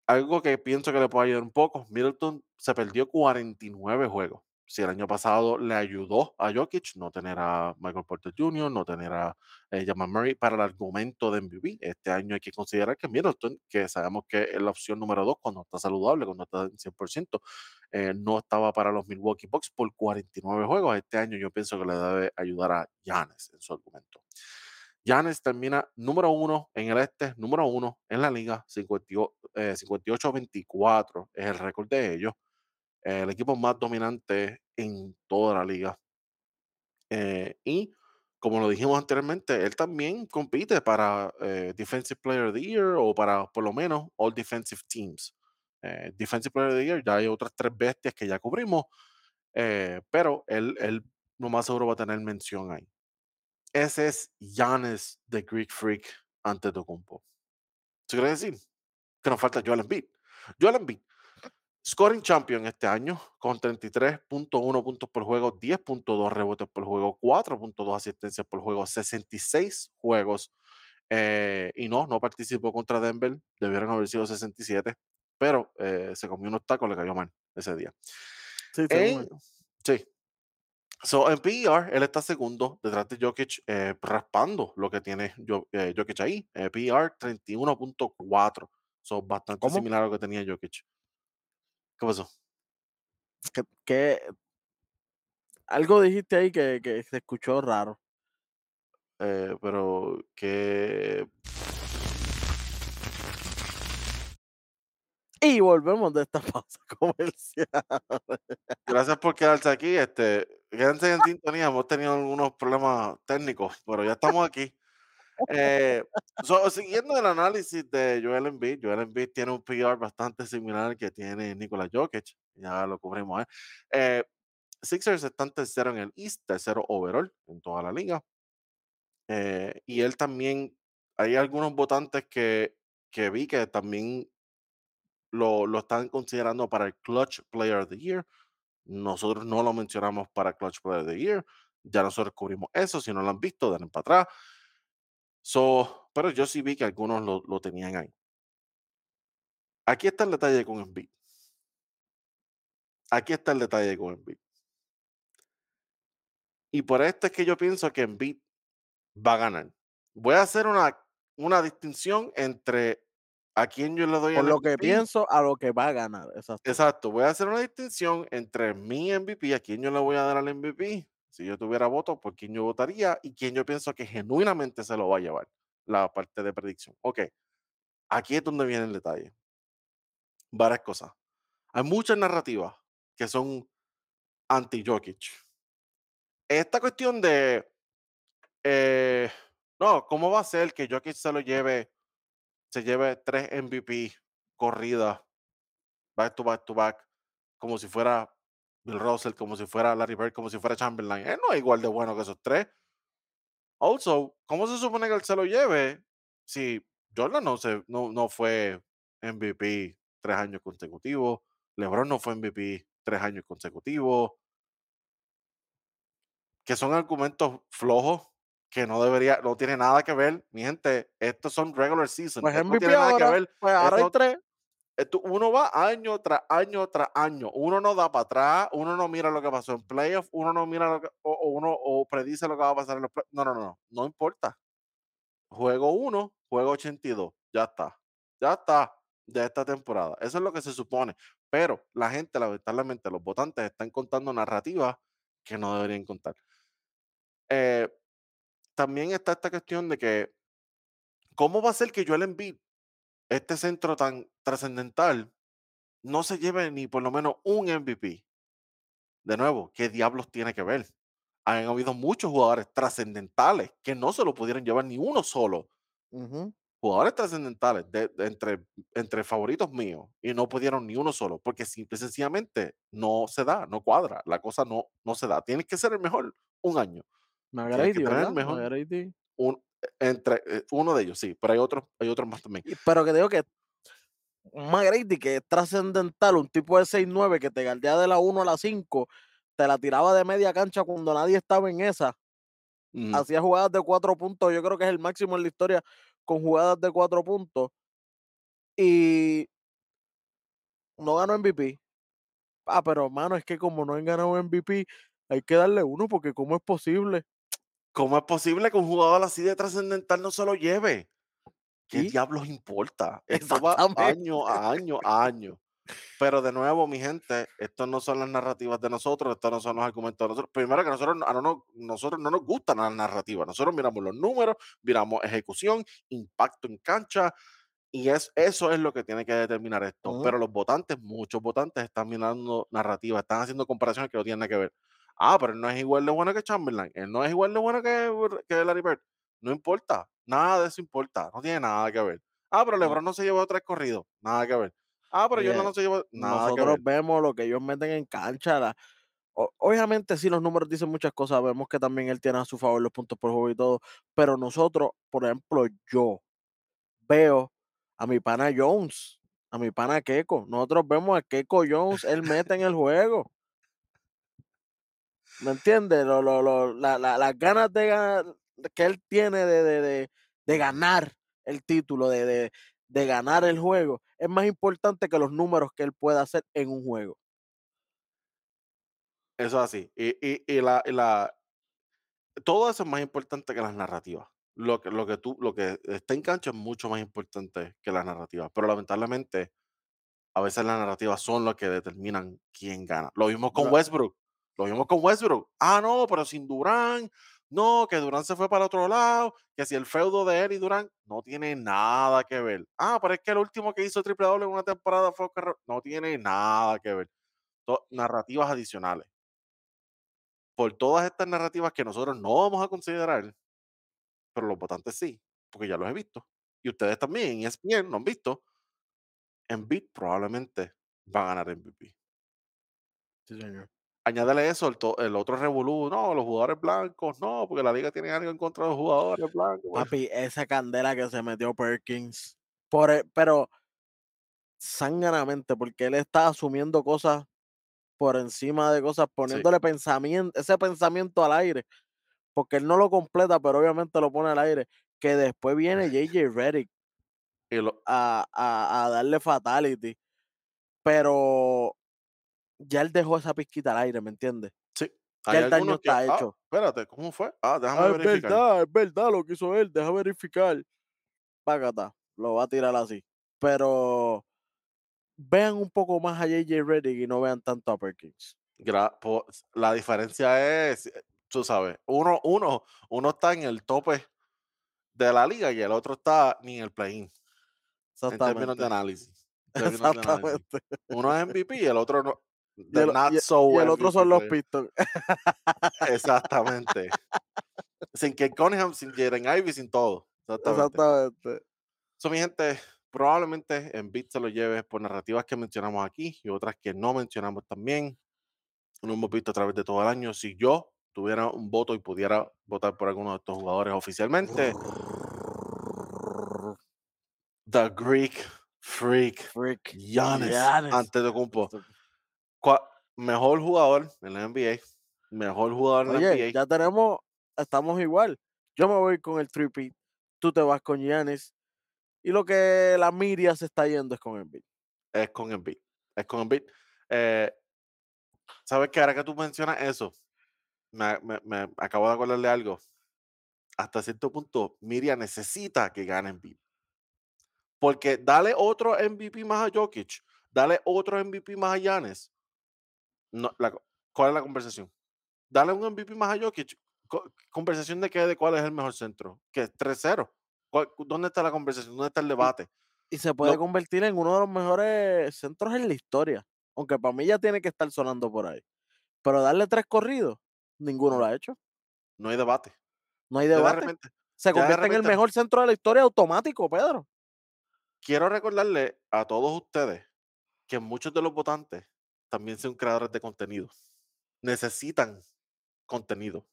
Algo que pienso que le puede ayudar un poco, Middleton se perdió 49 juegos si el año pasado le ayudó a Jokic no tener a Michael Porter Jr., no tener a eh, Murray para el argumento de MVP, este año hay que considerar que Middleton, que sabemos que es la opción número dos cuando está saludable, cuando está en 100%, eh, no estaba para los Milwaukee Bucks por 49 juegos. Este año yo pienso que le debe ayudar a Giannis en su argumento. Giannis termina número uno en el este, número uno en la liga, 58-24 eh, es el récord de ellos el equipo más dominante en toda la liga. Eh, y como lo dijimos anteriormente, él también compite para eh, Defensive Player of the Year o para por lo menos All Defensive Teams. Eh, Defensive Player of the Year, ya hay otras tres bestias que ya cubrimos, eh, pero él, él lo más seguro va a tener mención ahí. Ese es Giannis, the Greek Freak, ante Tocumpo. ¿Se quiere decir? Que nos falta Joel Embiid. Joel Embiid, scoring champion este año, con 33.1 puntos por juego, 10.2 rebotes por juego, 4.2 asistencias por juego, 66 juegos. eh, y no, no participó contra Denver, debieron haber sido 67, pero eh, se comió unos tacos, le cayó mal ese día. Sí, En- sí. So, en PER, él está segundo detrás de Jokic, eh, raspando lo que tiene eh, Jokic ahí. Eh, PER 31.4. So, bastante ¿Cómo? similar a lo que tenía Jokic. ¿Qué pasó? que, que algo dijiste ahí que, que se escuchó raro. Eh, pero que Y volvemos de esta [LAUGHS] pausa comercial. gracias por quedarse aquí. Este, quédense en sintonía. Hemos tenido algunos problemas técnicos, pero ya estamos aquí. Eh, so, siguiendo el análisis de Joel Embiid, Joel Embiid tiene un PR bastante similar al que tiene Nikola Jokic, ya lo cubrimos. ¿eh? Eh, Sixers están tercero en el East, tercero overall en toda la liga. Eh, y él también, hay algunos votantes que, que vi que también lo, lo están considerando para el Clutch Player of the Year. Nosotros no lo mencionamos para Clutch Player of the Year. Ya nosotros cubrimos eso. Si no lo han visto, den para atrás. So, pero yo sí vi que algunos lo, lo tenían ahí. Aquí está el detalle con Embiid. Aquí está el detalle con Embiid. Y por esto es que yo pienso que Embiid va a ganar. Voy a hacer una, una distinción entre a quién yo le doy Por el lo que MVP. pienso, a lo que va a ganar. Exacto. Exacto, voy a hacer una distinción entre mi MVP, a quién yo le voy a dar al MVP, si yo tuviera voto, por quién yo votaría y quién yo pienso que genuinamente se lo va a llevar, la parte de predicción. Ok, aquí es donde viene el detalle. Varias cosas. Hay muchas narrativas que son anti-Jokic. Esta cuestión de, eh, no, ¿cómo va a ser que Jokic se lo lleve, se lleve tres MVP corridas, back to back to back, como si fuera Bill Russell, como si fuera Larry Bird, como si fuera Chamberlain. Él no es igual de bueno que esos tres. Also, ¿cómo se supone que él se lo lleve si Jordan no, se, no, no fue MVP tres años consecutivos? LeBron no fue MVP tres años consecutivos. Que son argumentos flojos que no debería, no tiene nada que ver. Mi gente, estos son regular season. Pues esto no MVP tiene nada que ver. pues ahora hay tres. Uno va año tras año tras año. Uno no da para atrás, uno no mira lo que pasó en playoff, uno no mira lo que, o, o uno o predice lo que va a pasar en los playoffs. No, no, no, no, no importa. Juego 1, juego 82, ya está. Ya está de esta temporada. Eso es lo que se supone. Pero la gente, lamentablemente, los votantes están contando narrativas que no deberían contar. Eh, también está esta cuestión de que, ¿cómo va a ser que Joel Embiid, este centro tan trascendental, no se lleve ni por lo menos un MVP? De nuevo, ¿qué diablos tiene que ver? Han habido muchos jugadores trascendentales que no se lo pudieron llevar ni uno solo. Ujú. Jugadores trascendentales de, de entre, entre favoritos míos y no pudieron ni uno solo porque simple y sencillamente no se da, no cuadra. La cosa no, no se da. Tienes que ser el mejor un año. Tener ¿verdad? mejor-. Un, entre, eh, uno de ellos, sí, pero hay otros, hay otros más también. Pero que digo que un McGrady que es trascendental, un tipo de 6'9 que te guardea de la 1 a la 5, te la tiraba de media cancha cuando nadie estaba en esa. Hacía jugadas de cuatro puntos, yo creo que es el máximo en la historia con jugadas de cuatro puntos. Y no ganó MVP. Ah, pero hermano, es que como no han ganado MVP, hay que darle uno porque ¿cómo es posible? ¿Cómo es posible que un jugador así de trascendental no se lo lleve? ¿Qué diablos importa? [LAUGHS] Esto va año a año a año. Pero de nuevo, mi gente, esto no son las narrativas de nosotros, estos no son los argumentos de nosotros. Primero que nosotros, no- a no, no- nosotros no nos gustan las narrativas. Nosotros miramos los números, miramos ejecución, impacto en cancha, y es, eso es lo que tiene que determinar esto. Pero los votantes, muchos votantes están mirando narrativas, están haciendo comparaciones que no tienen nada que ver. Ah, pero él no es igual de bueno que Chamberlain, él no es igual de bueno que, que Larry Bird. No importa, nada de eso importa, no tiene nada que ver. Ah, pero LeBron no se llevó tres corridos, nada que ver. Ah, pero Jordan no se llevó nada que nosotros ver. vemos lo que ellos meten en cancha, la o obviamente sí, los números dicen muchas cosas, vemos que también él tiene a su favor los puntos por juego y todo, pero nosotros, por ejemplo, yo veo a mi pana Jones, a mi pana Keiko, nosotros vemos a Keiko Jones, él mete en el juego. ¿Me entiendes? Lo lo lo la la las ganas de ga que él tiene de de de de ganar el título, de de de ganar el juego, es más importante que los números que él pueda hacer en un juego. Eso es así. Y, y, y la, y la, todo eso es más importante que las narrativas. Lo que, lo que tú, lo que está en cancha es mucho más importante que las narrativas. Pero lamentablemente, a veces las narrativas son lo que determinan quién gana. Lo vimos con Bro, Westbrook. Lo vimos con Westbrook. Ah, no, pero sin Durán. No, que Durán se fue para otro lado. Que si el feudo de él y Durán no tiene nada que ver. Ah, pero es que el último que hizo triple doble en una temporada fue Oscar No tiene nada que ver. Narrativas adicionales. Por todas estas narrativas que nosotros no vamos a considerar, pero los votantes sí, porque ya los he visto. Y ustedes también, y es bien, lo han visto. Embiid probablemente va a ganar MVP. sí, señor. Añádele eso, el, to- el otro revolú, no, los jugadores blancos, no, porque la liga tiene algo en contra de los jugadores blancos. Papi, esa candela que se metió Perkins, por e pero zánganamente, porque él está asumiendo cosas por encima de cosas, Sí, poniéndole pensamiento ese pensamiento al aire, porque él no lo completa, pero obviamente lo pone al aire, que después viene [LAUGHS] JJ lo- a a a darle fatality, pero ya él dejó esa pizquita al aire, ¿me entiendes? sí. Ya el daño que, está ah, hecho. espérate, ¿cómo fue? Ah, déjame Ah, es verificar. verdad, es verdad lo que hizo él, deja verificar. Págata, lo va a tirar así. Pero vean un poco más a JJ Redick y no vean tanto a Perkins. Gra- po- la diferencia es, tú sabes, uno, uno, uno está en el tope de la liga y el otro está ni en el play-in. En términos de análisis. exactamente. Uno es MVP y el otro no. Y The el, not y- so y el otro son los. Pistons. Exactamente. sin Kate Cunningham, sin Jaden Ivy, sin todo. Exactamente. Exactamente. So, mi gente, probablemente en Beat se lo lleve por narrativas que mencionamos aquí y otras que no mencionamos también. Lo hemos visto a través de todo el año. Si yo tuviera un voto y pudiera votar por alguno de estos jugadores oficialmente, The Greek Freak, Freak. Giannis, Giannis. Antetokounmpo. Mejor jugador en la NBA. Mejor jugador en la NBA. ya tenemos, estamos igual. Yo me voy con el trippy, tú te vas con Giannis. Y lo que la media se está yendo es con Embiid. Es con Embiid. Es con Embiid. Eh, ¿Sabes qué? Ahora que tú mencionas eso, me, me- me acabo de acordar de algo. Hasta cierto punto, Miriam necesita que gane Embiid. Porque dale otro MVP más a Jokic, dale otro MVP más a Giannis. No, la ¿Cuál es la conversación? Dale un MVP más a Jokic. co- ¿Conversación de qué? ¿De cuál es el mejor centro? ¿Qué? ¿3-0? ¿Cuál- ¿Dónde está la conversación? ¿Dónde está el debate? Y se puede No, convertir en uno de los mejores centros en la historia. Aunque para mí ya tiene que estar sonando por ahí. Pero darle tres corridos, ninguno lo ha hecho. no hay debate. No hay de debate. repente, Se de convierte en el mejor centro de la historia automático, Pedro. quiero recordarle a todos ustedes que muchos de los votantes también son creadores de contenido. Necesitan contenido.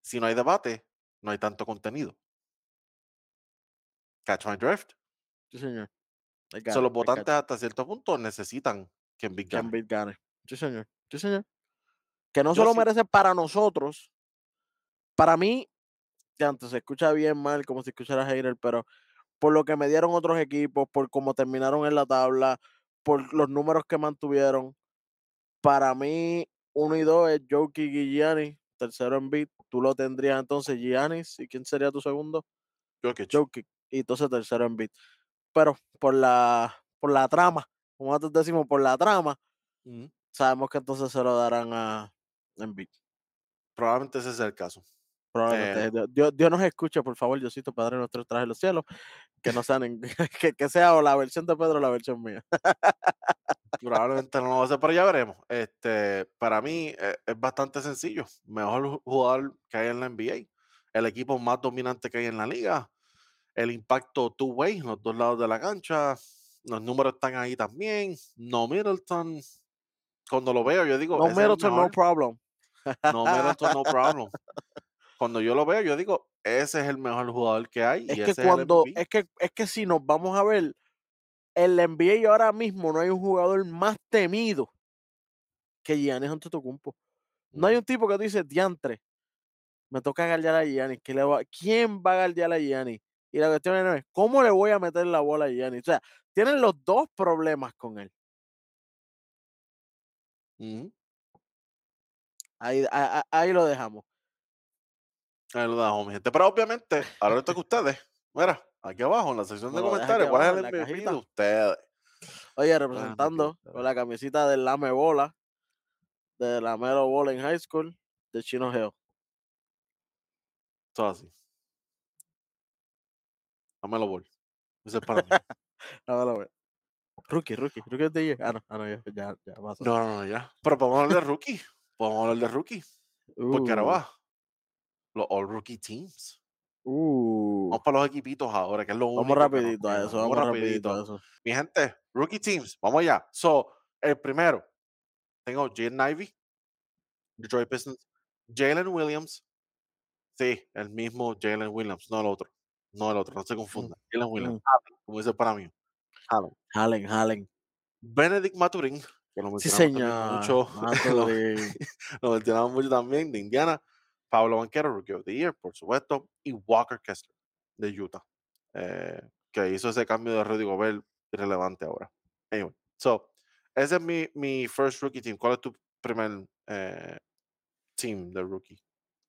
Si no hay debate, no hay tanto contenido. Catch my drift. Sí, señor. So, los votantes hasta cierto punto necesitan que Que gane. Embiid gane. Sí, señor. Sí, señor. Que no Yo solo sí, merece para nosotros. Para mí, ya antes se escucha bien mal, como si escuchara hater, pero por lo que me dieron otros equipos, por cómo terminaron en la tabla, por los números que mantuvieron. Para mí, uno y dos es Jokic y Giannis. Tercero en beat. Tú lo tendrías entonces Giannis. ¿Y quién sería tu segundo? Jokic. Jokic. Y entonces tercero en beat. Pero por la, por la trama, como nosotros decimos, por la trama, sabemos que entonces se lo darán a Embiid. Probablemente ese sea el caso. Probablemente. Eh, Dios, Dios- nos escuche, por favor, Diosito Padre nuestro traje los cielos. Que no sean en- [LAUGHS] que, que sea o la versión de Pedro o la versión mía. Probablemente no lo va a hacer, pero ya veremos. Este, para mí eh, es bastante sencillo. Mejor ju- jugador que hay en la NBA. El equipo más dominante que hay en la liga. El impacto two-way, los dos lados de la cancha. Los números están ahí también. No Middleton. Cuando lo veo, yo digo, No Middleton, no problem. No Middleton, no problem. [LAUGHS] Cuando yo lo veo, yo digo, ese es el mejor jugador que hay. Es y que ese es el cuando, es que, es que si nos vamos a ver, en la NBA ahora mismo no hay un jugador más temido que Giannis Antetokounmpo. No hay un tipo que tú dices, diantre, me toca galdear a Giannis. ¿qué le va- ¿Quién va a galdear a Giannis? Y la cuestión es, ¿cómo le voy a meter la bola a Giannis? O sea, tienen los dos problemas con él. Ahí, ahí lo dejamos. Ahí lo mi gente. Pero obviamente, ahora les toca a ustedes. Mira, aquí abajo en la sección de comentarios, ¿cuál es el MVP de ustedes? Oye, Bueno, representando con la camisita del Lame Bola, de la Melo Bola en High School, de Chino Geo. Todo así. Dámelo bol. Ese es para mí. A ver, a ver. Rookie, rookie, rookie the year. Ah, no, ah, no, ya, ya, ya pasó. No, no, no, ya. Pero podemos hablar de rookie. Podemos hablar de rookie. Porque ahora Uh, va. Los All Rookie Teams. uh. Vamos para los equipitos ahora, que es lo. Vamos rapidito a eso, vamos rapidito a eso. Mi gente, Rookie Teams. Vamos allá. So, el primero. Tengo Jaden Ivy. Detroit Pistons. Jalen Williams. Sí, el mismo Jalen Williams, no el otro. No el otro, no se confundan. Jalen Williams. mm. Allen, como dice para mí. Allen. Jalen, jalen. Benedict Maturin, que lo Sí, mencionamos señor. mucho. [LAUGHS] lo, lo mencionamos mucho también de Indiana. Pablo Banquero, Rookie of the Year, por supuesto. Y Walker Kessler, de Utah. eh, que hizo ese cambio de Rudy Gobert irrelevante ahora. Anyway, so, ese es mi, mi first rookie team. ¿Cuál es tu primer eh, team de rookie?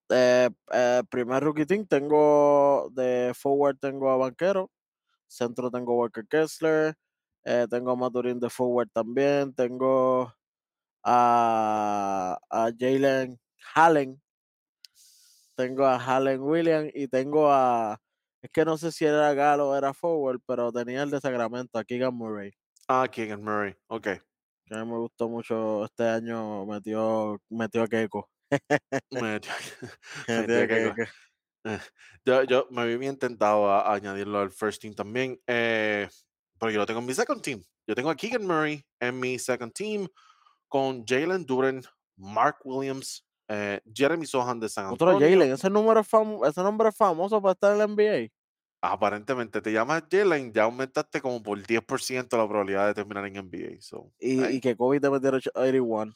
Eh, eh, primer rookie team tengo de forward tengo a Banquero, centro tengo a Walker Kessler, tengo a Maturin de forward también, tengo a, a Jalen Hallen, tengo a Hallen Williams y tengo a, es que no sé si era Galo o era forward, pero tenía el de Sacramento, a Keegan Murray, Ah, Keegan Murray. Ok. que a mí me gustó mucho este año, metió, metió a Keiko. Me- [LAUGHS] Metió [LAUGHS] Mentira a Keiko. eh, yo, yo me vi bien tentado a, a añadirlo al first team también, eh, pero yo lo tengo en mi second team. Yo tengo a Keegan Murray en mi second team con Jalen Duren, Mark Williams, eh, Jeremy Sohan de San Otro Antonio. Jalen, ese número es fam- ese nombre es famoso para estar en la NBA. Aparentemente te llamas Jalen, ya aumentaste como por 10% la probabilidad de terminar en NBA. So, Y, que Kobe te metiera 81.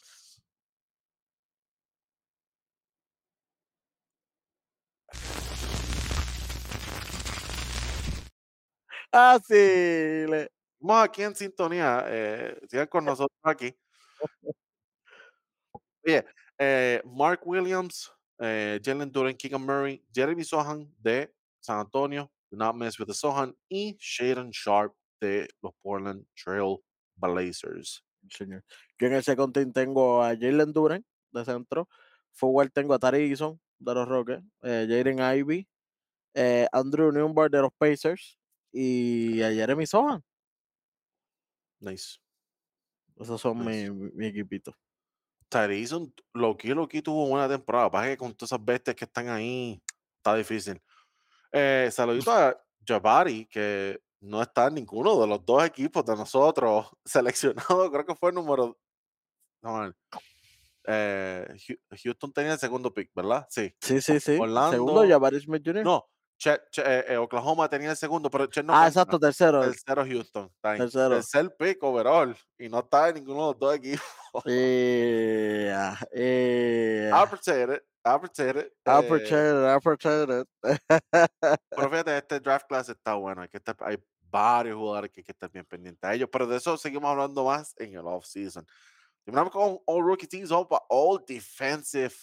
Ah, sí. le- Estamos aquí en sintonía. eh, sigan con [LAUGHS] nosotros aquí. [LAUGHS] Oye, eh, Mark Williams, eh, Jalen Duren, Keegan Murray, Jeremy Sohan de San Antonio, do not mess with the Sohan, y Shaden Sharp de los Portland Trail Blazers. Señor. Yo en el second team tengo a Jalen Duren de centro. Forward tengo a Tari Eason de los Rockets. Eh, Jaden Ivy. eh, Andrew Newbar de los Pacers. Y a Jeremy Sohan. Nice. Esos son Nice. mi, mi, mi equipito. Tyreek, Loki, Loki tuvo buena temporada. Pasa que con todas esas bestias que están ahí, está difícil. Eh, saludito a Jabari, que no está en ninguno de los dos equipos de nosotros [LAUGHS] seleccionado. Creo que fue el número. No. Eh, Houston tenía el segundo pick, ¿verdad? Sí. Sí, sí, sí. Orlando- Segundo, Jabari Smith Jr. No, Chet- Chet- eh, eh, Oklahoma tenía el segundo, pero Chet no ah, exacto, tercero. Tercero Houston. Tercero. Tercer pick overall. Y no está en ninguno de los dos equipos. Yeah, yeah. Appreciate it. Appreciate it. Opportunity, opportunity. Pero [LAUGHS] fíjate, este draft class está bueno. Hay, que estar- hay varios jugadores que hay que estar bien pendientes a ellos. Pero de eso seguimos hablando más en el off-season. Terminamos con All Rookie Teams, para All Defensive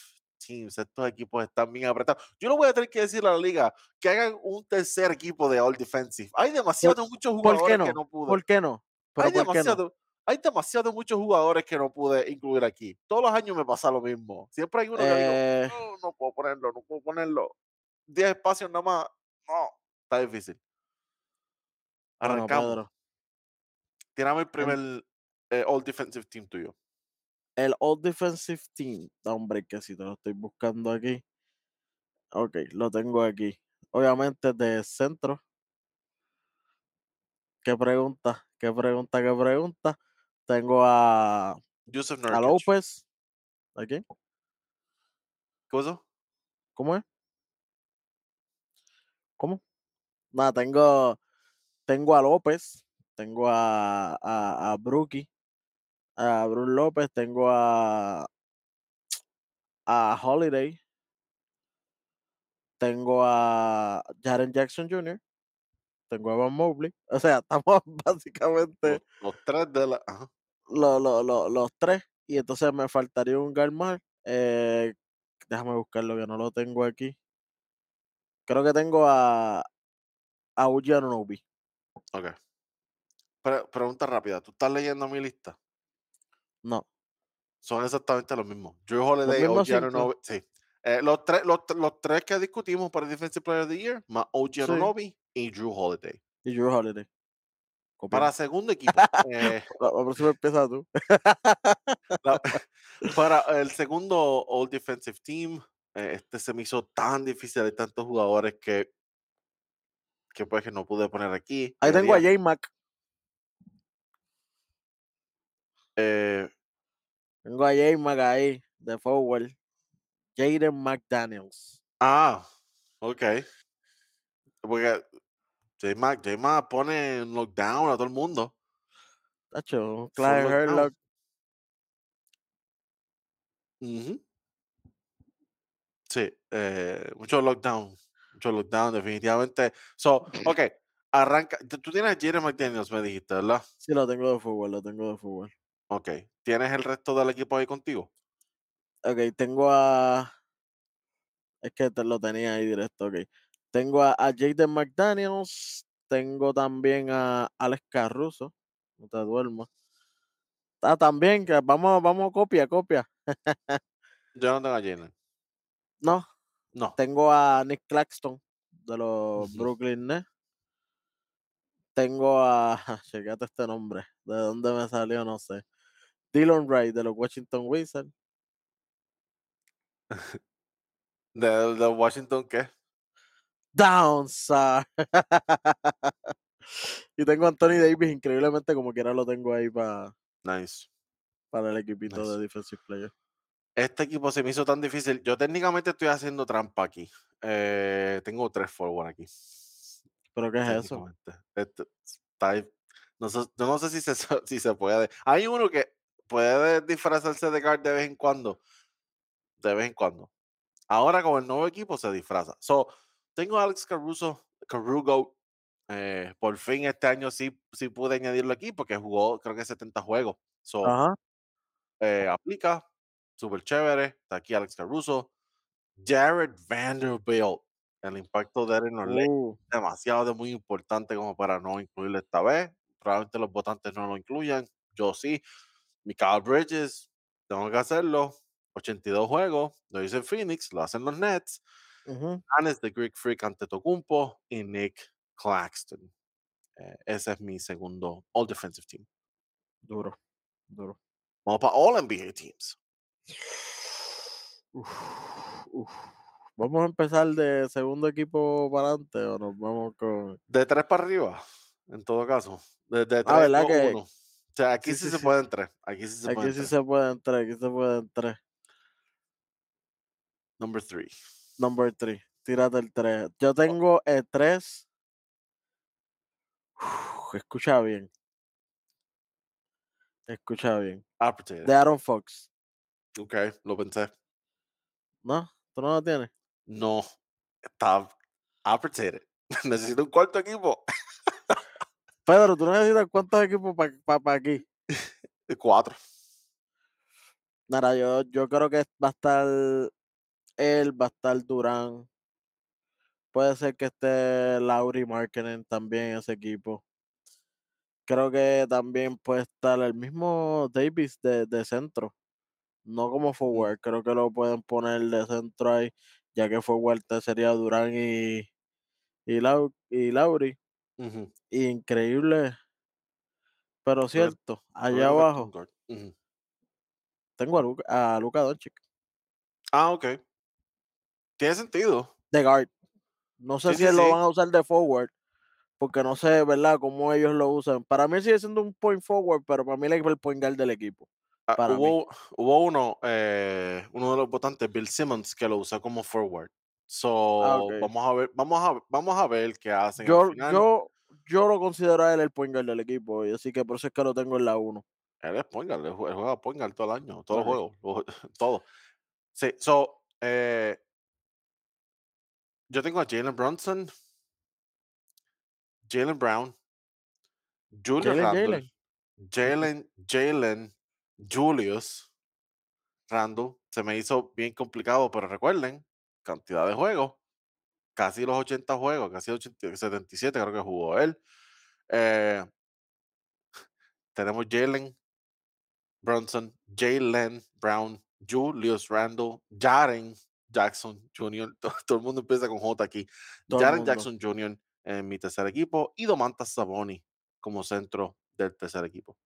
Teams. Estos equipos están bien apretados. Yo no voy a tener que decirle a la liga que hagan un tercer equipo de All Defensive. Hay demasiados muchos ¿Por jugadores que no? pude. ¿Por qué no? Pero hay demasiado, hay demasiado muchos jugadores que no pude incluir aquí. Todos los años me pasa lo mismo. Siempre hay uno que digo, Eh, no, no puedo ponerlo, no puedo ponerlo. 10 espacios nada más. No, está difícil. bueno, Arrancamos. Pedro, Tiramos el primer, eh, All Defensive Team tuyo. El All Defensive Team. Da hombre, que si te lo estoy buscando aquí. Ok, lo tengo aquí. Obviamente de centro. ¿Qué pregunta? ¿Qué pregunta? ¿Qué pregunta? Tengo a, Yusuf a. López. ¿A quién? ¿Qué pasó? ¿Cómo es? ¿Cómo? Nada, tengo, tengo a López, tengo a, a, a Brookie, a Bruce López, tengo a, a Holiday, tengo a Jaren Jackson Jr., tengo a Van Mobley. [LAUGHS] O sea, estamos [LAUGHS] básicamente Los, los tres de la. Ajá. lo- lo- lo- los tres. Y entonces me faltaría un Garmar. Eh, déjame buscarlo que no lo tengo aquí. Creo que tengo a, a Uji. Ok. Pre- pregunta rápida. ¿Tú estás leyendo mi lista? No. Son exactamente los mismos. Drew Holiday, mismos OG. Sí. Eh, los, tres, los, los tres que discutimos para Defensive Player of the Year, más OG Sí. Y Drew Holiday. Y Drew Holiday. Para segundo [LAUGHS] equipo, eh, La, la próxima empieza tú. la- [LAUGHS] para el segundo All Defensive Team, eh, este se me hizo tan difícil. Hay tantos jugadores que, que pues que no pude poner aquí. Ahí tengo a J-Mac. Eh, Tengo a J-Mac ahí, de forward. Jaden McDaniels. ah, ok. Porque J-Mac pone en lockdown a todo el mundo. Tacho, Clyde. Herlock. Sí, eh, mucho lockdown, mucho lockdown, definitivamente. So, ok, arranca. Tú tú tienes a Jaden McDaniels, me dijiste, ¿verdad? Sí, lo tengo de fútbol, lo tengo de fútbol. Ok, ¿tienes el resto del equipo ahí contigo? Ok, tengo a. Es que te lo tenía ahí directo, ok. Tengo a, a Jaden McDaniels. Tengo también a Alex Caruso. No te duermas. Ah, también, que vamos, vamos, copia, copia. [LAUGHS] Yo no tengo a Jalen. No, No. tengo a Nick Claxton de los. Brooklyn Nets. Tengo a. [LAUGHS] Checate este nombre. ¿De dónde me salió? No sé. Dylan Wright de los Washington Wizards. [LAUGHS] ¿De, de Washington qué? Downside. [LAUGHS] y tengo a Anthony Davis, increíblemente, como quiera lo tengo ahí para Nice. para el equipito Nice. de Defensive Player. Este equipo se me hizo tan difícil. Yo técnicamente estoy haciendo trampa aquí. Eh, tengo tres forward aquí. ¿Pero qué es eso? Este, está ahí. no sé, yo no sé si se, [LAUGHS] si se puede. Hay uno que puede disfrazarse de guard de vez en cuando. De vez en cuando. Ahora con el nuevo equipo se disfraza. So, tengo a Alex Caruso, Carugo. eh, por fin este año sí, sí pude añadirlo aquí porque jugó creo que 70 juegos. So, Ajá. eh, aplica. Súper chévere. Está aquí Alex Caruso. Jared Vanderbilt. El impacto de los Lakers Uh, demasiado de muy importante como para no incluirlo esta vez. Probablemente los votantes no lo incluyan. Yo sí. Mikael Bridges, tengo que hacerlo. 82 juegos, lo hice en Phoenix, lo hacen los Nets. ujú, Hannes the Greek Freak ante Tocumpo y Nick Claxton. Eh, ese es mi segundo All Defensive Team. Duro, duro. Vamos para All NBA Teams. Uf, uf. Vamos a empezar de segundo equipo para adelante o nos vamos con. De tres para arriba, en todo caso. De, de tres, Ah, ¿verdad dos, que- uno. O sea, aquí Sí, sí, sí, se sí. pueden tres. Aquí sí se Aquí pueden sí tres. se puede entrar, aquí se puede entrar. Number three. Number 3. Tírate el 3. Yo tengo el 3. Escucha bien. Escucha bien. Appreciate it. De Aaron Fox. Ok, lo pensé. ¿No? ¿Tú no lo tienes? No, está appreciate [LAUGHS] it. Necesito un cuarto equipo. Pedro, ¿tú necesitas cuántos equipos para aquí? [LAUGHS] Cuatro. Nada, yo, yo creo que va a estar él, va a estar Durán. Puede ser que esté Lauri Markkinen también en ese equipo. Creo que también puede estar el mismo Davis de, de centro. No como forward, creo que lo pueden poner de centro ahí, ya que forward sería Durán y, y, Lau- y Lauri. Ujú. Increíble. Pero cierto, allá abajo guard. Ujú. tengo a Luka, a Luka Doncic Ah, ok. Tiene sentido. de guard. No sé Sí, si sí, lo sí. van a usar de forward, porque no sé, ¿verdad?, cómo ellos lo usan. Para mí sigue siendo un point forward, pero para mí él es el point guard del equipo. Ah, Para mí. hubo, hubo uno, eh, uno de los votantes, Bill Simmons, que lo usó como forward. So, Ah, ok. vamos a ver, vamos a, vamos a ver qué hacen Yo, al final. yo, yo lo considero a él el point guard del equipo, y así que por eso es que lo tengo en la 1. Él es point guard, él jue- él juega point guard todo el año, todos Ok. los juegos, [LAUGHS] todo. Sí, so, eh, yo tengo a Jalen Brunson, Jalen Brown, Julius Randle, [LAUGHS] Jalen, Jalen, Julius Randle. Se me hizo bien complicado, pero recuerden, cantidad de juegos, casi los 80 juegos, casi 80 77 creo que jugó él. Eh, tenemos Jalen Brunson, Jalen Brown, Julius Randle, Jaren Jackson Jr. [LAUGHS] Todo, todo el mundo empieza con J aquí. Todo Jaren. Jackson Jr. en mi tercer equipo y Domantas Saboni como centro del tercer equipo.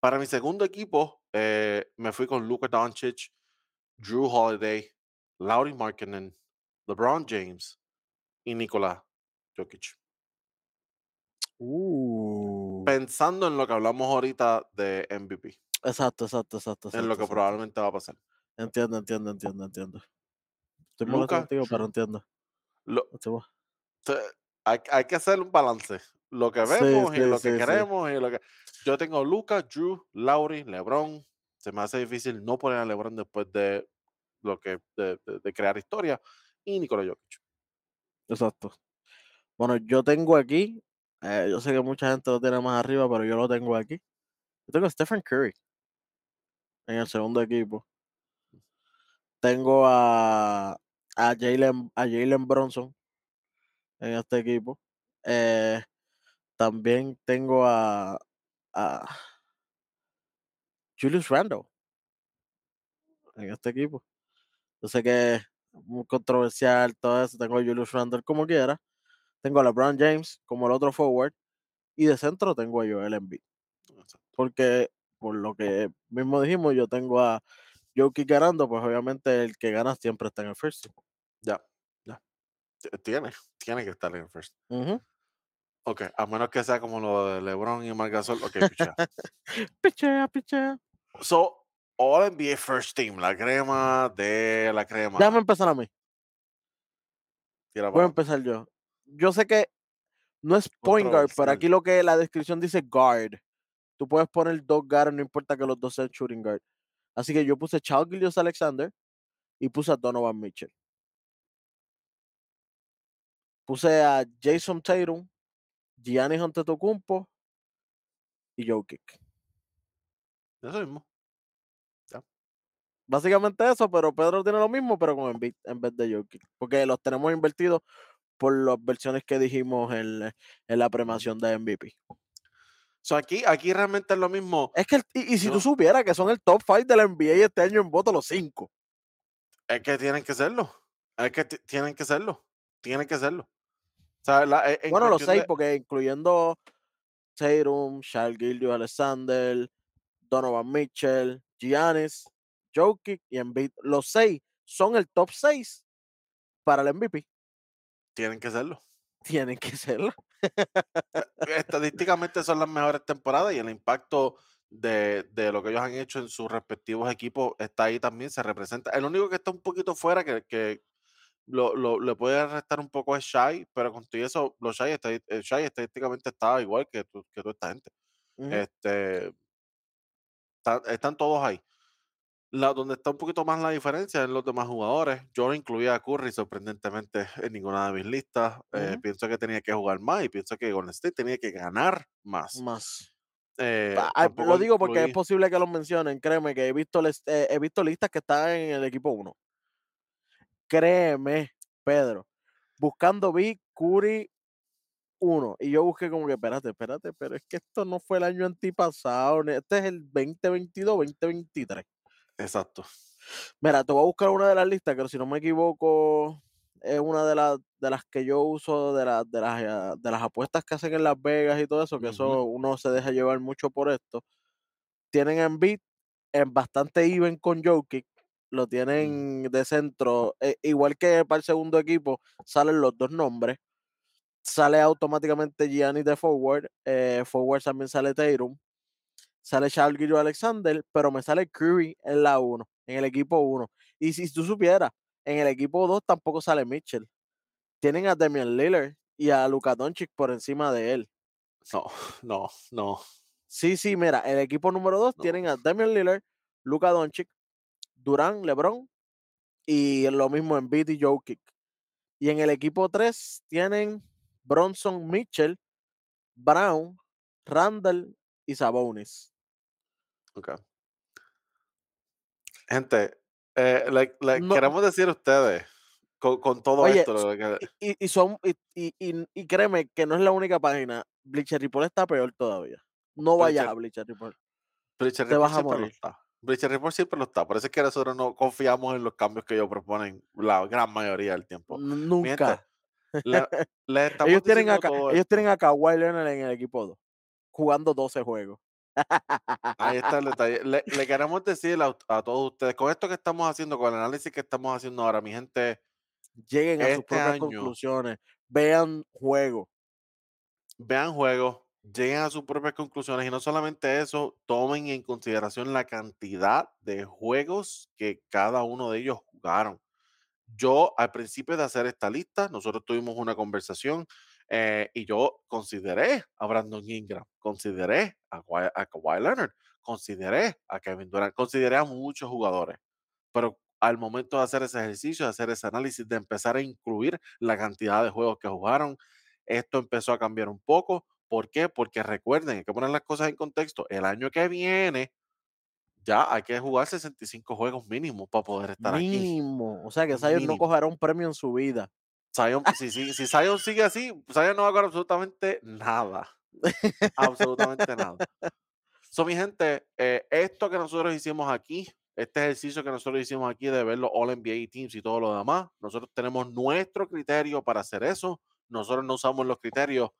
Para mi segundo equipo, eh, me fui con Luka Doncic, Drew Holiday, Lauri Markkinen, LeBron James y Nikola Jokic. Uh. Pensando en lo que hablamos ahorita de MVP, Exacto, exacto, exacto. en lo que exacto. probablemente va a pasar. Entiendo, entiendo, entiendo, entiendo. Estoy molesto contigo, pero entiendo. Lo- te- hay, hay que hacer un balance. Lo que Sí, vemos y sí, lo que sí, sí. queremos y lo que. Yo tengo a Luca, Drew, Lauri, LeBron. Se me hace difícil no poner a LeBron después de lo que de, de- de crear historia. Y Nikola Jokic. Exacto. Bueno, yo tengo aquí, eh, yo sé que mucha gente lo tiene más arriba, pero yo lo tengo aquí. Yo tengo a Stephen Curry en el segundo equipo. Tengo a, a Jalen a Bronson en este equipo. Eh, también tengo a, a Julius Randle en este equipo. Yo sé que muy controversial todo eso. Tengo a Julius Randle como quiera. Tengo a LeBron James como el otro forward. Y de centro tengo a Joel Embiid. Porque por lo que mismo dijimos, yo tengo a Jokic ganando, pues obviamente el que gana siempre está en el first. Ya, ya. Tiene, tiene que estar en el first. Ujú. Ok, a menos que sea como lo de LeBron y Margasol. Ok, pichea. [LAUGHS] Pichea, pichea. so, All NBA First Team, la crema de la crema. Déjame empezar a mí. Voy a empezar yo. Yo sé que no es point guard, pero aquí lo que la descripción dice guard. Tú puedes poner dos guards, no importa que los dos sean shooting guard. Así que yo puse Charles Gillius Alexander y puse a Donovan Mitchell. Puse a Jason Tatum, Giannis Antetokounmpo y Jokic. Eso mismo. Básicamente eso, pero Pedro tiene lo mismo, pero con Embiid en vez de Jokic. Porque los tenemos invertidos por las versiones que dijimos en, en la premiación de MVP. So, aquí, aquí realmente es lo mismo. Es que, el- y, y si tú supieras que son el top 5 de la NBA este año en voto los cinco. Es que tienen que serlo. Es que ti- tienen que serlo. Tienen que serlo. O sea, la- e- en Bueno, los cuestión seis, de- porque incluyendo Tatum, Charles Gillius Alexander, Donovan Mitchell, Giannis, Jokic y Embiid. Los seis son el top 6 para el MVP. tienen que serlo. Tienen que serlo. Estadísticamente son las mejores temporadas y el impacto de, de lo que ellos han hecho en sus respectivos equipos está ahí también, se representa. El único que está un poquito fuera que, que lo, lo- le puede restar un poco es Shai, pero con todo eso, los Shai, eh, Shai estadísticamente está igual que, tu- que toda esta gente. Este, está- están todos ahí. La, donde está un poquito más la diferencia en los demás jugadores. Yo no incluía a Curry sorprendentemente en ninguna de mis listas. Eh, pienso que tenía que jugar más y pienso que Golden State tenía que ganar más. Más. Eh, Ah, ah, lo digo porque es posible que los mencionen. Créeme que he visto, les- eh, he visto listas que están en el equipo 1. Créeme, Pedro. Buscando vi Curry 1. Y yo busqué como que, espérate, espérate, pero es que esto no fue el año antipasado. Este es el 2022-2023. Exacto. Mira, te voy a buscar una de las listas que si no me equivoco es una de las de las que yo uso de las de las, ah, de las apuestas que hacen en Las Vegas y todo eso, que eso uno se deja llevar mucho por esto. Tienen a Embiid en bastante even con Jokic, lo Mm. tienen de centro, eh, igual que para el segundo equipo salen los 2 nombres, sale automáticamente Giannis de forward, eh, forward también sale Tatum, sale Shai Gilgeous-Alexander, pero me sale Curry en la 1, en el equipo 1. Y si tú supieras, en el equipo 2 tampoco sale Mitchell. Tienen a Damian Lillard y a Luka Doncic por encima de él. No, [LAUGHS] no, no. Sí, sí, mira, el equipo número 2 No. tienen a Damian Lillard, Luka Doncic, Durán, LeBron y lo mismo Embiid y Jokic. Y en el equipo 3 tienen Bronson, Mitchell, Brown, Randall y Sabonis. Okey. Gente, eh, le le No queremos decir a ustedes, con con todo Oye, esto, que y y son y y y y créeme que no es la única página, Bleacher Report está peor todavía. No vayas a Bleacher Report. Bleacher Te Report vas a siempre lo morir. está. Bleacher Report siempre lo está. Por eso es que nosotros no confiamos en los cambios que ellos proponen la gran mayoría del tiempo. Nunca. le [LAUGHS] les estamos Ellos tienen a ellos tienen a Kawhi Leonard en el equipo 2, jugando 12 juegos. Ahí está el detalle. Le le queremos decir a a todos ustedes, con esto que estamos haciendo, con el análisis que estamos haciendo ahora, mi gente Lleguen a sus este propias año conclusiones, vean juegos. vean juegos, lleguen a sus propias conclusiones y no solamente eso, tomen en consideración la cantidad de juegos que cada uno de ellos jugaron. Yo, al principio de hacer esta lista, nosotros tuvimos una conversación, eh, y yo consideré a Brandon Ingram, consideré a Kawhi a Kawhi Leonard, consideré a Kevin Durant, consideré a muchos jugadores, pero al momento de hacer ese ejercicio, de hacer ese análisis, de empezar a incluir la cantidad de juegos que jugaron, esto empezó a cambiar un poco, ¿por qué? Porque recuerden, hay que poner las cosas en contexto, el año que viene ya hay que jugar 65 juegos mínimo para poder estar aquí. Mínimo, o sea que Zion no Mínimo. cogerá un premio en su vida. Zion, si sigue si Zion sigue así, Zion no va a ganar absolutamente nada, absolutamente nada. So, mi gente, eh, esto que nosotros hicimos aquí, este ejercicio que nosotros hicimos aquí de ver los All NBA teams y todo lo demás, nosotros tenemos nuestro criterio para hacer eso. Nosotros no usamos los criterios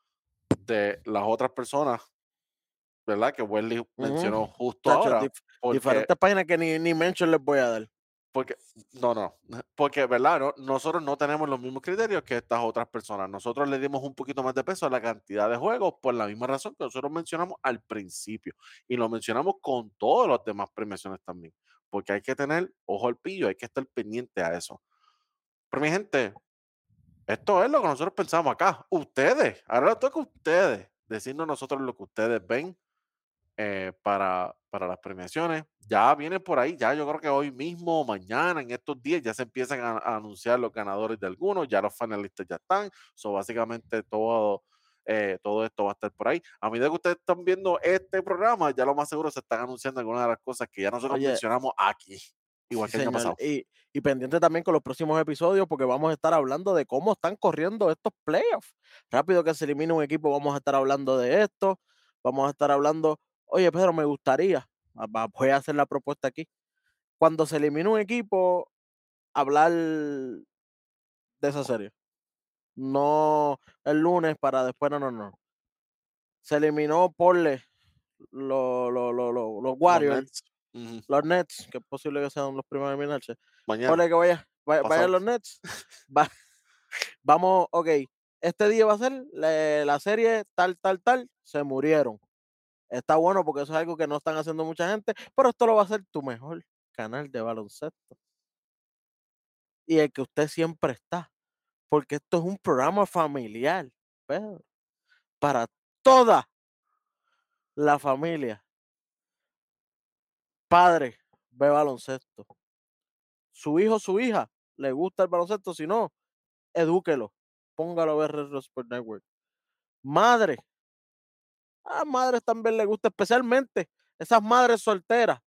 de las otras personas, ¿verdad? Que Welly mencionó justo Chacho, ahora, dif porque diferentes páginas que ni ni mention les voy a dar. Porque no, no, porque, ¿verdad? No, nosotros no tenemos los mismos criterios que estas otras personas. Nosotros le dimos un poquito más de peso a la cantidad de juegos por la misma razón que nosotros mencionamos al principio. Y lo mencionamos con todas las demás premiaciones también, porque hay que tener ojo al pillo, hay que estar pendiente a eso. Pero mi gente, esto es lo que nosotros pensamos acá. Ustedes, ahora toca a ustedes decirnos nosotros lo que ustedes ven eh, para, para las premiaciones. Ya viene por ahí, ya yo creo que hoy mismo, mañana, en estos días, ya se empiezan a, a anunciar los ganadores de algunos, ya los finalistas ya están. So, básicamente todo, eh, todo esto va a estar por ahí. A medida que ustedes están viendo este programa, ya lo más seguro se están anunciando algunas de las cosas que ya nosotros Oye. mencionamos aquí. Igual Sí, que el año pasado. Y y pendiente también con los próximos episodios, porque vamos a estar hablando de cómo están corriendo estos playoffs. Rápido que se elimine un equipo, vamos a estar hablando de esto. Vamos a estar hablando, oye, Pedro, me gustaría, voy a hacer la propuesta aquí. Cuando se elimine un equipo, hablar de esa serie. No el lunes para después, no, no, no. Se eliminó Porle, lo- lo- lo- lo- los Los Warriors, Nets, ujú, los Nets, que es posible que sean los primeros en eliminarse. mañana. Ponle que vaya, vaya, vayan los Nets. Va- vamos, ok. Este día va a ser la, la serie tal, tal, tal. Se murieron. Está bueno porque eso es algo que no están haciendo mucha gente, pero esto lo va a hacer tu mejor canal de baloncesto. Y el que usted siempre está. Porque esto es un programa familiar, Pedro, para toda la familia. Padre, ve baloncesto. Su hijo, su hija, le gusta el baloncesto, si no, edúquelo. Póngalo a ver Red Sport Network. Madre, a madres también le gusta, especialmente esas madres solteras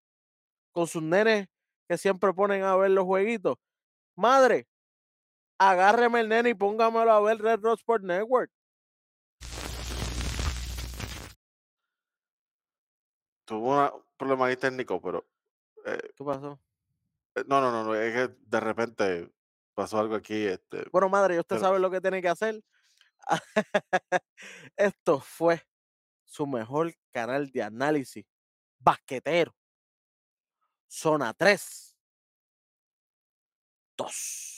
con sus nenes que siempre ponen a ver los jueguitos. Madre, agárreme el nene y póngamelo a ver Red Rose Sport Network. Tuvo un problema ahí técnico, pero eh, ¿Qué pasó? eh, no, no, no, es que de repente pasó algo aquí, este, Bueno, madre, usted pero sabe lo que tiene que hacer. [LAUGHS] Esto fue su mejor canal de análisis basquetero. Zona 3. 2.